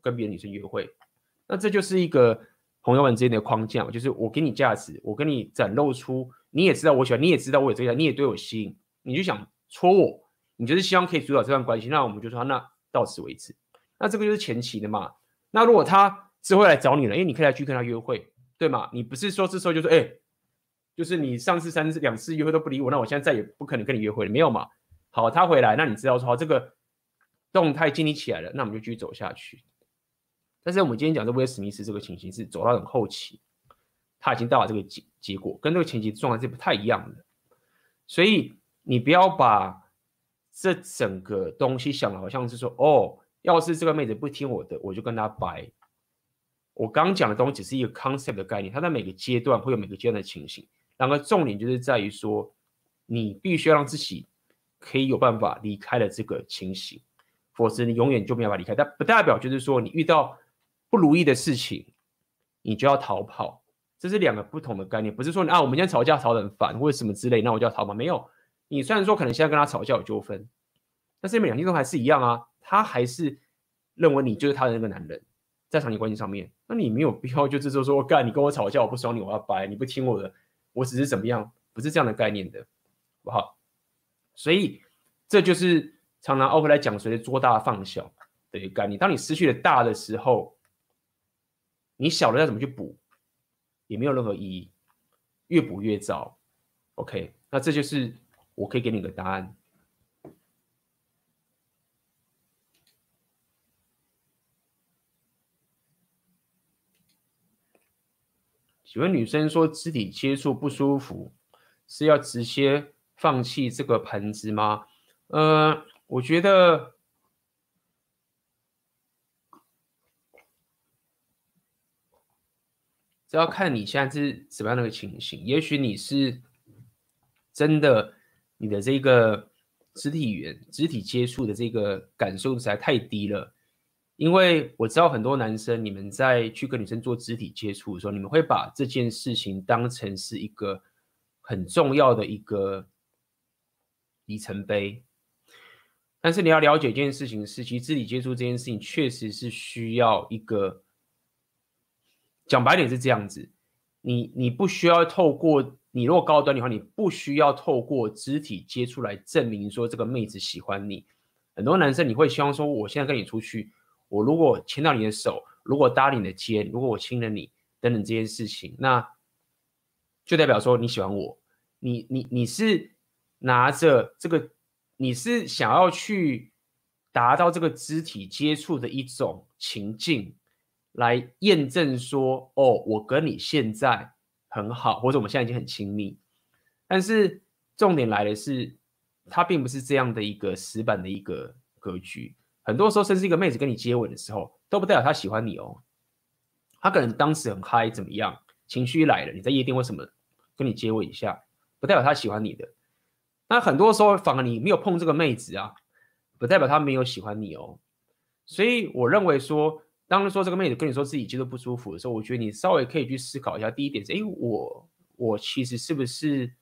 跟别的女生约会。那这就是一个朋友们之间的框架，就是我给你价值，我跟你展露出，你也知道我喜欢，你也知道我有这个，你也对我吸引，你就想戳我，你就是希望可以主导这段关系，那我们就说那到此为止。那这个就是前期的嘛。那如果他之后来找你了，哎，你可以来去跟他约会。对嘛？你不是说这时候就说，哎，就是你上次三次两次约会都不理我，那我现在再也不可能跟你约会了，没有嘛？好，他回来，那你知道说这个动态建立起来了，那我们就继续走下去。但是我们今天讲的威尔史密斯这个情形是走到很后期，他已经到了这个结结果，跟这个前期状态是不太一样的。所以你不要把这整个东西想的好像是说，哦，要是这个妹子不听我的，我就跟她掰。我刚讲的东西只是一个 concept 的概念，它在每个阶段会有每个阶段的情形。然后重点就是在于说，你必须要让自己可以有办法离开了这个情形，否则你永远就没有办法离开。但不代表就是说你遇到不如意的事情，你就要逃跑。这是两个不同的概念，不是说啊，我们今天吵架吵得很烦或者什么之类，那我就要逃跑。没有，你虽然说可能现在跟他吵架有纠纷，但是你们两个都还是一样啊，他还是认为你就是他的那个男人。在长期关系上面，那你没有必要就是说说干，你跟我吵架，我不爽你，我要掰，你不听我的，我只是怎么样，不是这样的概念的，好不好？所以这就是常常奥克来讲，随着做大放小的一个概念。当你失去了大的时候，你小的要怎么去补，也没有任何意义，越补越糟。OK，那这就是我可以给你个答案。请问女生说肢体接触不舒服，是要直接放弃这个盆子吗？呃，我觉得这要看你现在是什么样的一个情形。也许你是真的，你的这个肢体语言、肢体接触的这个感受实在太低了。因为我知道很多男生，你们在去跟女生做肢体接触的时候，你们会把这件事情当成是一个很重要的一个里程碑。但是你要了解一件事情是，其实肢体接触这件事情确实是需要一个，讲白点是这样子，你你不需要透过你如果高端的话，你不需要透过肢体接触来证明说这个妹子喜欢你。很多男生你会希望说，我现在跟你出去。我如果牵到你的手，如果搭你的肩，如果我亲了你，等等这件事情，那就代表说你喜欢我。你你你是拿着这个，你是想要去达到这个肢体接触的一种情境，来验证说，哦，我跟你现在很好，或者我们现在已经很亲密。但是重点来的是，它并不是这样的一个死板的一个格局。很多时候，甚至一个妹子跟你接吻的时候，都不代表她喜欢你哦。她可能当时很嗨，怎么样，情绪来了，你在夜店为什么跟你接吻一下，不代表她喜欢你的。那很多时候，反而你没有碰这个妹子啊，不代表她没有喜欢你哦。所以我认为说，当说这个妹子跟你说自己接受不舒服的时候，我觉得你稍微可以去思考一下。第一点是，哎，我我其实是不是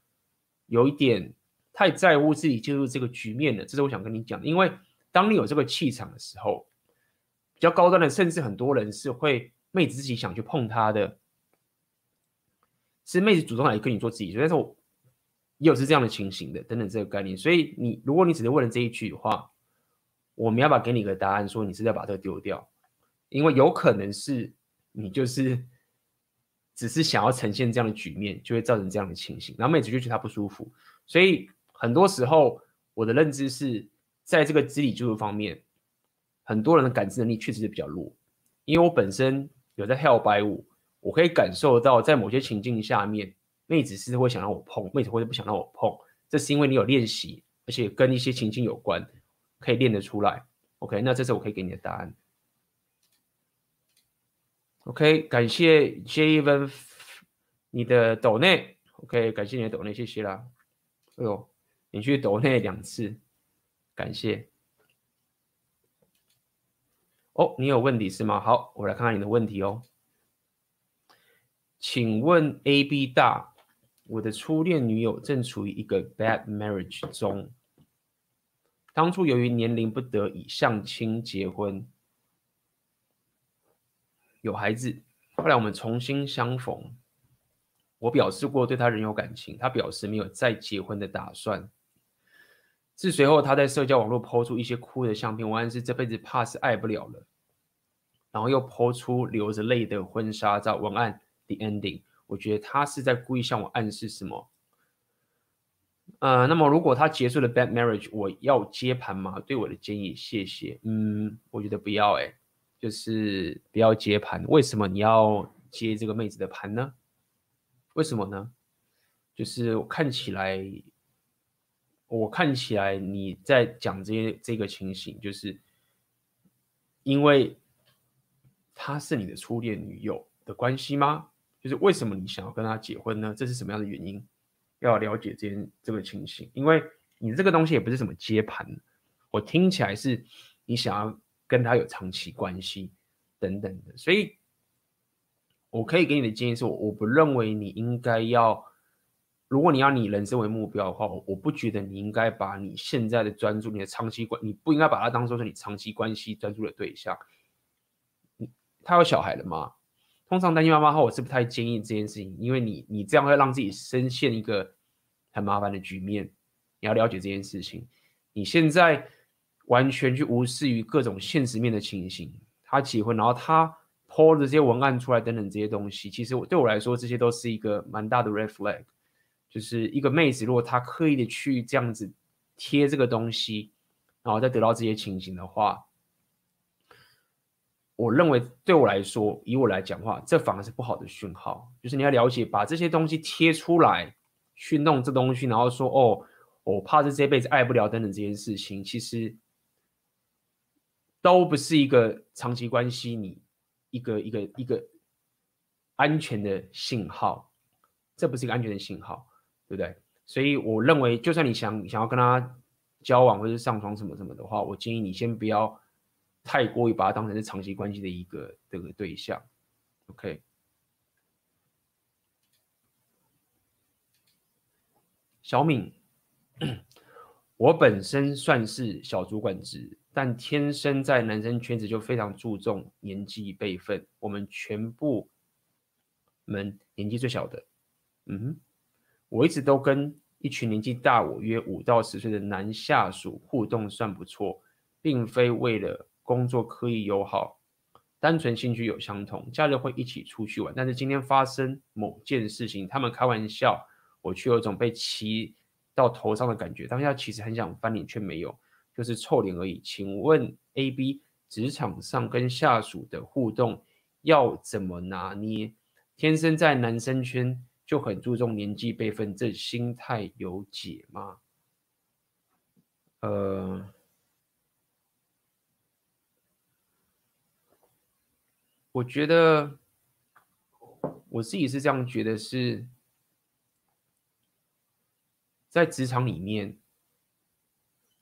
有一点太在乎自己进入这个局面了？这是我想跟你讲的，因为。当你有这个气场的时候，比较高端的，甚至很多人是会妹子自己想去碰他的，是妹子主动来跟你做自己，但是我也有是这样的情形的，等等这个概念。所以你如果你只是问了这一句的话，我们要不要给你一个答案，说你是在把这个丢掉，因为有可能是你就是只是想要呈现这样的局面，就会造成这样的情形，然后妹子就觉得他不舒服。所以很多时候，我的认知是在这个肢体接触方面，很多人的感知能力确实是比较弱。因为我本身有在跳摆舞，我可以感受到在某些情境下面，妹子是会想让我碰，妹子会不想让我碰，这是因为你有练习，而且跟一些情境有关。可以练得出来，OK，那这是我可以给你的答案。OK，感谢 Javen 你的抖内，OK，感谢你的抖内，谢谢啦。哎呦，你去抖内两次，感谢。哦，你有问题是吗？好，我来看看你的问题哦。请问 AB 大，我的初恋女友正处于一个 bad marriage 中。当初由于年龄不得已相亲结婚，有孩子。后来我们重新相逢，我表示过对他仍有感情，他表示没有再结婚的打算。是随后他在社交网络抛出一些哭的相片，我暗示这辈子怕是爱不了了。然后又抛出流着泪的婚纱照，文案 The Ending。我觉得他是在故意向我暗示什么？呃，那么如果他结束了 bad marriage，我要接盘吗？对我的建议，谢谢。嗯，我觉得不要，哎，就是不要接盘。为什么你要接这个妹子的盘呢？为什么呢？就是我看起来，我看起来你在讲这些这个情形，就是因为她是你的初恋女友的关系吗？就是为什么你想要跟她结婚呢？这是什么样的原因？要了解这这个情形，因为你这个东西也不是什么接盘，我听起来是你想要跟他有长期关系等等的，所以我可以给你的建议是我我不认为你应该要，如果你要你人生为目标的话，我不觉得你应该把你现在的专注、你的长期关，你不应该把它当做是你长期关系专注的对象。他有小孩了吗？通常单亲妈妈的话，我是不太建议这件事情，因为你你这样会让自己深陷一个很麻烦的局面。你要了解这件事情，你现在完全去无视于各种现实面的情形。他结婚，然后他抛的这些文案出来等等这些东西，其实我对我来说，这些都是一个蛮大的 red flag。就是一个妹子，如果她刻意的去这样子贴这个东西，然后再得到这些情形的话。我认为对我来说，以我来讲话，这反而是不好的讯号。就是你要了解，把这些东西贴出来，去弄这东西，然后说哦，我怕是这辈子爱不了等等这件事情，其实都不是一个长期关系，你一个一个一个安全的信号，这不是一个安全的信号，对不对？所以我认为，就算你想想要跟他交往或者上床什么什么的话，我建议你先不要。太过于把他当成是长期关系的一个这个对象，OK。小敏，我本身算是小主管职，但天生在男生圈子就非常注重年纪辈分。我们全部们年纪最小的，嗯哼，我一直都跟一群年纪大我约五到十岁的男下属互动算不错，并非为了。工作刻意友好，单纯兴趣有相同，假日会一起出去玩。但是今天发生某件事情，他们开玩笑，我却有种被骑到头上的感觉。当下其实很想翻脸，却没有，就是臭脸而已。请问 A、B 职场上跟下属的互动要怎么拿捏？天生在男生圈就很注重年纪辈分，这心态有解吗？呃。我觉得我自己是这样觉得，是在职场里面，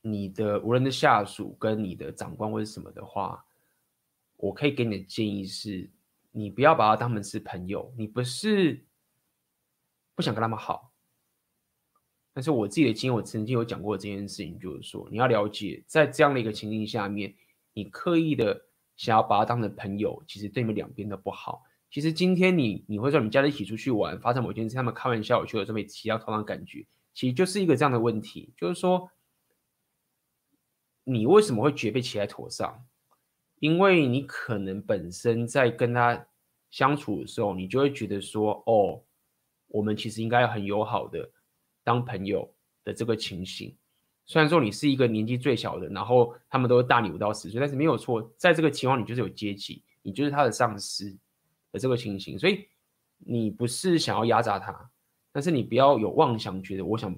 你的无论的下属跟你的长官或者什么的话，我可以给你的建议是，你不要把他当成是朋友，你不是不想跟他们好，但是我自己的经验，我曾经有讲过这件事情，就是说你要了解，在这样的一个情境下面，你刻意的。想要把他当成朋友，其实对你们两边都不好。其实今天你你会说你们家人一起出去玩，发生某件事，他们开玩笑，我就有这么提到同样感觉，其实就是一个这样的问题，就是说你为什么会觉得被骑在头上？因为你可能本身在跟他相处的时候，你就会觉得说，哦，我们其实应该很友好的当朋友的这个情形。虽然说你是一个年纪最小的，然后他们都大你五到十岁，但是没有错，在这个情况你就是有阶级，你就是他的上司的这个情形，所以你不是想要压榨他，但是你不要有妄想，觉得我想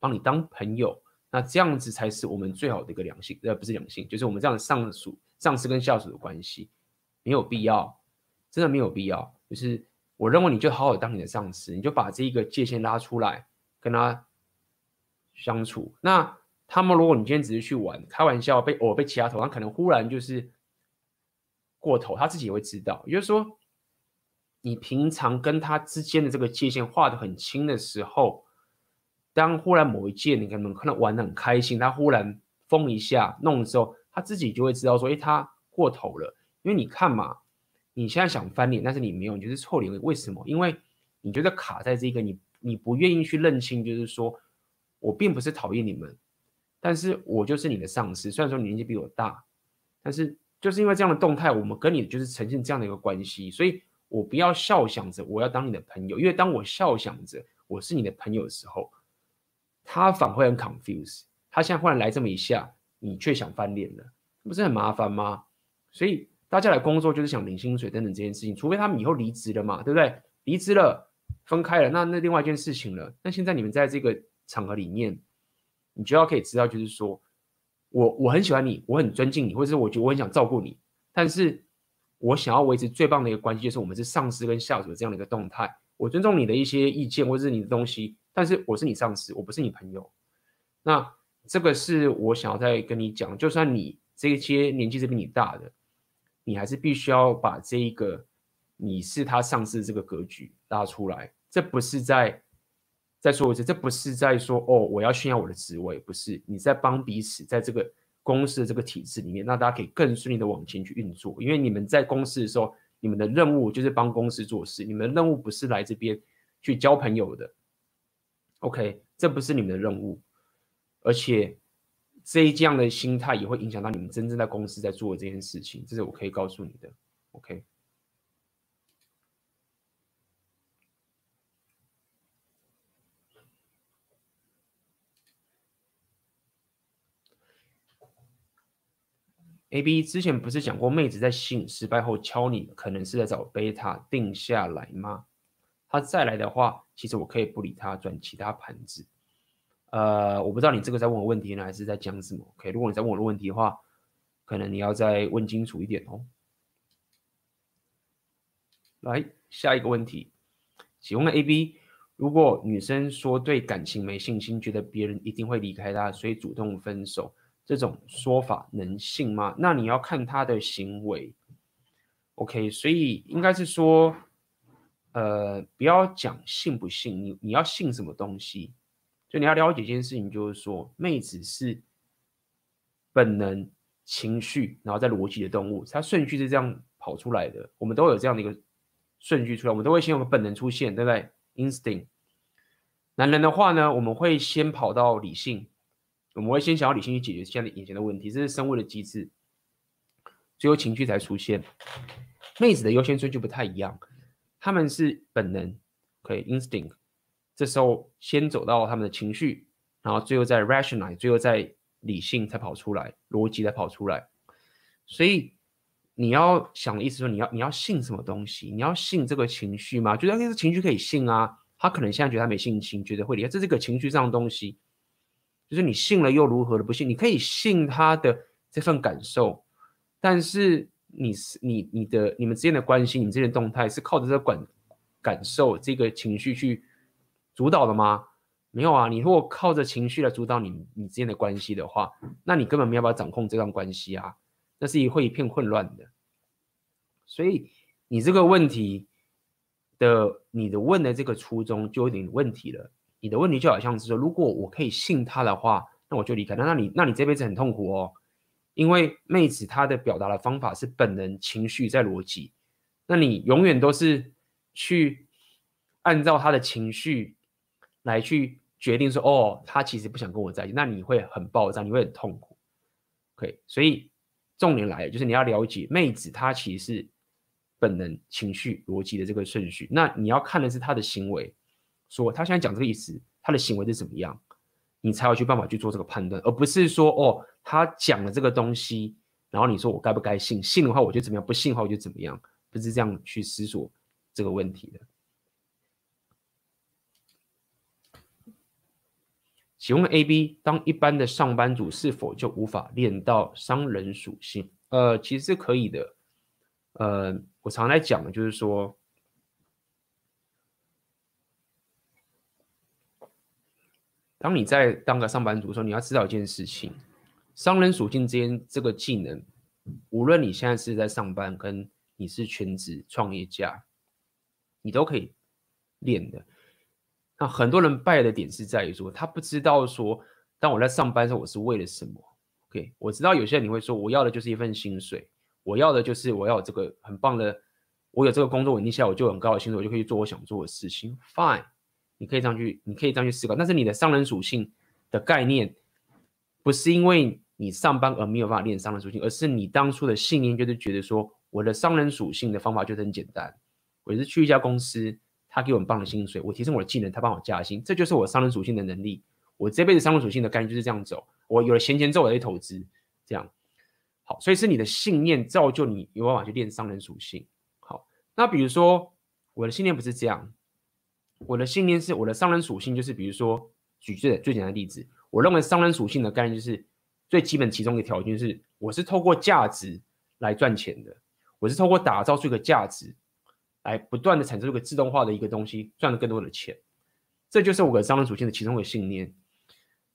帮你当朋友，那这样子才是我们最好的一个良性，呃，不是良性，就是我们这样的上属。上司跟下属的关系没有必要，真的没有必要。就是我认为你就好好当你的上司，你就把这一个界限拉出来跟他相处。那他们如果你今天只是去玩、开玩笑，被偶尔被其他头，他可能忽然就是过头，他自己也会知道。也就是说，你平常跟他之间的这个界限画得很清的时候，当忽然某一件你可能可能玩得很开心，他忽然疯一下弄的时候。他自己就会知道说，哎，他过头了。因为你看嘛，你现在想翻脸，但是你没有，你就是臭脸。为什么？因为你觉得卡在这个，你你不愿意去认清，就是说我并不是讨厌你们，但是我就是你的上司。虽然说你年纪比我大，但是就是因为这样的动态，我们跟你就是呈现这样的一个关系，所以我不要笑想着我要当你的朋友，因为当我笑想着我是你的朋友的时候，他反会很 confuse。他现在忽然来这么一下。你却想翻脸了，不是很麻烦吗？所以大家来工作就是想领薪水等等这件事情，除非他们以后离职了嘛，对不对？离职了，分开了，那那另外一件事情了。那现在你们在这个场合里面，你就要可以知道，就是说我我很喜欢你，我很尊敬你，或者是我觉得我很想照顾你，但是我想要维持最棒的一个关系，就是我们是上司跟下属的这样的一个动态。我尊重你的一些意见或者是你的东西，但是我是你上司，我不是你朋友。那。这个是我想要再跟你讲，就算你这些年纪是比你大的，你还是必须要把这一个你是他上司这个格局拉出来。这不是在再说一次，这不是在说哦，我要炫耀我的职位，不是，你在帮彼此在这个公司的这个体制里面，让大家可以更顺利的往前去运作。因为你们在公司的时候，你们的任务就是帮公司做事，你们的任务不是来这边去交朋友的。OK，这不是你们的任务。而且这一这样的心态也会影响到你们真正在公司在做的这件事情，这是我可以告诉你的。OK。AB 之前不是讲过，妹子在吸引失败后敲你，可能是在找贝塔定下来吗？他再来的话，其实我可以不理他，转其他盘子。呃，我不知道你这个在问我问题呢，还是在讲什么？OK，如果你在问我的问题的话，可能你要再问清楚一点哦。来，下一个问题，请问 AB，如果女生说对感情没信心，觉得别人一定会离开她，所以主动分手，这种说法能信吗？那你要看她的行为。OK，所以应该是说，呃，不要讲信不信，你你要信什么东西？就你要了解一件事情，就是说，妹子是本能、情绪，然后在逻辑的动物，它顺序是这样跑出来的。我们都有这样的一个顺序出来，我们都会先有个本能出现，对不对？Instinct。男人的话呢，我们会先跑到理性，我们会先想要理性去解决现在眼前的问题，这是生物的机制，最后情绪才出现。妹子的优先顺序不太一样，他们是本能，可以 Instinct。这时候先走到他们的情绪，然后最后再 rational，最后再理性才跑出来，逻辑才跑出来。所以你要想的意思说，你要你要信什么东西？你要信这个情绪吗？觉得那个情绪可以信啊。他可能现在觉得他没信心，觉得会离开，这是个情绪上的东西。就是你信了又如何的不信？你可以信他的这份感受，但是你是你你的你们之间的关系，你们之间的动态是靠着这个感感受这个情绪去。主导的吗？没有啊！你如果靠着情绪来主导你你之间的关系的话，那你根本没有办法掌控这段关系啊！那是一会一片混乱的。所以你这个问题的你的问的这个初衷就有点问题了。你的问题就好像是说，如果我可以信他的话，那我就离开。那那你那你这辈子很痛苦哦，因为妹子她的表达的方法是本能、情绪在逻辑，那你永远都是去按照他的情绪。来去决定说，哦，他其实不想跟我在一起，那你会很爆炸，你会很痛苦。OK，所以重点来了，就是你要了解妹子她其实是本能、情绪、逻辑的这个顺序。那你要看的是她的行为，说她现在讲这个意思，她的行为是怎么样，你才要去办法去做这个判断，而不是说哦，她讲了这个东西，然后你说我该不该信？信的话我就怎么样，不信的话我就怎么样，不是这样去思索这个问题的。请问 A、B 当一般的上班族是否就无法练到商人属性？呃，其实是可以的。呃，我常来讲的就是说，当你在当个上班族的时候，你要知道一件事情：商人属性之间这个技能，无论你现在是在上班，跟你是全职创业家，你都可以练的。那很多人败的点是在于说，他不知道说，当我在上班的时候，我是为了什么？OK，我知道有些人你会说，我要的就是一份薪水，我要的就是我要这个很棒的，我有这个工作稳定下来，我就很高的薪水，我就可以做我想做的事情。Fine，你可以这样去，你可以这样去思考。但是你的商人属性的概念，不是因为你上班而没有办法练商人属性，而是你当初的信念就是觉得说，我的商人属性的方法就是很简单，我是去一家公司。他给我很棒的薪水，我提升我的技能，他帮我加薪，这就是我商人属性的能力。我这辈子商人属性的概念就是这样走。我有了闲钱之后，我再投资，这样好。所以是你的信念造就你有办法去练商人属性。好，那比如说我的信念不是这样，我的信念是我的商人属性就是，比如说举最最简单的例子，我认为商人属性的概念就是最基本其中一个条件是，我是透过价值来赚钱的，我是透过打造出一个价值。来不断的产生这个自动化的一个东西，赚了更多的钱，这就是我的商人属性的其中一个信念。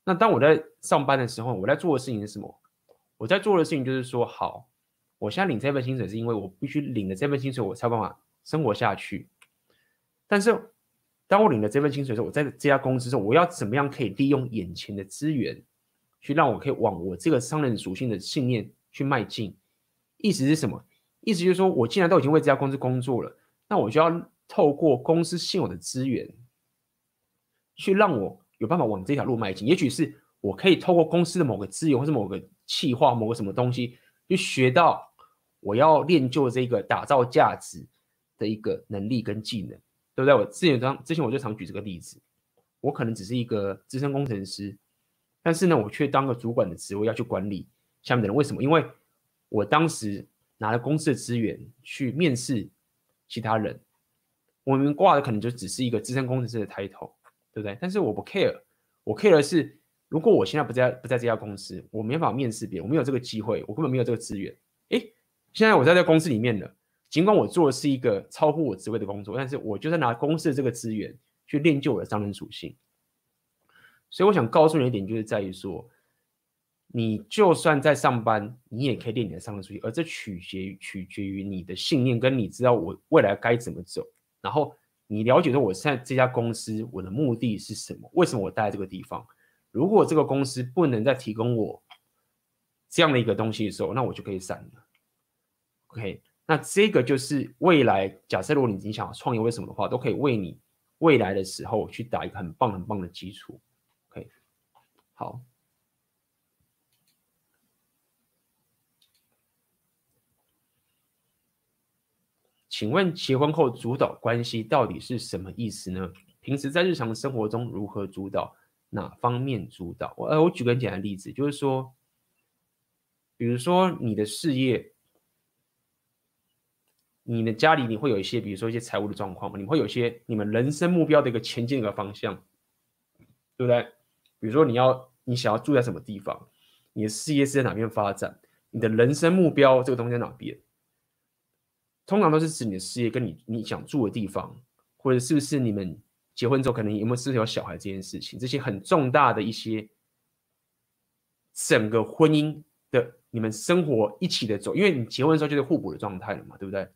那当我在上班的时候，我在做的事情是什么？我在做的事情就是说，好，我现在领这份薪水是因为我必须领了这份薪水，我才有办法生活下去。但是，当我领了这份薪水的时候，我在这家公司的时候，我要怎么样可以利用眼前的资源，去让我可以往我这个商人属性的信念去迈进？意思是什么？意思就是说我既然都已经为这家公司工作了。那我就要透过公司现有的资源，去让我有办法往这条路迈进。也许是我可以透过公司的某个资源，或是某个企划、某个什么东西，去学到我要练就这个打造价值的一个能力跟技能，对不对？我之前当之前我就常举这个例子，我可能只是一个资深工程师，但是呢，我却当个主管的职位要去管理下面的人。为什么？因为我当时拿了公司的资源去面试。其他人，我们挂的可能就只是一个资深工程师的 title，对不对？但是我不 care，我 care 的是，如果我现在不在不在这家公司，我没法面试别人，我没有这个机会，我根本没有这个资源。诶，现在我在这公司里面了，尽管我做的是一个超乎我职位的工作，但是我就在拿公司的这个资源去练就我的商人属性。所以我想告诉你一点，就是在于说。你就算在上班，你也可以练你的商人属性，而这取决于取决于你的信念，跟你知道我未来该怎么走，然后你了解说我现在这家公司我的目的是什么，为什么我待在这个地方？如果这个公司不能再提供我这样的一个东西的时候，那我就可以散了。OK，那这个就是未来假设如果你你想创业，为什么的话，都可以为你未来的时候去打一个很棒很棒的基础。OK，好。请问结婚后主导关系到底是什么意思呢？平时在日常生活中如何主导？哪方面主导？我呃，我举个很简单的例子，就是说，比如说你的事业，你的家里你会有一些，比如说一些财务的状况嘛，你会有一些你们人生目标的一个前进的一个方向，对不对？比如说你要你想要住在什么地方，你的事业是在哪边发展，你的人生目标这个东西在哪边？通常都是指你的事业跟你你想住的地方，或者是不是你们结婚之后可能有没有是有小孩这件事情，这些很重大的一些整个婚姻的你们生活一起的走，因为你结婚的时候就是互补的状态了嘛，对不对？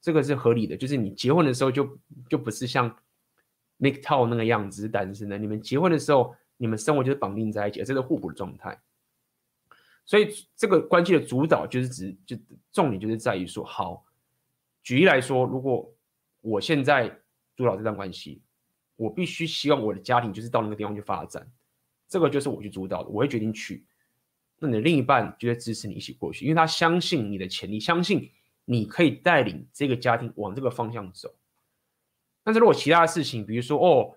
这个是合理的，就是你结婚的时候就就不是像 make tall 那个样子单身的，你们结婚的时候你们生活就是绑定在一起，这是互补的状态。所以这个关系的主导就是指就重点就是在于说好。举例来说，如果我现在主导这段关系，我必须希望我的家庭就是到那个地方去发展，这个就是我去主导的，我会决定去。那你的另一半就会支持你一起过去，因为他相信你的潜力，相信你可以带领这个家庭往这个方向走。但是如果其他的事情，比如说哦，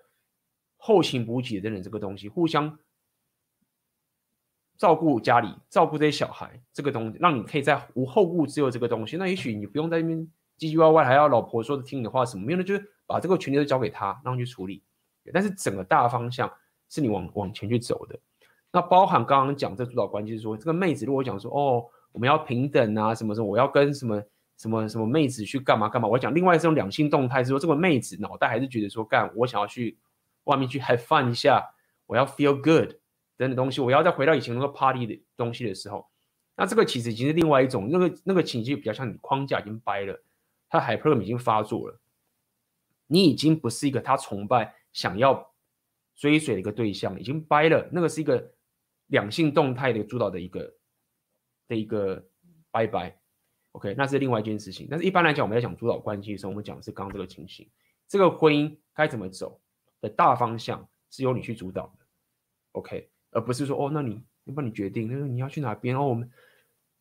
后勤补给等等这个东西，互相照顾家里、照顾这些小孩，这个东西让你可以在无后顾之忧这个东西，那也许你不用在那边唧唧歪歪，还要老婆说的听你的话什么，没有呢，就是把这个权利都交给他，让他去处理。但是整个大方向是你往往前去走的。那包含刚刚讲这主导关系，就是说这个妹子如果讲说哦，我们要平等啊，什么什么，我要跟什么什么什么妹子去干嘛干嘛。我讲另外这种两性动态是说，这个妹子脑袋还是觉得说干，我想要去外面去 have fun 一下，我要 feel good 等等东西，我要再回到以前那个 party 的东西的时候，那这个其实已经是另外一种那个那个情绪比较像你框架已经掰了，他 hyper 已经发作了，你已经不是一个他崇拜想要追随的一个对象，已经掰了，那个是一个。两性动态的主导的一个的一个拜拜，OK，那是另外一件事情。但是一般来讲，我们在讲主导关系的时候，我们讲的是刚刚这个情形，这个婚姻该怎么走的大方向是由你去主导的，OK，而不是说哦，那你你帮你决定，那你要去哪边哦，我们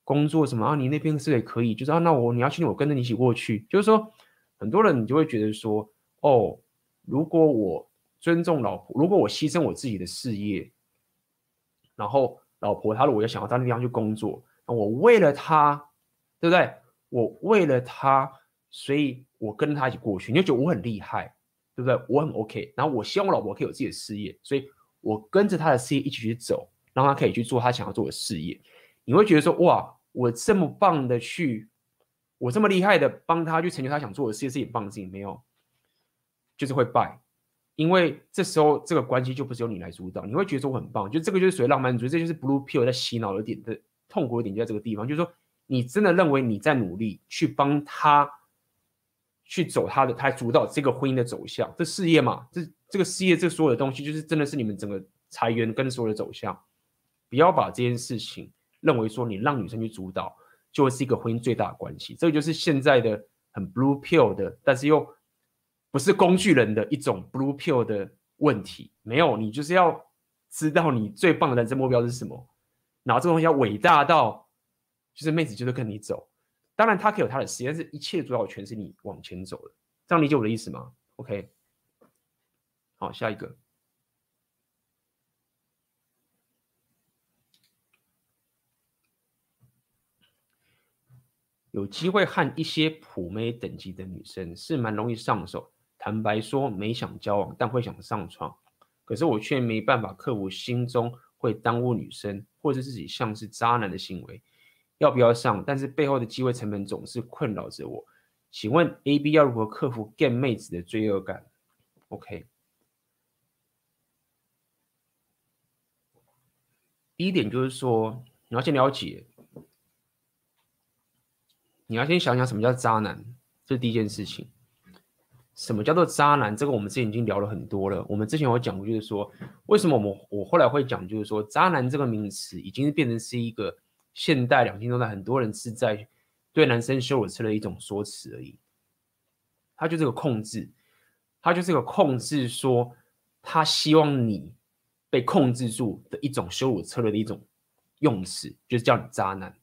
工作什么啊？你那边是也可以，就是啊，那我你要去，我跟着你一起过去。就是说，很多人你就会觉得说，哦，如果我尊重老婆，如果我牺牲我自己的事业。然后老婆她如果要想要到那地方去工作，那我为了她，对不对？我为了她，所以我跟她一起过去，你就觉得我很厉害，对不对？我很 OK。然后我希望我老婆可以有自己的事业，所以我跟着她的事业一起去走，让她可以去做她想要做的事业。你会觉得说，哇，我这么棒的去，我这么厉害的帮他去成就他想做的事业，是很棒的事情，没有，就是会败。因为这时候这个关系就不是由你来主导，你会觉得说我很棒，就这个就是属于浪漫主义，这就是 blue pill 在洗脑的点的痛苦的点就在这个地方，就是说你真的认为你在努力去帮他去走他的，他主导这个婚姻的走向，这事业嘛，这这个事业这所有的东西，就是真的是你们整个财源跟所有的走向，不要把这件事情认为说你让女生去主导，就会是一个婚姻最大的关系，这个就是现在的很 blue pill 的，但是又。不是工具人的一种 blue pill 的问题，没有，你就是要知道你最棒的人生目标是什么，然后这个东西要伟大到，就是妹子就是跟你走，当然他可以有他的实验，是一切主导权是你往前走的，这样理解我的意思吗？OK，好，下一个，有机会和一些普妹等级的女生是蛮容易上手。坦白说，没想交往，但会想上床，可是我却没办法克服心中会耽误女生，或者自己像是渣男的行为。要不要上？但是背后的机会成本总是困扰着我。请问 A、B 要如何克服 get 妹子的罪恶感？OK，第一点就是说，你要先了解，你要先想想什么叫渣男，这是第一件事情。什么叫做渣男？这个我们之前已经聊了很多了。我们之前有讲过，就是说为什么我们我后来会讲，就是说渣男这个名词已经变成是一个现代两性中的很多人是在对男生羞辱词的一种说辞而已。他就是个控制，他就是个控制，说他希望你被控制住的一种羞辱策略的一种用词，就是叫你渣男，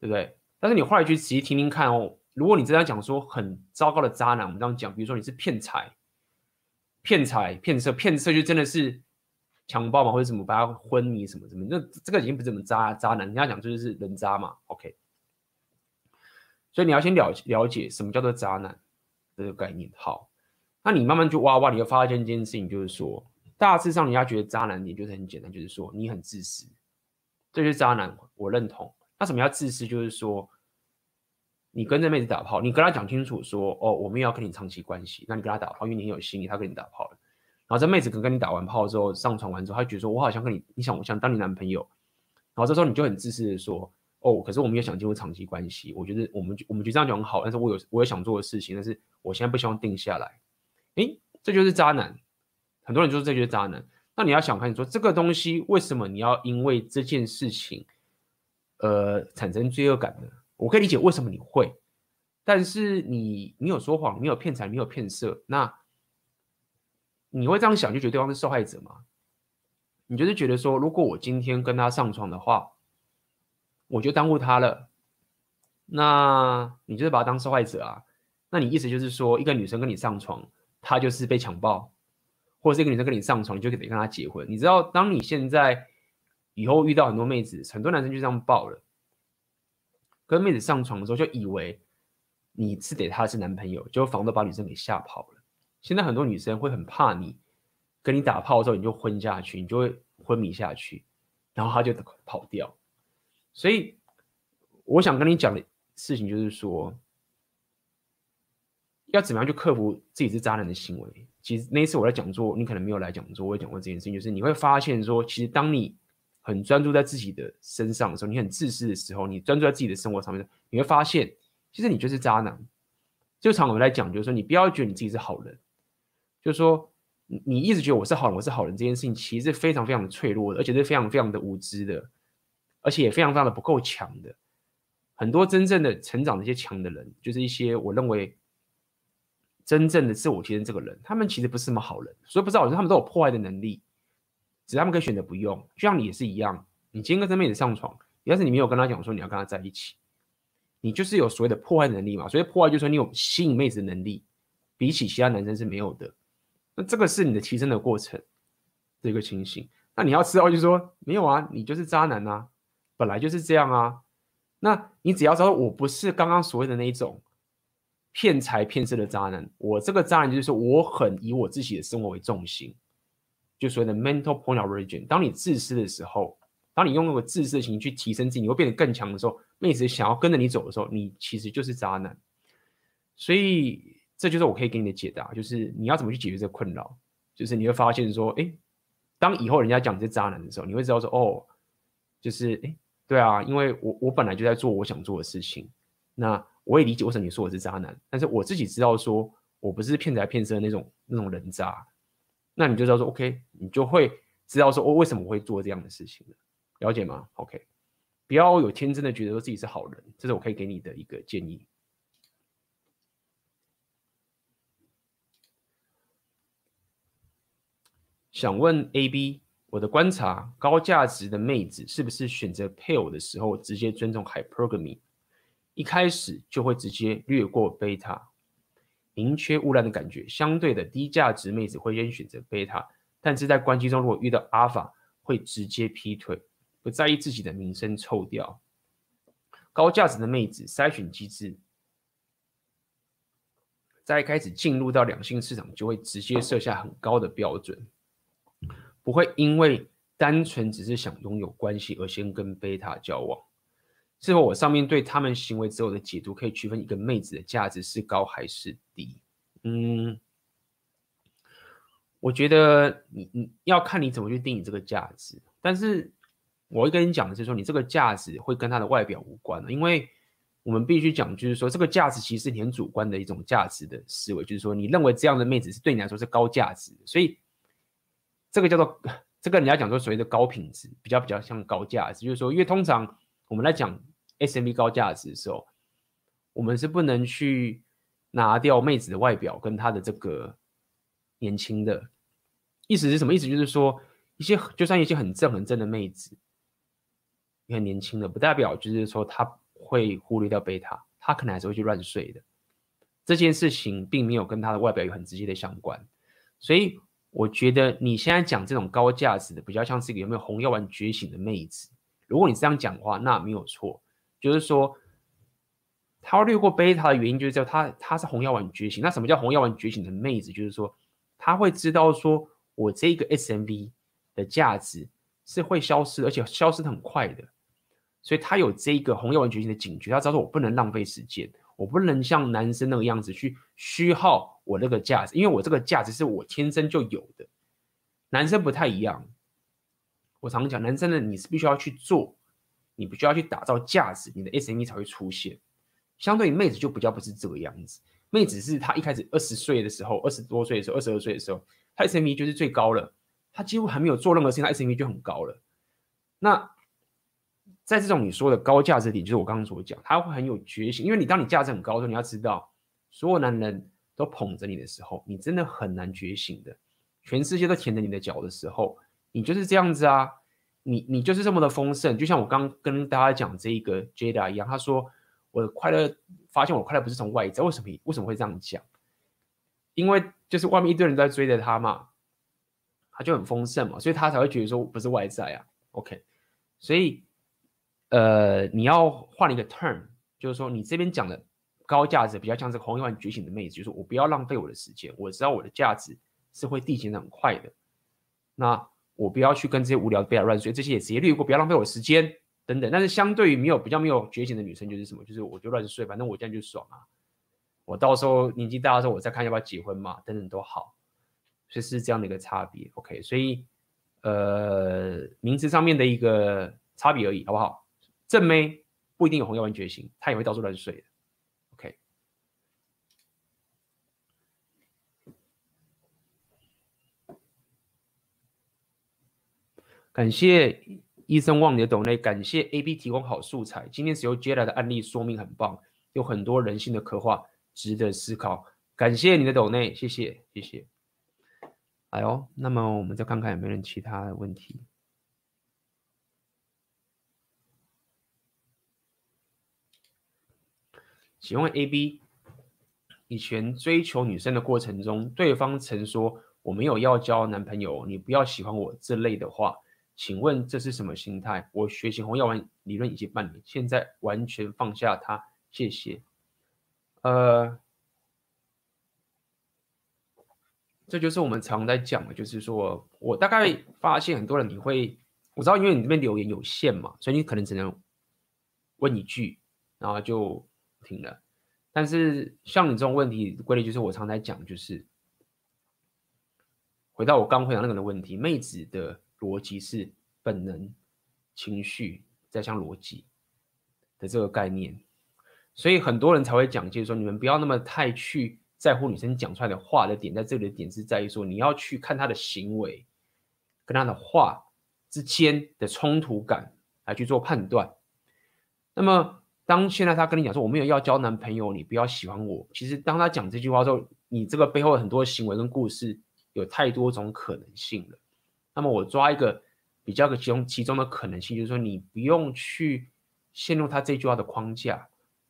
对不对？但是你后来去仔细听听看哦。如果你这样讲说很糟糕的渣男，我们这样讲，比如说你是骗财、骗财、骗色、骗色，就真的是强暴嘛，或者什么把他昏迷什么什么，那这个已经不怎么渣渣男，人家讲就是人渣嘛。OK，所以你要先了了解什么叫做渣男这个概念。好，那你慢慢去挖挖，你会发现一件事情，就是说大致上人家觉得渣男点就是很简单，就是说你很自私，这就是渣男，我认同。那什么叫自私？就是说。你跟这妹子打炮，你跟她讲清楚说，哦，我们要跟你长期关系。那你跟她打炮，因为你很有心意，她跟你打炮了。然后这妹子可能跟你打完炮之后，上床完之后，她觉得说，我好像跟你，你想我想当你男朋友。然后这时候你就很自私的说，哦，可是我们也想进入长期关系。我觉得我们我们觉得这样讲很好，但是我有我有想做的事情，但是我现在不希望定下来。诶，这就是渣男。很多人说这就是渣男。那你要想看，你说这个东西为什么你要因为这件事情，呃，产生罪恶感呢？我可以理解为什么你会，但是你你有说谎，你有骗财，你有骗色，那你会这样想就觉得对方是受害者吗？你就是觉得说，如果我今天跟他上床的话，我就耽误他了。那你就是把他当受害者啊？那你意思就是说，一个女生跟你上床，她就是被强暴，或者是一个女生跟你上床，你就得跟她结婚？你知道，当你现在以后遇到很多妹子，很多男生就这样抱了，跟妹子上床的时候就以为你是得他是男朋友，就反而把女生给吓跑了。现在很多女生会很怕你跟你打炮的时候，你就昏下去，你就会昏迷下去，然后他就跑掉。所以我想跟你讲的。事情就是说，要怎么样去克服自己是渣男的行为？其实那一次我在讲座，你可能没有来讲座，我也讲过这件事情，就是你会发现说，其实当你很专注在自己的身上的时候，你很自私的时候，你专注在自己的生活上面，你会发现，其实你就是渣男。就常我们来讲，就是说，你不要觉得你自己是好人，就是说，你一直觉得我是好人，我是好人，这件事情其实是非常非常的脆弱的，而且是非常非常的无知的，而且也非常非常的不够强的。很多真正的成长的一些强的人，就是一些我认为真正的自我提升这个人，他们其实不是什么好人。所以不是好人，他们都有破坏的能力，只是他们可以选择不用。就像你也是一样，你今天跟这妹子上床，要是你没有跟他讲说你要跟他在一起，你就是有所谓的破坏能力嘛。所以破坏就是说你有吸引妹子的能力，比起其他男生是没有的。那这个是你的提升的过程，这个情形。那你要知道，就是说没有啊，你就是渣男啊，本来就是这样啊。那你只要知道，我不是刚刚所谓的那一种骗财骗色的渣男。我这个渣男就是说，我很以我自己的生活为重心，就所谓的 mental point of origin。当你自私的时候，当你用那个自私的心去提升自己，你会变得更强的时候，妹子想要跟着你走的时候，你其实就是渣男。所以这就是我可以给你的解答，就是你要怎么去解决这个困扰，就是你会发现说，哎，当以后人家讲你是渣男的时候，你会知道说，哦，就是哎。对啊，因为我我本来就在做我想做的事情，那我也理解为什么你说我是渣男，但是我自己知道说我不是骗财骗色的那种那种人渣，那你就知道说 OK，你就会知道说我为什么会做这样的事情了，了解吗？OK，不要有天真的觉得说自己是好人，这是我可以给你的一个建议。想问 AB。我的观察，高价值的妹子是不是选择配偶的时候直接尊重 hypergamy，一开始就会直接略过贝塔，宁缺毋滥的感觉。相对的，低价值妹子会先选择贝塔，但是在关系中如果遇到阿尔法，会直接劈腿，不在意自己的名声臭掉。高价值的妹子筛选机制，在开始进入到两性市场就会直接设下很高的标准。不会因为单纯只是想拥有关系而先跟贝塔交往。是否我上面对他们行为之后的解读可以区分一个妹子的价值是高还是低？嗯，我觉得你你要看你怎么去定义这个价值。但是我会跟你讲的是说，你这个价值会跟她的外表无关的，因为我们必须讲，就是说这个价值其实是你很主观的一种价值的思维，就是说你认为这样的妹子是对你来说是高价值，所以。这个叫做这个人家讲说所谓的高品质，比较比较像高价值，就是说，因为通常我们来讲 SMB 高价值的时候，我们是不能去拿掉妹子的外表跟她的这个年轻的，意思是什么意思？就是说一些就算一些很正很正的妹子，也很年轻的，不代表就是说她会忽略掉贝塔，她可能还是会去乱睡的。这件事情并没有跟她的外表有很直接的相关，所以。我觉得你现在讲这种高价值的，比较像是一个有没有红药丸觉醒的妹子。如果你这样讲的话，那没有错，就是说，他略过贝塔的原因就是叫他他是红药丸觉醒。那什么叫红药丸觉醒的妹子？就是说，他会知道说我这个 SMV 的价值是会消失，而且消失很快的，所以他有这个红药丸觉醒的警觉，他知道说我不能浪费时间。我不能像男生那个样子去虚耗我那个价值，因为我这个价值是我天生就有的。男生不太一样，我常讲，男生呢，你是必须要去做，你必须要去打造价值，你的 SMV 才会出现。相对于妹子就比较不是这个样子，妹子是她一开始二十岁的时候，二十多岁的时候，二十二岁的时候，她 SMV 就是最高了，她几乎还没有做任何事情，她 SMV 就很高了。那在这种你说的高价值点，就是我刚刚所讲，他会很有觉醒，因为你当你价值很高的时候，你要知道，所有男人都捧着你的时候，你真的很难觉醒的。全世界都舔着你的脚的时候，你就是这样子啊，你你就是这么的丰盛，就像我刚跟大家讲这一个 Jada 一样，他说我的快乐，发现我快乐不是从外在，为什么为什么会这样讲？因为就是外面一堆人在追着他嘛，他就很丰盛嘛，所以他才会觉得说不是外在啊。OK，所以呃，你要换一个 term，就是说你这边讲的高价值比较像是红一万觉醒的妹子，就是我不要浪费我的时间，我知道我的价值是会递减的很快的，那我不要去跟这些无聊的贝尔乱睡，这些也直接略过，不要浪费我时间等等。但是相对于没有比较没有觉醒的女生，就是什么？就是我就乱睡，反正我这样就爽啊。我到时候年纪大的时候，我再看要不要结婚嘛，等等都好，所以是这样的一个差别。OK，所以呃，名词上面的一个差别而已，好不好？正妹不一定有红药丸觉醒，她也会到处乱睡的。OK，感谢医生忘你的懂内，感谢 AB 提供好素材。今天使用接来的案例说明很棒，有很多人性的刻画。值得思考，感谢你的抖内，谢谢谢谢。哎呦，那么我们再看看有没有人其他的问题。请问 AB，以前追求女生的过程中，对方曾说我没有要交男朋友，你不要喜欢我这类的话，请问这是什么心态？我学习红药丸理论已经半年，现在完全放下它，谢谢。呃，这就是我们常在讲的，就是说我大概发现很多人你会，我知道因为你这边留言有限嘛，所以你可能只能问一句，然后就停了。但是像你这种问题，规律就是我常在讲，就是回到我刚回答那个的问题，妹子的逻辑是本能、情绪再像逻辑的这个概念。所以很多人才会讲，就是说你们不要那么太去在乎女生讲出来的话的点，在这里的点是在于说，你要去看她的行为跟她的话之间的冲突感来去做判断。那么当现在她跟你讲说我没有要交男朋友，你不要喜欢我，其实当她讲这句话之后，你这个背后很多行为跟故事有太多种可能性了。那么我抓一个比较个其中其中的可能性，就是说你不用去陷入他这句话的框架。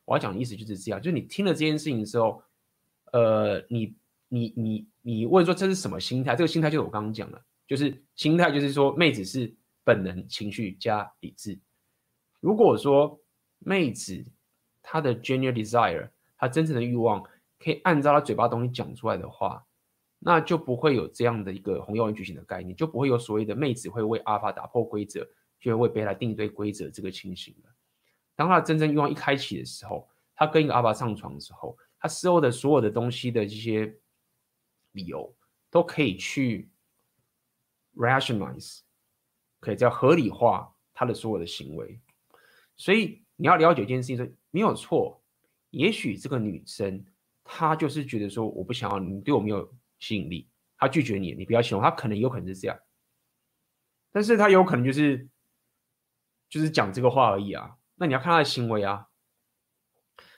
我要讲的意思就是这样，就是你听了这件事情的时候，呃，你你你你问说这是什么心态？这个心态就是我刚刚讲的，就是心态就是说妹子是本能、情绪加理智。如果说妹子她的 genuine desire，她真正的欲望可以按照她嘴巴东西讲出来的话，那就不会有这样的一个红药丸觉醒的概念，就不会有所谓的妹子会为阿法打破规则，就会为贝塔定一堆规则这个情形了。当他的真正欲望一开启的时候，他跟一个阿法上床的时候，他事后的所有的东西的这些理由都可以去 rationalize，可以叫合理化他的所有的行为。所以你要了解一件事情，说没有错，也许这个女生她就是觉得说我不想要你，对我没有吸引力，他拒绝你，你不要喜欢，他可能有可能是这样，但是他有可能就是就是讲这个话而已啊。那你要看他的行为啊，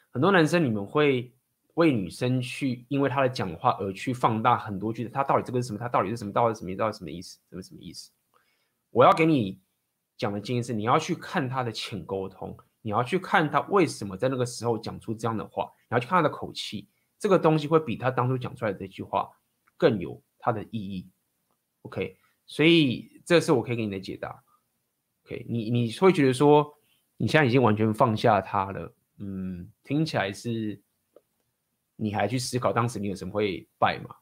很多男生你们会为女生去因为他的讲话而去放大很多句子，他到底这个是什么？他到底是什么？到底什么？到底什么意思？什么什么意思？我要给你讲的建议是，你要去看他的浅沟通，你要去看他为什么在那个时候讲出这样的话，你要去看他的口气，这个东西会比他当初讲出来的这句话更有它的意义。OK，所以这是我可以给你的解答。OK，你你会觉得说。你现在已经完全放下他了，嗯，听起来是，你还去思考当时你有什么会败吗？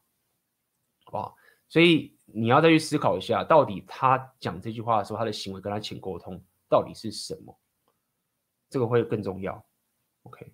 好不好？所以你要再去思考一下，到底他讲这句话的时候，他的行为跟他前沟通到底是什么？这个会更重要。OK。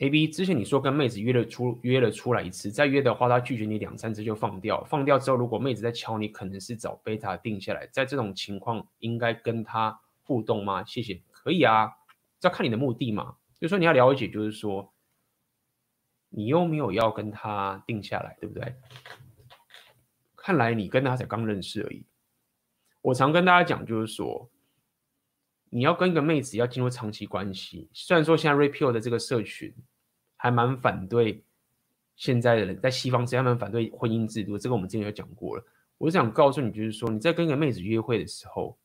A B 之前你说跟妹子约了出约了出来一次，再约的话，她拒绝你两三次就放掉。放掉之后，如果妹子再敲你，可能是找贝塔定下来。在这种情况，应该跟她互动吗？谢谢，可以啊，要看你的目的嘛。就是说你要了解，就是说你又没有要跟她定下来，对不对？看来你跟她才刚认识而已。我常跟大家讲，就是说你要跟一个妹子要进入长期关系，虽然说现在 Red Pill 的这个社群还蛮反对现在的人在西方这样蛮反对婚姻制度，这个我们之前有讲过了。我想告诉你，就是说你在跟一个妹子约会的时候，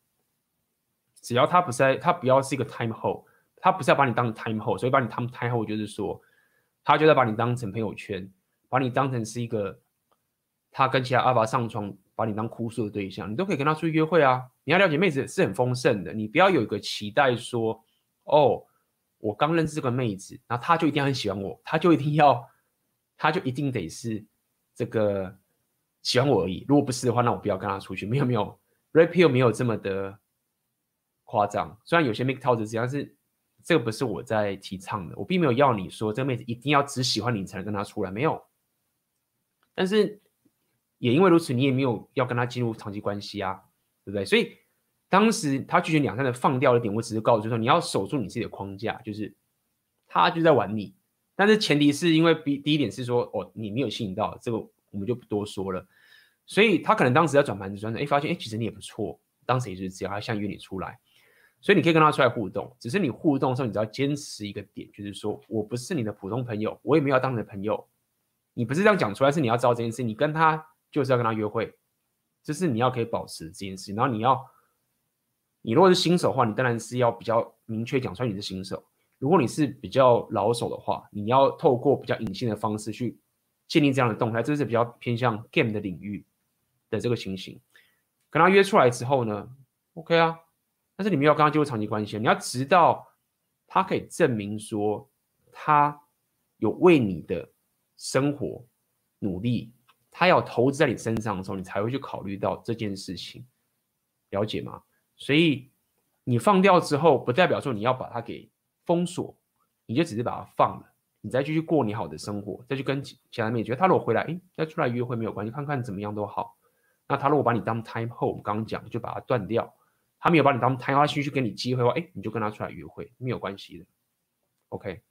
只要她不是在，她不要是一个 time hold，她不是要把你当 time hold，所以把你当 time hold 就是说，她就在把你当成朋友圈，把你当成是一个她跟其他阿爸上床。把你当哭诉的对象，你都可以跟她出去约会啊！你要了解妹子是很丰盛的，你不要有一个期待说，哦，我刚认识这个妹子，然后她就一定很喜欢我，她就一定要，她就一定得是这个喜欢我而已。如果不是的话，那我不要跟她出去。没有没有，Red Pill 没有这么的夸张。虽然有些 MGTOW 是这样，是这个不是我在提倡的，我并没有要你说这个妹子一定要只喜欢你才能跟她出来，没有。但是。也因为如此，你也没有要跟他进入长期关系啊，对不对？所以当时他拒绝两三的放掉的点，我只是告诉说，你要守住你自己的框架，就是他就在玩你，但是前提是因为第第一点是说，哦，你没有吸引到，这个我们就不多说了。所以他可能当时在转盘子转转，哎，发现哎，其实你也不错，当时也是只要，他想约你出来，所以你可以跟他出来互动，只是你互动的时候，你只要坚持一个点，就是说我不是你的普通朋友，我也没有当你的朋友，你不是这样讲出来，是你要知道这件事，你跟他。就是要跟他约会，这是你要可以保持这件事。然后你要，你如果是新手的话，你当然是要比较明确讲出来你是新手。如果你是比较老手的话，你要透过比较隐性的方式去建立这样的动态，这是比较偏向 game 的领域的这个情形。跟他约出来之后呢，OK 啊，但是你没有跟他进入长期关系，你要直到他可以证明说他有为你的生活努力。他要投资在你身上的时候，你才会去考虑到这件事情，了解吗？所以你放掉之后，不代表说你要把它给封锁，你就只是把它放了，你再继续过你好的生活，再去跟其他妹觉得他如果回来，诶，再出来约会没有关系，看看怎么样都好。那他如果把你当 time hold，刚刚讲就把它断掉。他没有把你当 time hold，继续给你机会的话，诶，你就跟他出来约会，没有关系的。OK。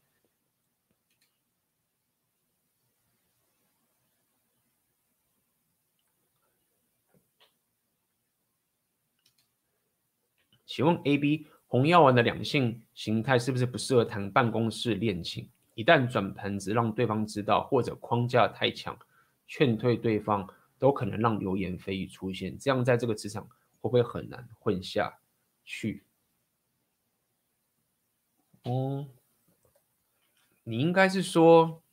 请问 A、B 红药丸的两性形态是不是不适合谈办公室恋情？一旦转盘子让对方知道，或者框架太强，劝退对方都可能让流言蜚语出现。这样在这个职场会不会很难混下去？哦、你应该是说，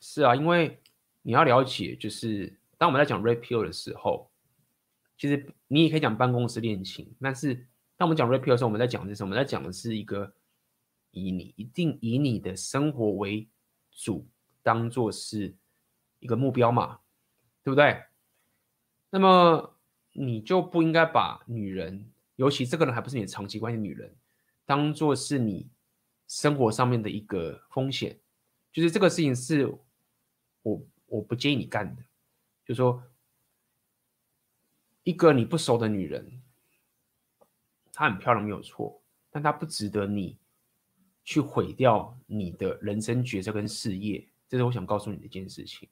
是啊，因为你要了解，就是当我们在讲 Red Pill 的时候。其实你也可以讲办公室恋情，但是当我们讲 Red Pill 的时候，我们在讲的是什么？我们在讲的是一个以你一定以你的生活为主，当做是一个目标嘛，对不对？那么你就不应该把女人，尤其这个人还不是你的长期关系女人，当做是你生活上面的一个风险，就是这个事情是我我不建议你干的，就是说。一个你不熟的女人，她很漂亮没有错，但她不值得你去毁掉你的人生角色跟事业，这是我想告诉你的一件事情。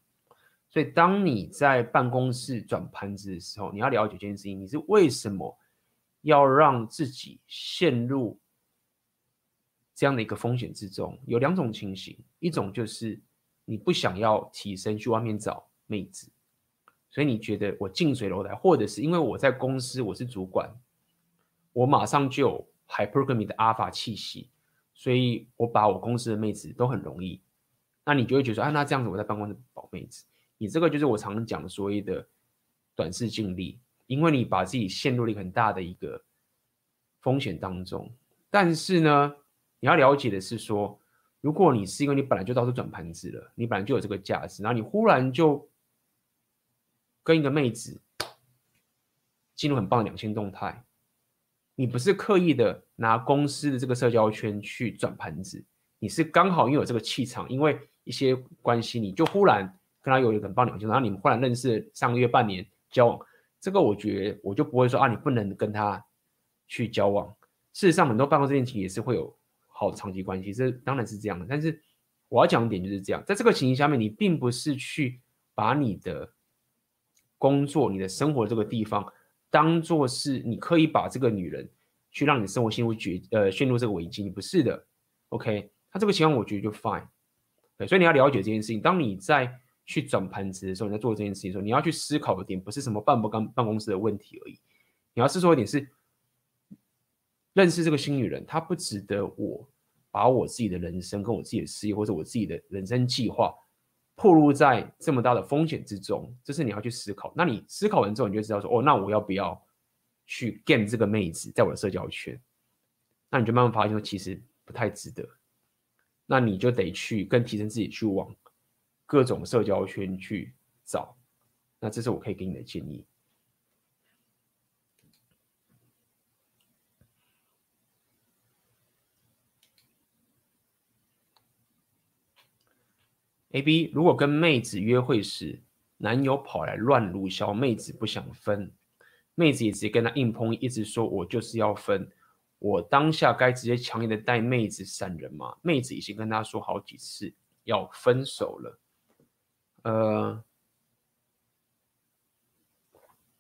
所以，当你在办公室转盘子的时候，你要了解一件事情：你是为什么要让自己陷入这样的一个风险之中？有两种情形，一种就是你不想要提升去外面找妹子。所以你觉得我近水楼台，或者是因为我在公司我是主管，我马上就有 hypergamy 的 alpha 气息，所以我把我公司的妹子都很容易。那你就会觉得说，啊，那这样子我在办公室保妹子，你这个就是我常讲的所谓的短视近利，因为你把自己陷入了一个很大的一个风险当中。但是呢，你要了解的是说，如果你是因为你本来就到处转盘子了，你本来就有这个价值，然后你忽然就跟一个妹子进入很棒的两性动态，你不是刻意的拿公司的这个社交圈去转盘子，你是刚好因为有这个气场，因为一些关系，你就忽然跟他有一个很棒两性，然后你们忽然认识上个月半年交往，这个我觉得我就不会说啊，你不能跟他去交往。事实上，很多办公室恋情也是会有好的长期关系，这当然是这样的。但是我要讲的点就是这样，在这个情形下面，你并不是去把你的。工作，你的生活这个地方当做是你刻意把这个女人去让你生活陷入绝呃陷入这个危机，你不是的，OK？他这个情况我觉得就 fine，对，所以你要了解这件事情。当你在去转盘子的时候，你在做这件事情的时候，你要去思考的点不是什么办不办办公室的问题而已，你要思考的点是认识这个新女人，她不值得我把我自己的人生跟我自己的事业或者我自己的人生计划暴露在这么大的风险之中，这是你要去思考。那你思考完之后，你就知道说，哦，那我要不要去 game 这个妹子在我的社交圈？那你就慢慢发现说，其实不太值得。那你就得去更提升自己，去往各种社交圈去找。那这是我可以给你的建议。A B，如果跟妹子约会时，男友跑来乱撸小，妹子不想分，妹子也直接跟他硬碰，一直说我就是要分。我当下该直接强硬的带妹子闪人吗？妹子已经跟他说好几次要分手了。呃，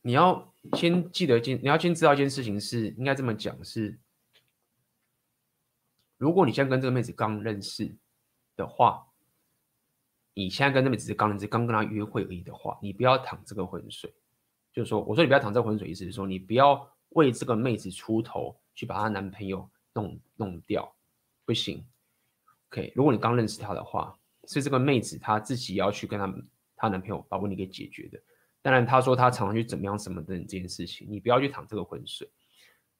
你要先记得一件，你要先知道一件事情是，应该这么讲是，如果你现在跟这个妹子刚认识的话，你现在跟这个妹子是刚认识，刚跟她约会而已的话，你不要淌这个浑水。就是说，我说你不要淌这个浑水，意思是说你不要为这个妹子出头。去把她男朋友弄弄掉，不行。OK，如果你刚认识她的话，是这个妹子她自己要去跟她她男朋友把问题给解决的。当然，她说她常常去怎么样什么的这件事情，你不要去淌这个浑水。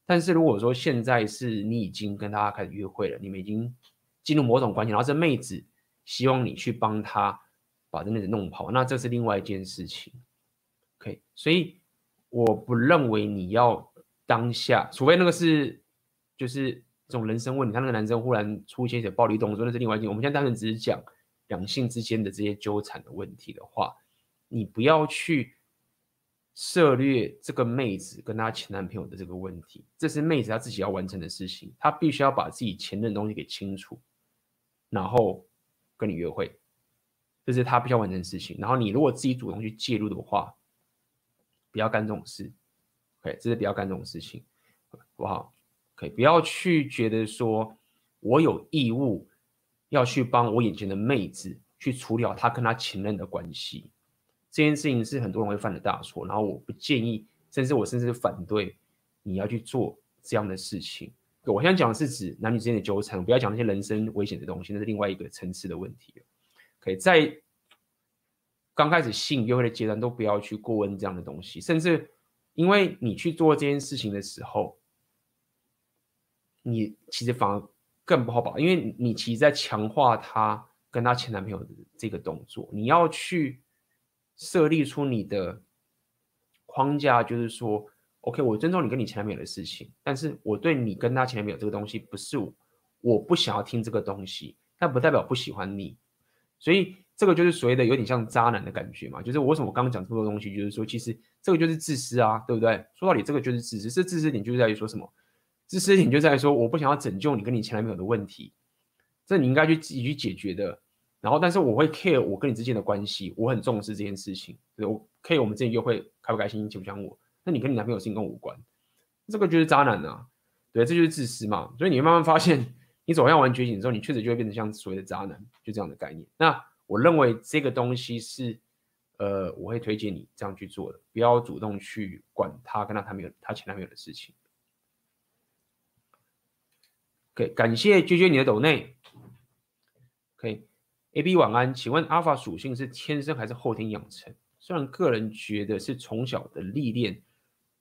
但是如果说现在是你已经跟她开始约会了，你们已经进入某种关系，然后这妹子希望你去帮她把这妹子弄跑，那这是另外一件事情。OK，所以我不认为你要。当下，除非那个是，就是这种人生问题，他那个男生忽然出现一些暴力动作，那是另外一件。我们现在单纯只是讲两性之间的这些纠缠的问题的话，你不要去涉猎这个妹子跟她前男朋友的这个问题，这是妹子她自己要完成的事情，她必须要把自己前任的东西给清楚，然后跟你约会，这是他必须要完成的事情。然后你如果自己主动去介入的话，不要干这种事。OK，这是不要干这种事情，好不好？OK，不要去觉得说我有义务要去帮我眼前的妹子去处理好她跟她前任的关系，这件事情是很多人会犯的大错。然后我不建议，甚至我甚至反对你要去做这样的事情。我现在讲的是指男女之间的纠缠，不要讲那些人身危险的东西，那是另外一个层次的问题。OK，在刚开始性约会的阶段，都不要去过问这样的东西，甚至。因为你去做这件事情的时候，你其实反而更不好保，因为你其实在强化她跟她前男朋友的这个动作。你要去设立出你的框架，就是说，OK，我尊重你跟你前男友的事情，但是我对你跟他前男友这个东西，不是我，我不想要听这个东西，但不代表不喜欢你，所以。这个就是所谓的有点像渣男的感觉嘛，就是我为什么我刚刚讲这么多东西，就是说其实这个就是自私啊，对不对？说到底，这个就是自私。这自私点就在于说什么？自私点就在于说我不想要拯救你跟你前男友的问题，这你应该去自己去解决的。然后，但是我会 care 我跟你之间的关系，我很重视这件事情。对，我 care 我们之间约会开不开心，想不想我？那你跟你男朋友事情跟我无关，这个就是渣男啊，对，这就是自私嘛。所以你会慢慢发现，你走向完觉醒之后，你确实就会变成像所谓的渣男，就这样的概念。那。我认为这个东西是，呃，我会推荐你这样去做的，不要主动去管他跟他谈没有他前男朋友的事情。OK，感谢娟娟你的抖内。OK，A B 晚安，请问阿法属性是天生还是后天养成？虽然个人觉得是从小的历练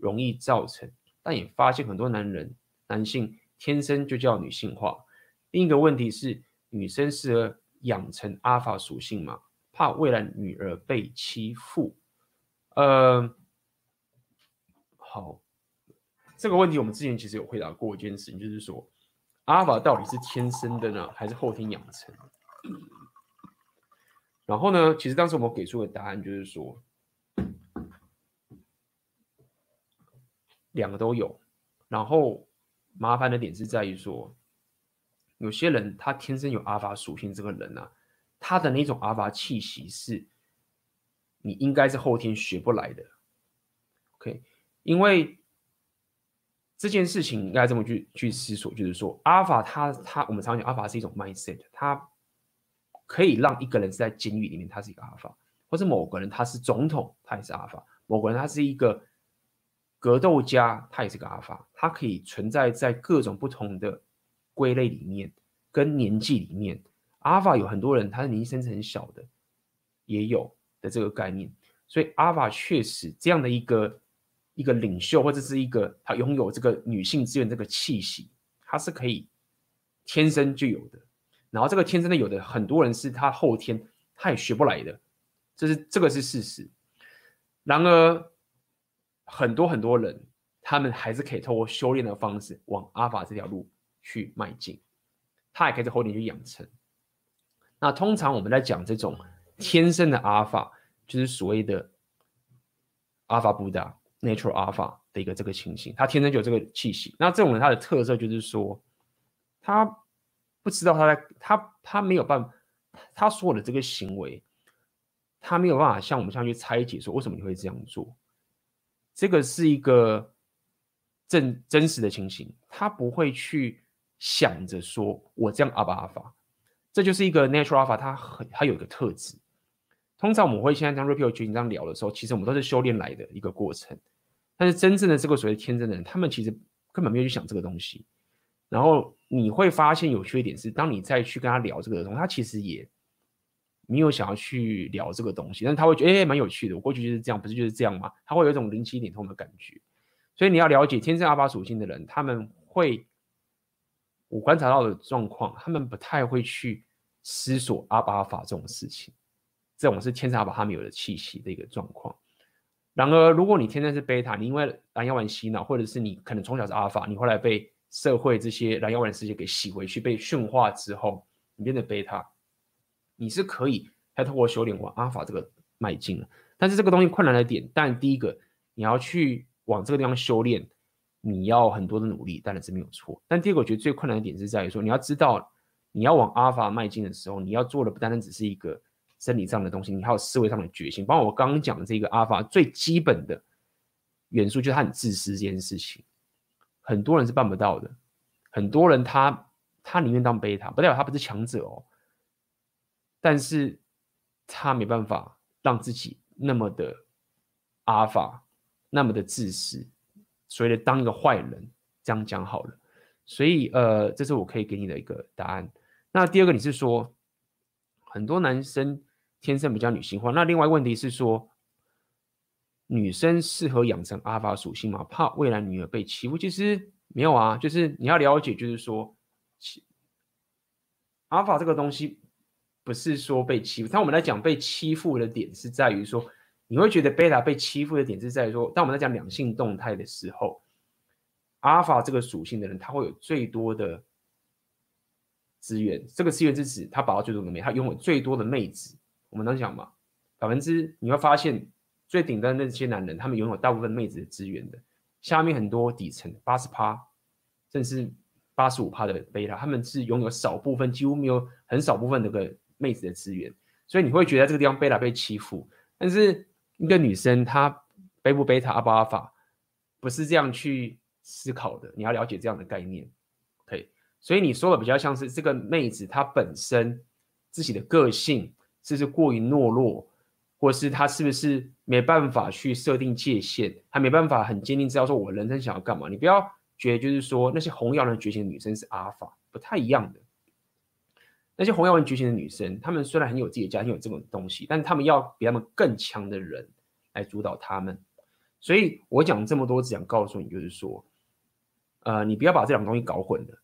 容易造成，但也发现很多男人男性天生就叫女性化。另一个问题是，女生适合。养成阿法属性吗，怕未来女儿被欺负。呃，好，这个问题我们之前其实有回答过一件事情，就是说阿法到底是天生的呢，还是后天养成？然后呢，其实当时我们给出的答案就是说，两个都有。然后麻烦的点是在于说。有些人他天生有阿法属性，这个人啊，他的那种阿法气息是，你应该是后天学不来的。OK，因为这件事情应该这么去去思索，就是说，阿法他他我们常讲阿法是一种 mindset，它可以让一个人是在监狱里面，他是一个阿法，或者某个人他是总统，他也是阿法，某个人他是一个格斗家，他也是个阿法，他可以存在在各种不同的归类里面，跟年纪里面，阿法有很多人他的年纪甚至很小的，也有的这个概念，所以阿法确实这样的一个。一个领袖，或者是一个他拥有这个女性资源这个气息，他是可以天生就有的。然后这个天生的有的，很多人是他后天他也学不来的，这是这个是事实。然而，很多很多人他们还是可以透过修炼的方式往阿法这条路去迈进，他也可以在后天去养成。那通常我们在讲这种天生的阿法，就是所谓的阿法布达。Natural Alpha 的一个这个情形，他天生就有这个气息。那这种人他的特色就是说，他不知道他在他他没有办法，他所有的这个行为，他没有办法像我们这样去拆解说为什么你会这样做。这个是一个真真实的情形，他不会去想着说我这样阿巴阿法，这就是一个 Natural Alpha，他很他有一个特质。通常我们会现在像 Repeal 群这样聊的时候，其实我们都是修炼来的一个过程。但是真正的这个所谓天真的人，他们其实根本没有去想这个东西。然后你会发现有缺点是，当你再去跟他聊这个的时候，他其实也没有想要去聊这个东西，但他会觉得哎，蛮有趣的。我过去就是这样，不是就是这样吗？他会有一种灵机一点通的感觉。所以你要了解天生阿法属性的人，他们会我观察到的状况，他们不太会去思索阿巴法这种事情。这种是天生阿法他们有的气息的一个状况。然而，如果你天生是贝塔，你因为蓝药丸洗脑，或者是你可能从小是阿法，你后来被社会这些蓝药丸世界给洗回去，被驯化之后，你变成贝塔，你是可以再透过修炼往阿尔法这个迈进了。但是这个东西困难的点，但第一个你要去往这个地方修炼，你要很多的努力，当然是没有错。但第二个我觉得最困难的点是在于说，你要知道你要往阿尔法迈进的时候，你要做的不单单只是一个。生理上的东西，你还有思维上的决心。包括我刚刚讲的这个阿尔法最基本的元素，就是他很自私这件事情，很多人是办不到的。很多人他他宁愿当贝塔，不代表他不是强者哦，但是他没办法让自己那么的阿法，那么的自私，所以，当一个坏人，这样讲好了。所以呃，这是我可以给你的一个答案。那第二个，你是说很多男生。天生比较女性化。那另外问题是说，女生适合养成阿法属性吗？怕未来女儿被欺负？其实没有啊，就是你要了解，就是说，阿法这个东西不是说被欺负。当我们来讲被欺负的点是在于说，你会觉得贝塔被欺负的点是在于说，当我们在讲两性动态的时候，阿尔法这个属性的人，他会有最多的资源。这个资源是指他把到最多的妹，他拥有最多的妹子。我们能讲嘛？百分之你会发现最顶端的那些男人，他们拥有大部分妹子的资源的。下面很多底层八十趴，甚至八十五趴的贝塔，他们是拥有少部分，几乎没有很少部分那个妹子的资源。所以你会觉得这个地方贝塔被欺负。但是一个女生她贝不贝塔阿不阿法，不是这样去思考的。你要了解这样的概念。OK，所以你说的比较像是这个妹子她本身自己的个性。是不是过于懦弱，或是她是不是没办法去设定界限，她没办法很坚定知道说我人生想要干嘛？你不要觉得就是说那些红药丸觉醒的女生是阿法，不太一样的。那些红药丸觉醒的女生，她们虽然很有自己的家庭，有这种东西，但是她们要比她们更强的人来主导她们。所以我讲这么多，只想告诉你，就是说，呃，你不要把这两个东西搞混了。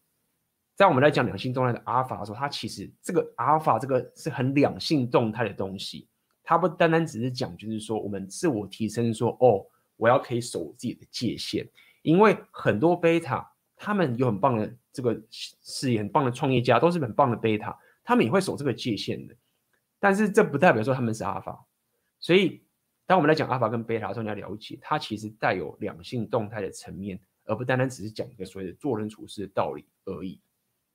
在我们来讲两性动态的阿尔法的时候，它其实这个阿尔法这个是很两性动态的东西，它不单单只是讲，就是说我们自我提升，说哦，我要可以守自己的界限，因为很多贝塔他们有很棒的这个事业，很棒的创业家，都是很棒的贝塔，他们也会守这个界限的，但是这不代表说他们是阿法，所以当我们来讲阿法跟贝塔的时候，你要了解，它其实带有两性动态的层面，而不单单只是讲一个所谓的做人处事的道理而已。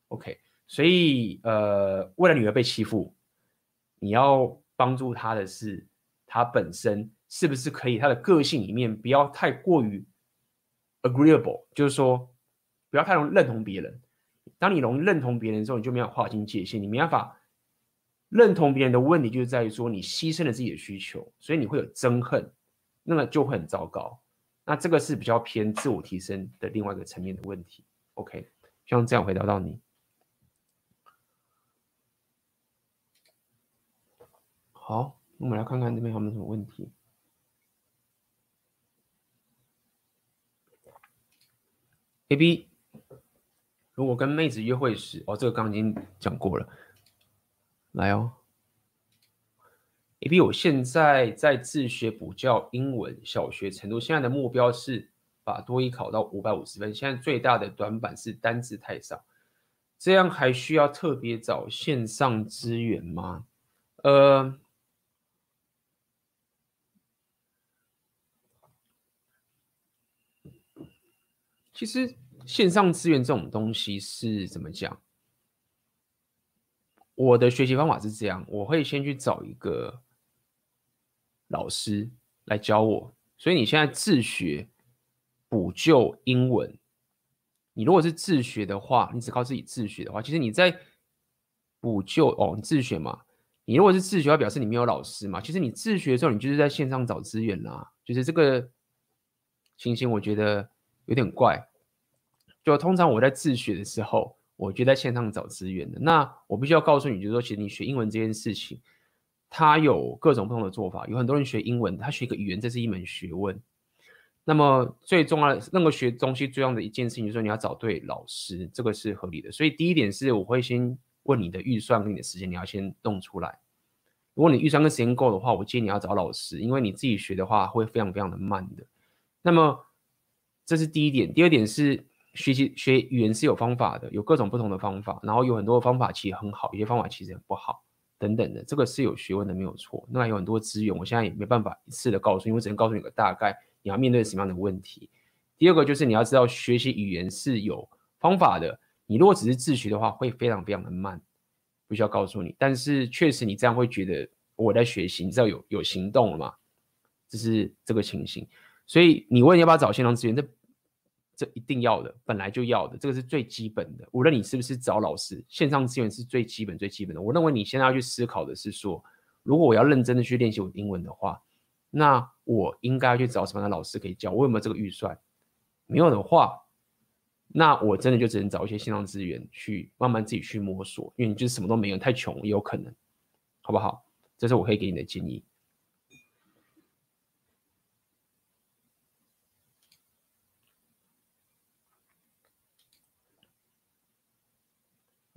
OK，所以呃，为了女儿被欺负，你要帮助她的是，她本身是不是可以，她的个性里面不要太过于 agreeable，就是说不要太容易认同别人。当你容易认同别人的时候，你就没有划清界限，你没办法认同别人的问题，就是在于说你牺牲了自己的需求，所以你会有憎恨，那么就会很糟糕。那这个是比较偏自我提升的另外一个层面的问题。OK，希望这样回答到你。好，我们来看看这边还有没有什么问题。A B，如果跟妹子约会时，哦，这个刚刚已经讲过了。来哦，A B，我现在在自学补教英文，小学程度，现在的目标是把多一考到五百五十分。现在最大的短板是单字太少，这样还需要特别找线上资源吗？呃，其实。线上资源这种东西是怎么讲？我的学习方法是这样，我会先去找一个老师来教我。所以你现在自学补救英文，你如果是自学的话，你只靠自己自学的话，其实你在补救哦，你自学嘛。你如果是自学，表示你没有老师嘛。其实你自学的时候，你就是在线上找资源啦。就是这个情形，我觉得有点怪。就通常我在自学的时候，我就在线上找资源的。那我必须要告诉你，就是说，其实你学英文这件事情，它有各种不同的做法。有很多人学英文，他学一个语言，这是一门学问。那么最重要的，任何学东西最重要的一件事情，就是说你要找对老师，这个是合理的。所以第一点是，我会先问你的预算跟你的时间，你要先弄出来。如果你预算跟时间够的话，我建议你要找老师，因为你自己学的话会非常非常的慢的。那么这是第一点。第二点是。学习学语言是有方法的，有各种不同的方法，然后有很多方法其实很好，有些方法其实很不好，等等的，这个是有学问的，没有错。那有很多资源，我现在也没办法一次的告诉你，我只能告诉你个大概，你要面对什么样的问题。第二个就是你要知道学习语言是有方法的，你如果只是自学的话，会非常非常的慢，不需要告诉你。但是确实你这样会觉得我在学习，你知道有有行动了吗？这是这个情形。所以你问要不要找线上资源，这。这一定要的，本来就要的，这个是最基本的。无论你是不是找老师，线上资源是最基本、最基本的。我认为你现在要去思考的是说，如果我要认真的去练习我英文的话，那我应该要去找什么样的老师可以教？我有没有这个预算？没有的话，那我真的就只能找一些线上资源去慢慢自己去摸索，因为你就什么都没有，太穷也有可能，好不好？这是我可以给你的建议。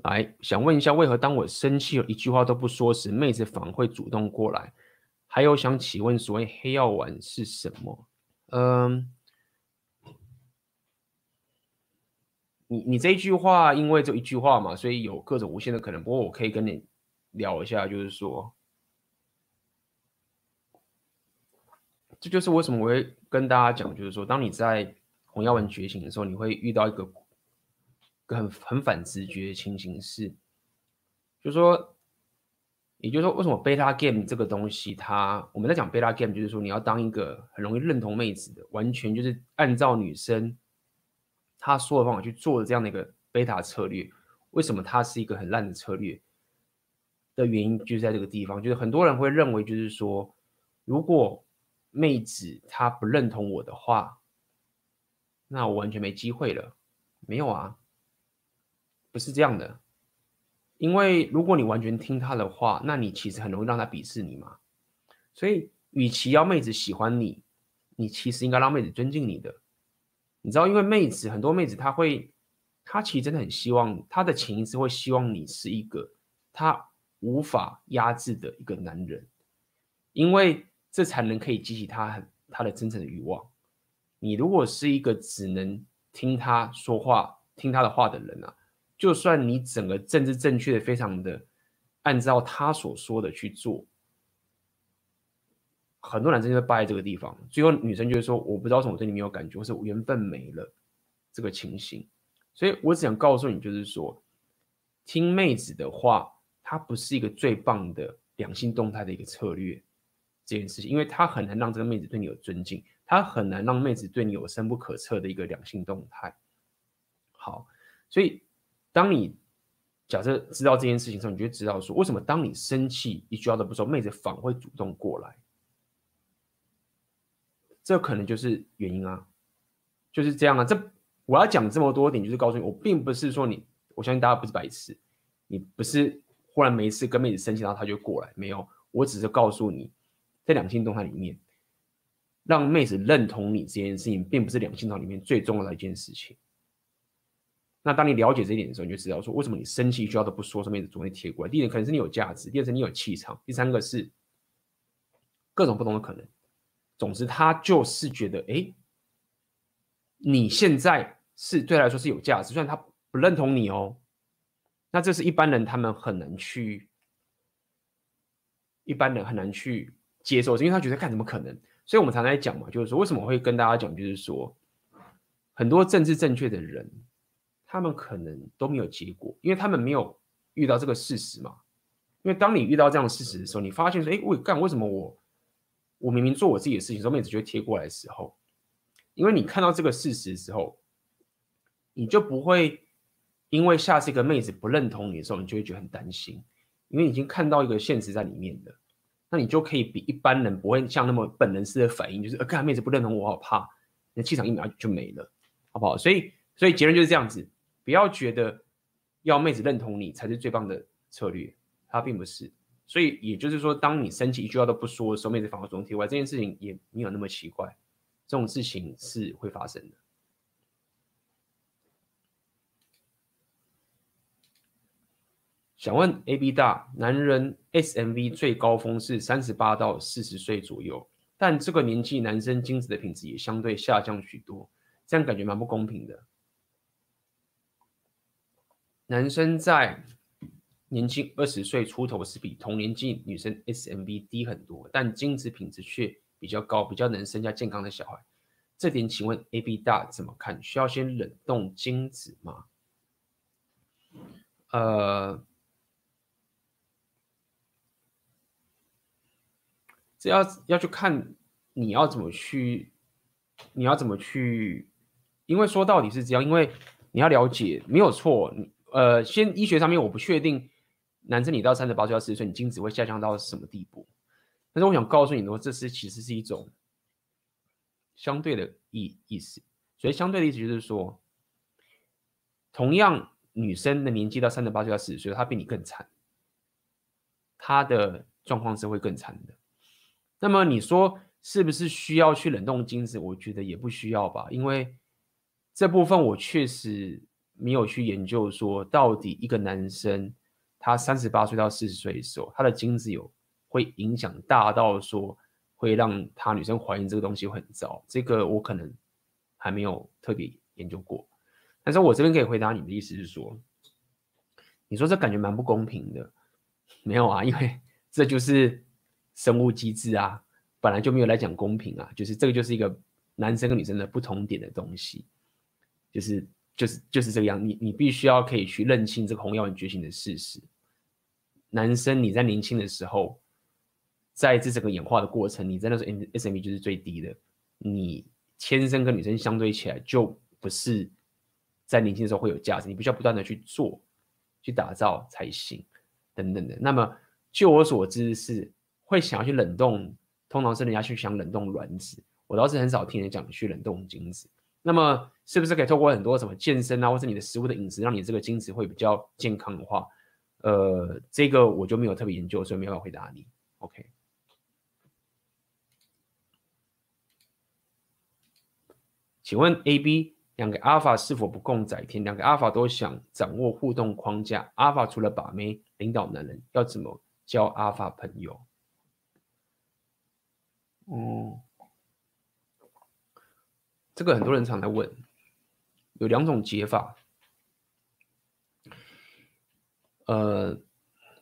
来，想问一下，为何当我生气了一句话都不说时，妹子反而会主动过来？还有，想请问，所谓黑药丸是什么？嗯，你你这一句话，因为这一句话嘛，所以有各种无限的可能。不过我可以跟你聊一下，就是说，这就是为什么我会跟大家讲，就是说，当你在红药丸觉醒的时候，你会遇到一个。很很反直觉的情形是，就是说，也就是说，为什么 beta game 这个东西它，我们在讲 beta game，就是说你要当一个很容易认同妹子的，完全就是按照女生她说的方法去做的这样的一个 beta 策略，为什么它是一个很烂的策略的原因，就是在这个地方，就是很多人会认为，就是说，如果妹子她不认同我的话，那我完全没机会了，没有啊。不是这样的，因为如果你完全听他的话，那你其实很容易让他鄙视你嘛。所以，与其要妹子喜欢你，你其实应该让妹子尊敬你的。你知道，因为妹子很多妹子，她会，她其实真的很希望，她的潜意识会希望你是一个她无法压制的一个男人，因为这才能可以激起她很她的真正的欲望。你如果是一个只能听他说话、听他的话的人啊。就算你整个政治正确的非常的按照他所说的去做，很多男生就会败在这个地方。最后女生就会说：“我不知道什么对你没有感觉，或是缘分没了。”这个情形，所以我只想告诉你，就是说，听妹子的话，它不是一个最棒的两性动态的一个策略。这件事情，因为它很难让这个妹子对你有尊敬。他很难让妹子对你有深不可测的一个两性动态。好，所以当你假设知道这件事情之后，你就知道说，为什么当你生气一句话都不说，妹子反而会主动过来，这可能就是原因啊，就是这样啊。这我要讲这么多点，就是告诉你，我并不是说你，我相信大家不是白痴，你不是忽然没事跟妹子生气，然后他就过来，没有，我只是告诉你，在两性动态里面，让妹子认同你这件事情，并不是两性动态里面最重要的一件事情。那当你了解这一点的时候，你就知道说，为什么你生气一句话都不说，妹子总会贴过来。第一点可能是你有价值，第二是你有气场，第三个是各种不同的可能。总之，他就是觉得，哎，你现在是对他来说是有价值，虽然他不认同你哦。那这是一般人他们很难去，一般人很难去接受，因为他觉得看怎么可能？所以我们常常在讲嘛，就是说为什么会跟大家讲，就是说很多政治正确的人。他们可能都没有结果，因为他们没有遇到这个事实嘛。因为当你遇到这样的事实的时候，你发现说：“哎，我干为什么我我明明做我自己的事情，时候妹子就会贴过来的时候，因为你看到这个事实的时候，你就不会因为下次一个妹子不认同你的时候，你就会觉得很担心，因为已经看到一个现实在里面的，那你就可以比一般人不会像那么本能式的反应，就是呃，干妹子不认同我，好怕，那气场一秒就没了，好不好？所以，所以结论就是这样子。不要觉得要妹子认同你才是最棒的策略，它并不是。所以也就是说，当你生气一句话都不说的时候，妹子反而主动贴过来，这件事情也没有那么奇怪，这种事情是会发生的。想问 AB 大，男人 SMV 最高峰是三十八到四十岁左右，但这个年纪男生精子的品质也相对下降许多，这样感觉蛮不公平的。男生在年轻二十岁出头是比同年纪女生 SMV 低很多，但精子品质却比较高，比较能生下健康的小孩。这点请问 AB 大怎么看？需要先冷冻精子吗？呃，这要要去看你要怎么去，你要怎么去，因为说到底是这样，因为你要了解，没有错你。呃，先医学上面我不确定，男生你到三十八岁到四十岁，你精子会下降到什么地步？但是我想告诉你说，这是其实是一种相对的意意思。所以相对的意思就是说，同样女生的年纪到三十八岁到四十岁，她比你更惨，她的状况是会更惨的。那么你说是不是需要去冷冻精子？我觉得也不需要吧，因为这部分我确实。没有去研究说，到底一个男生他三十八岁到四十岁的时候，他的精子有会影响大到说会让他女生怀孕这个东西很糟，这个我可能还没有特别研究过。但是我这边可以回答你的意思是说，你说这感觉蛮不公平的，<laughs> 没有啊，因为 <laughs> 这就是生物机制啊，本来就没有来讲公平啊，就是这个就是一个男生跟女生的不同点的东西，就是。就是就是这个样，你你必须要可以去认清这个红药丸觉醒的事实。男生你在年轻的时候，在这整个演化的过程，你在那时候 SMV 就是最低的，你天生跟女生相对起来就不是在年轻的时候会有价值，你必须要不断的去做，去打造才行，等等的。那么就我所知是会想要去冷冻，通常是人家去想冷冻卵子，我倒是很少听人讲去冷冻精子。那么是不是可以透过很多什么健身啊，或是你的食物的饮食，让你这个精子会比较健康的话，呃，这个我就没有特别研究，所以没办法回答你。OK，请问 AB 两个 Alpha 是否不共载天？两个 Alpha 都想掌握互动框架，Alpha 除了把妹领导男人，要怎么交 Alpha 朋友？嗯。这个很多人常来问，有两种解法。呃，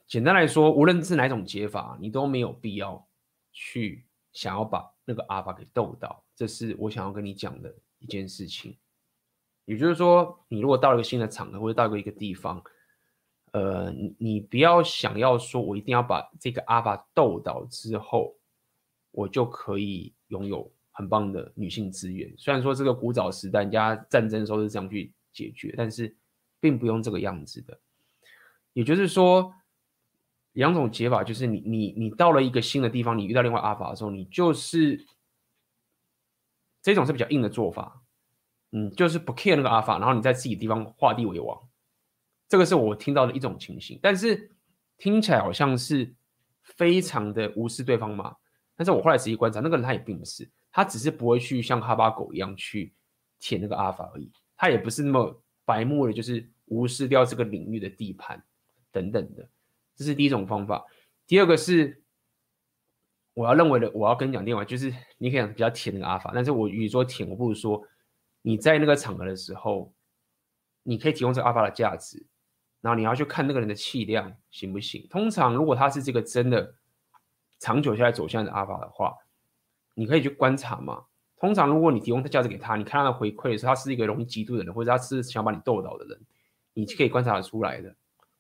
简单来说，无论是哪种解法，你都没有必要去想要把那个阿法给逗到。这是我想要跟你讲的一件事情。也就是说，你如果到了一个新的场合，或者到过一个地方，呃，你你不要想要说我一定要把这个阿法逗到之后，我就可以拥有很棒的女性资源。虽然说这个古早时代人家战争的时候是这样去解决，但是并不用这个样子的。也就是说，两种解法就是你你你到了一个新的地方，你遇到另外阿法的时候，你就是这种是比较硬的做法，嗯，就是不 care 那个阿法，然后你在自己地方画地为王。这个是我听到的一种情形，但是听起来好像是非常的无视对方嘛。但是我后来仔细观察，那个人他也并不是，他只是不会去像哈巴狗一样去舔那个阿法而已。他也不是那么白目的，就是无视掉这个领域的地盘等等的。这是第一种方法。第二个是我要认为的，我要跟你讲另外，就是你可以讲比较舔那个阿法，但是我与其说舔，我不如说你在那个场合的时候，你可以提供这个阿法的价值。然后你要去看那个人的气量行不行？通常如果他是这个真的长久下来走向的阿法的话，你可以去观察嘛。通常如果你提供他价值给他，你看他的回馈的时候，他是一个容易嫉妒的人，或者他是想把你逗倒的人，你可以观察得出来的。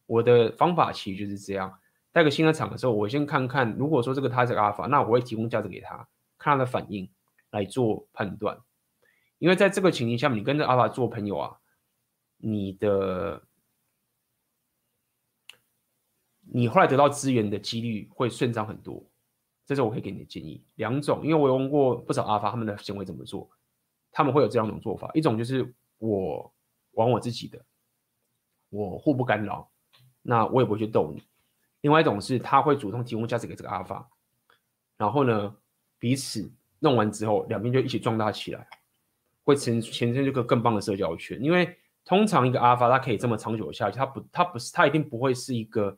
我的方法其实就是这样：带个新的场的时候，我先看看，如果说这个他是个阿法，那我会提供价值给他，看他的反应来做判断。因为在这个情形下面，你跟着阿法做朋友啊，你的。你后来得到资源的几率会顺畅很多，这是我可以给你的建议。两种，因为我有问过不少阿发他们的行为怎么做，他们会有这两种做法：一种就是我玩我自己的，我互不干扰，那我也不会去逗你；另外一种是他会主动提供价值给这个阿发，然后呢，彼此弄完之后，两边就一起壮大起来，会形形成一个更棒的社交圈。因为通常一个阿发他可以这么长久下去，他不，他不是，他一定不会是一个。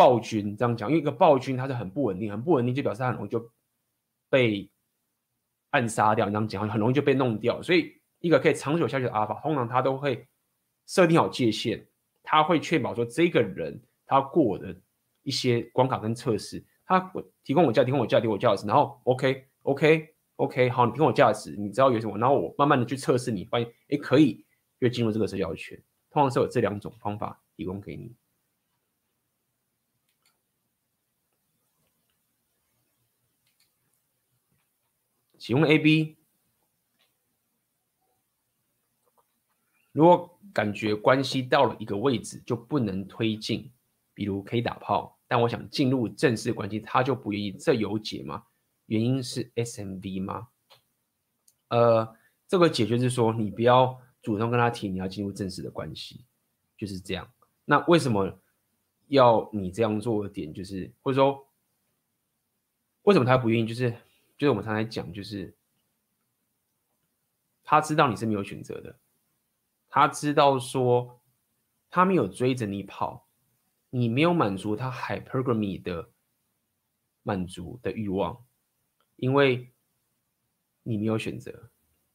暴君这样讲，因为一个暴君他是很不稳定，很不稳定就表示他很容易就被暗杀掉。你这样讲很容易就被弄掉，所以一个可以长久下去的阿尔法，通常他都会设定好界限，他会确保说这个人他过的一些关卡跟测试，他提供我价，提供我价，提供我价值，然后 OK OK OK 好，你提供我价值，你知道有什么，然后我慢慢的去测试你，发现哎可以，就进入这个社交圈。通常是有这两种方法提供给你。请问 AB，如果感觉关系到了一个位置就不能推进，比如可以打炮，但我想进入正式关系，他就不愿意，这有解吗？原因是 SMV 吗？呃，这个解决是说你不要主动跟他提你要进入正式的关系，就是这样。那为什么要你这样做的点就是，或者说为什么他不愿意？就是。就是我们常常讲，就是他知道你是没有选择的，他知道说他没有追着你跑，你没有满足他 hypergamy 的满足的欲望，因为你没有选择。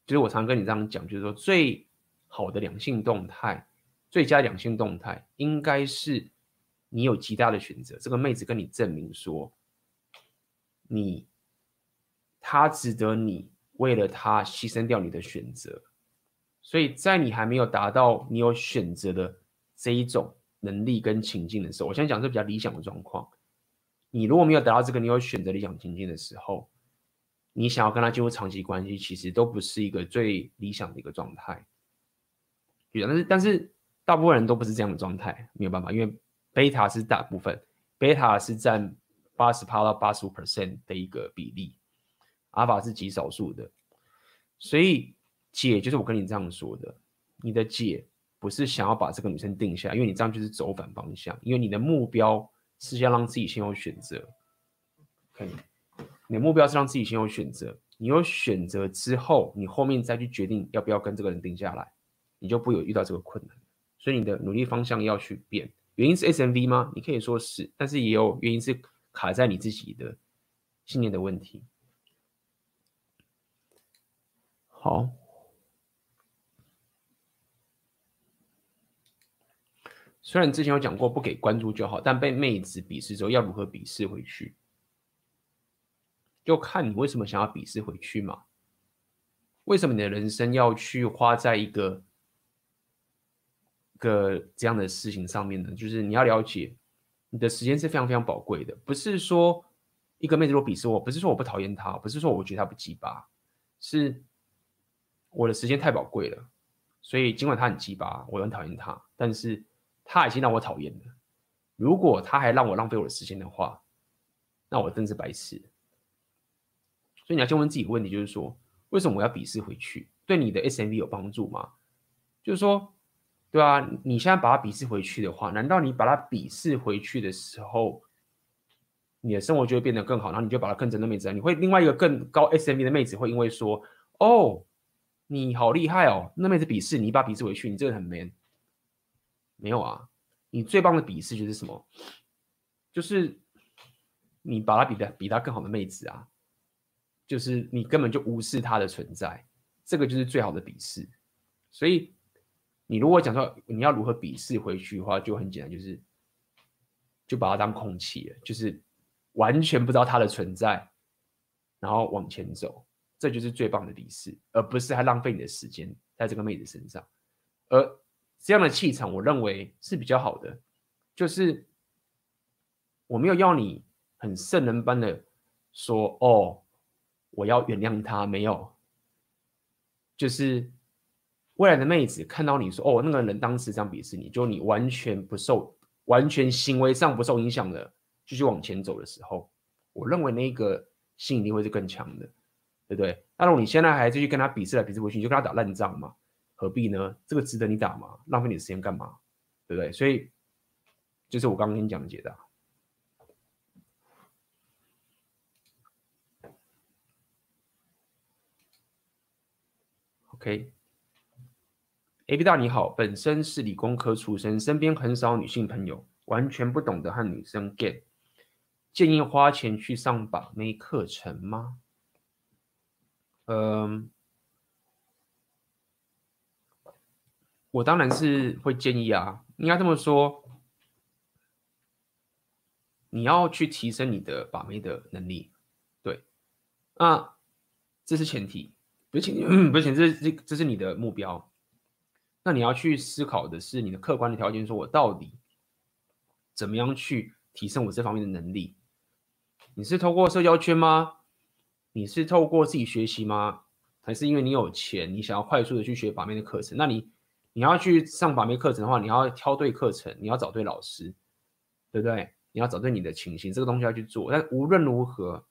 就是我常跟你这样讲，就是说最好的两性动态，最佳两性动态应该是你有极大的选择，这个妹子跟你证明说你。他值得你为了他牺牲掉你的选择，所以在你还没有达到你有选择的这一种能力跟情境的时候，我先讲是比较理想的状况。你如果没有达到这个你有选择理想情境的时候，你想要跟他进入长期关系，其实都不是一个最理想的一个状态。但是但是大部分人都不是这样的状态，没有办法，因为贝塔是大部分，贝塔是占八十趴到八十五 percent 的一个比例。阿法是极少数的，所以解就是我跟你这样说的，你的解不是想要把这个女生定下，因为你这样就是走反方向，因为你的目标是要让自己先有选择。可以，你的目标是让自己先有选择，你有选择之后，你后面再去决定要不要跟这个人定下来，你就不有遇到这个困难。所以你的努力方向要去变，原因是 SMV 吗？你可以说是，但是也有原因是卡在你自己的信念的问题。好，虽然之前有讲过不给关注就好，但被妹子鄙视之后要如何鄙视回去，就看你为什么想要鄙视回去嘛？为什么你的人生要去花在一个个这样的事情上面呢？就是你要了解，你的时间是非常非常宝贵的，不是说一个妹子如果鄙视我，不是说我不讨厌她，不是说我觉得她不鸡巴。是我的时间太宝贵了，所以尽管他很鸡巴，我很讨厌他，但是他已经让我讨厌了。如果他还让我浪费我的时间的话，那我真是白痴。所以你要先问自己一个问题，就是说，为什么我要笔试回去？对你的 SMV 有帮助吗？就是说，对啊，你现在把它笔试回去的话，难道你把它笔试回去的时候，你的生活就会变得更好，然后你就把它更真的妹子，你会另外一个更高 SMV 的妹子会因为说，哦，你好厉害哦，那妹子鄙视你把鄙视回去，你这个很 man。没有啊，你最棒的鄙视就是什么？就是你把它比的比他更好的妹子啊，就是你根本就无视她的存在，这个就是最好的鄙视。所以你如果讲说你要如何鄙视回去的话，就很简单，就是就把它当空气了，就是。完全不知道他的存在，然后往前走，这就是最棒的笔试，而不是还浪费你的时间在这个妹子身上。而这样的气场，我认为是比较好的，就是我没有要你很圣人般的说：“哦，我要原谅他。”没有，就是未来的妹子看到你说：“哦，那个人当时这样鄙视你，就你完全不受，完全行为上不受影响的。”继续往前走的时候，我认为那个吸引力会是更强的，对不对？那如果你现在还继续跟他比试来比试回去，你就跟他打烂仗嘛？何必呢？这个值得你打吗？浪费你的时间干嘛？对不对？所以，就是我刚刚跟你讲的解答。OK，AB 大你好，本身是理工科出身，身边很少女性朋友，完全不懂得和女生 get。建议花钱去上把妹课程吗？嗯，我当然是会建议啊。应该这么说，你要去提升你的把妹的能力，对，那这是前提，不是前提，<clears throat> 不是前提，这是这是你的目标。那你要去思考的是你的客观的条件，说我到底怎么样去提升我这方面的能力。你是透过社交圈吗？你是透过自己学习吗？还是因为你有钱，你想要快速的去学把妹的课程？那你你要去上把妹课程的话，你要挑对课程，你要找对老师，对不对？你要找对你的情形，这个东西要去做。但无论如何，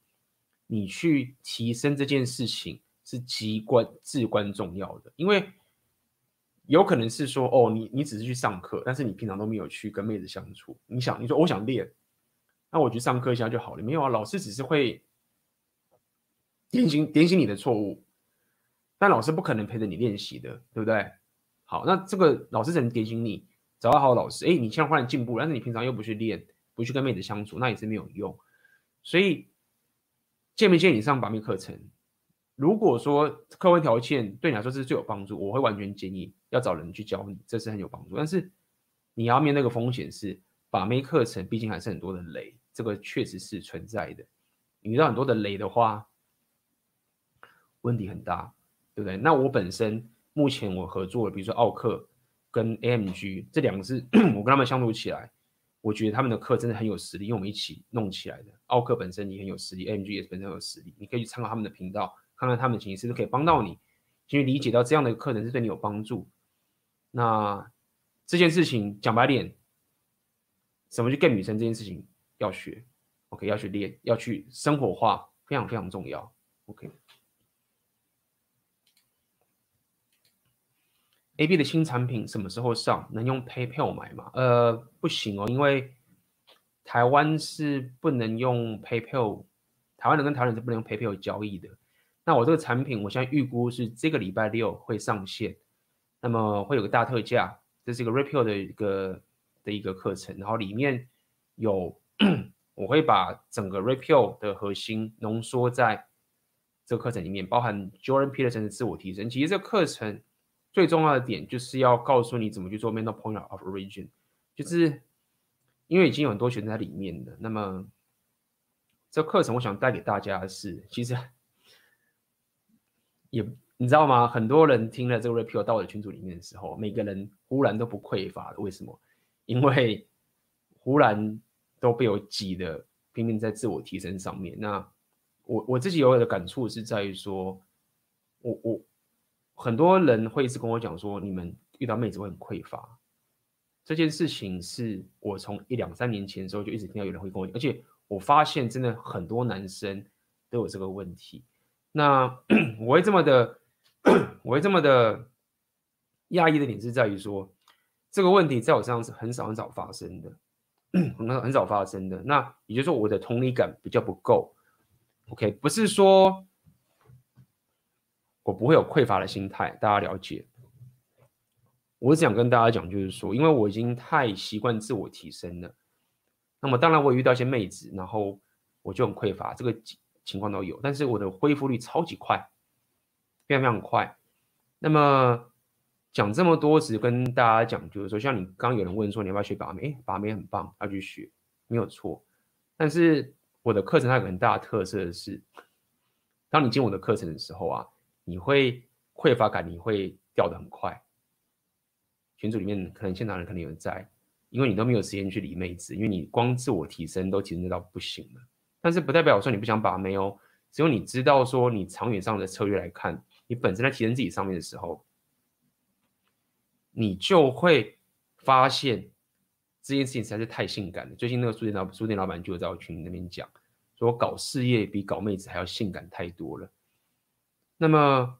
你去提升这件事情是极关至关重要的，因为有可能是说，哦，你你只是去上课，但是你平常都没有去跟妹子相处。你想，你说我想练。那我去上课一下就好了，没有啊？老师只是会点醒点醒你的错误，但老师不可能陪着你练习的，对不对？好，那这个老师只能点醒你，找到好老师。哎，你现在忽然进步，但是你平常又不去练，不去跟妹子相处，那也是没有用。所以，建不建议你上把妹课程？如果说客观条件对你来说是最有帮助，我会完全建议要找人去教你，这是很有帮助。但是你要面对那个风险是，把妹课程毕竟还是很多的雷。这个确实是存在的，你遇到很多的雷的话，问题很大，对不对？那我本身目前我合作的，比如说奥克跟 AMG 这两个是 <clears throat> 我跟他们相处起来，我觉得他们的课真的很有实力，因为我们一起弄起来的。奥克本身你很有实力，AMG 也本身很有实力，你可以去参考他们的频道，看看他们的情形是不是可以帮到你，去理解到这样的课程是对你有帮助。那这件事情讲白点，怎么去 get 女生这件事情？要学，OK，要去练，要去生活化，非常非常重要，OK。AB 的新产品什么时候上？能用 PayPal 买吗？呃，不行哦，因为台湾是不能用 PayPal，台湾人跟台湾人是不能用 PayPal 交易的。那我这个产品，我现在预估是这个礼拜六会上线，那么会有个大特价，这是一个 Rapio 的一个的一个课程，然后里面有。我会把整个 Repay 的核心浓缩在这个课程里面，包含 Jordan Peterson 的自我提升。其实这个课程最重要的点就是要告诉你怎么去做 mental point of origin，就是因为已经有很多学生在里面的。那么这课程我想带给大家的是，其实也你知道吗？很多人听了这个 Rapio 到我的群组里面的时候，每个人忽然都不匮乏了。为什么？因为忽然。都被我挤的拼命在自我提升上面。那我我自己有的感触是在于说，我我很多人会一直跟我讲说，你们遇到妹子会很匮乏。这件事情是我从一两三年前的时候就一直听到有人会跟我，而且我发现真的很多男生都有这个问题。那 <clears throat> 我会这么的，<clears throat> 我会这么的讶异的点是在于说，这个问题在我身上是很少很少发生的，很很少发生的。那也就是说，我的同理感比较不够。OK，不是说我不会有匮乏的心态，大家了解。我只想跟大家讲，就是说，因为我已经太习惯自我提升了，那么当然我也遇到一些妹子，然后我就很匮乏，这个情况都有，但是我的恢复率超级快，非常非常快。那么讲这么多，只跟大家讲，就是说，像你刚有人问说你要不要学把妹，把妹很棒，要去学，没有错。但是我的课程它有很大的特色的是，当你进我的课程的时候啊，你会匮乏感，你会掉得很快。群组里面可能现场人可能有人在，因为你都没有时间去理妹子，因为你光自我提升都提升到不行了。但是不代表说你不想把妹哦，只有你知道说你长远上的策略来看，你本身在提升自己上面的时候，你就会发现这件事情实在是太性感了。最近那个书店老书店老板就在我群里那边讲，说搞事业比搞妹子还要性感太多了。那么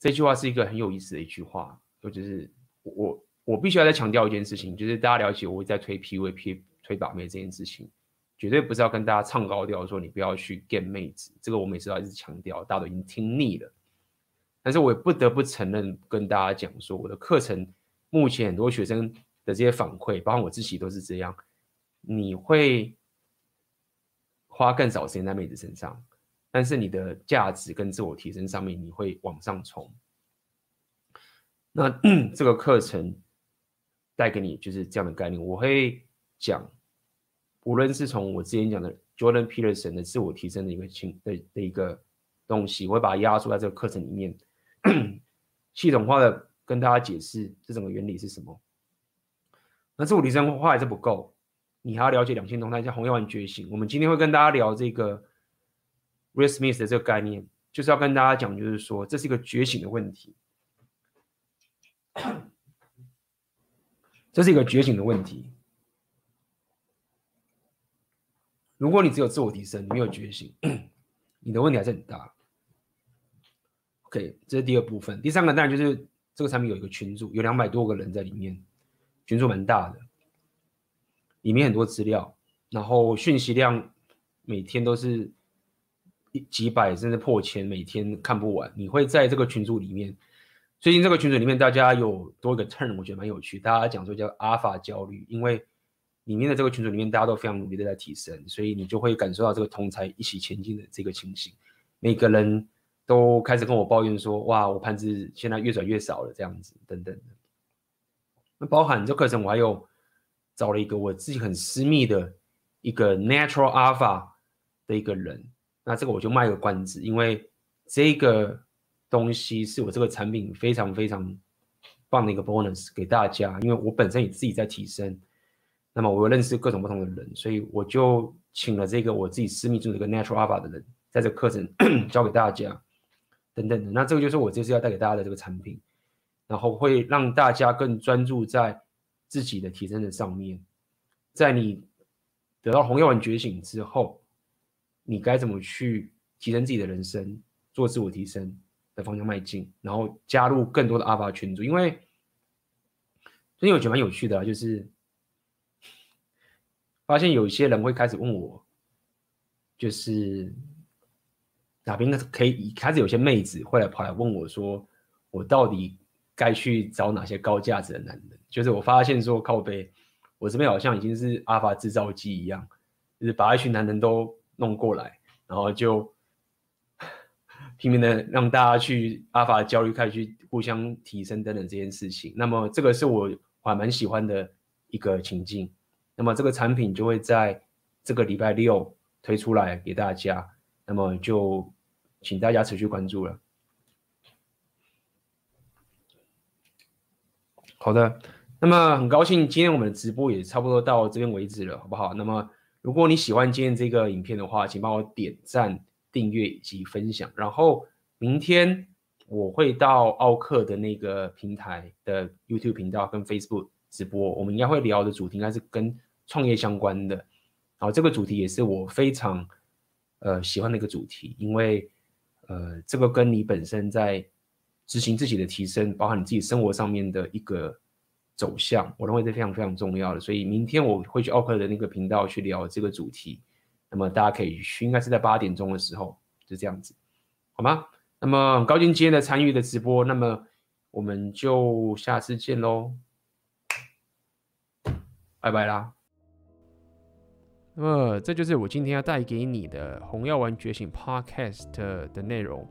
这句话是一个很有意思的一句话。就是我我必须要再强调一件事情，就是大家了解我会在推 PVP 推把妹这件事情，绝对不是要跟大家唱高调说你不要去 get 妹子，这个我每次都要一直强调，大家都已经听腻了。但是我也不得不承认跟大家讲说，我的课程目前很多学生的这些反馈，包括我自己都是这样，你会花更少时间在妹子身上，但是你的价值跟自我提升上面你会往上冲。那 <clears throat> 这个课程带给你就是这样的概念，我会讲，无论是从我之前讲的 Jordan Peterson 的自我提升的一个情的的一个东西，我会把它压缩在这个课程里面，系统化的跟大家解释这整个原理是什么。那自我提升的话还是不够，你还要了解两性动态，像红药丸觉醒。我们今天会跟大家聊这个 Will Smith 的这个概念，就是要跟大家讲，就是说这是一个觉醒的问题。这是一个觉醒的问题。如果你只有自我提升，没有觉醒，你的问题还是很大。OK，这是第二部分。第三个当然就是这个产品有一个群组，有两百多个人在里面，群组蛮大的，里面很多资料，然后讯息量每天都是几百甚至破千，每天看不完。你会在这个群组里面。最近这个群组里面，大家有多一个 turn，我觉得蛮有趣。大家讲说叫阿法焦虑，因为里面的这个群组里面，大家都非常努力的在提升，所以你就会感受到这个同才一起前进的这个情形。每个人都开始跟我抱怨说：“哇，我盘子现在越转越少了，这样子等等。”那包含这课程，我还有找了一个我自己很私密的一个 natural alpha 的一个人。那这个我就卖个关子，因为这个。东西是我这个产品非常非常棒的一个 bonus 给大家，因为我本身也自己在提升，那么我又认识各种不同的人，所以我就请了这个我自己私密中的一个 Natural Alpha 的人，在这课程 <coughs> 教给大家，等等的。那这个就是我这次要带给大家的这个产品，然后会让大家更专注在自己的提升的上面，在你得到红药丸觉醒之后，你该怎么去提升自己的人生，做自我提升。的方向迈进，然后加入更多的阿法群组，因为最近我觉得蛮有趣的，就是 <laughs> 发现有一些人会开始问我，就是哪边可以开始有些妹子会来跑来问我说，我到底该去找哪些高价值的男人？就是我发现说靠北，我这边好像已经是阿法制造机一样，就是把一群男人都弄过来，然后就。<laughs> 拼命的让大家去阿法焦虑，开始去互相提升等等这件事情。那么这个是我还蛮喜欢的一个情境。那么这个产品就会在这个礼拜六推出来给大家。那么就请大家持续关注了。好的，那么很高兴今天我们的直播也差不多到这边为止了，好不好？那么如果你喜欢今天这个影片的话，请帮我点赞。订阅以及分享，然后明天我会到奥克的那个平台的 YouTube 频道跟 Facebook 直播，我们应该会聊的主题应该是跟创业相关的。然后，这个主题也是我非常呃喜欢的一个主题，因为呃这个跟你本身在执行自己的提升，包含你自己生活上面的一个走向，我认为这非常非常重要的。所以明天我会去奥克的那个频道去聊这个主题，那么大家可以去，应该是在八点钟的时候，就这样子，好吗？那么高兴今天的参与的直播，那么我们就下次见喽，拜拜啦。那么这就是我今天要带给你的《红药丸觉醒》Podcast 的内容。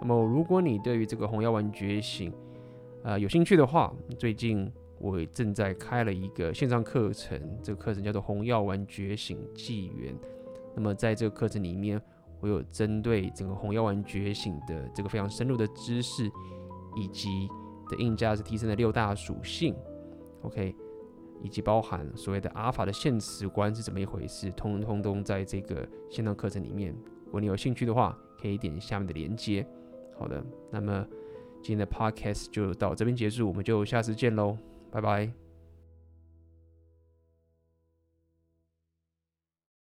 那么如果你对于这个《红药丸觉醒》呃有兴趣的话，最近我正在开了一个线上课程，这个课程叫做《红药丸觉醒纪元》。那么在这个课程里面，我有针对整个红药丸觉醒的这个非常深入的知识，以及的硬价值提升的六大属性，OK，以及包含所谓的阿尔法的现实观是怎么一回事，通通都在这个线上课程里面。如果你有兴趣的话，可以点下面的链接。好的，那么今天的 Podcast 就到这边结束，我们就下次见喽，拜拜。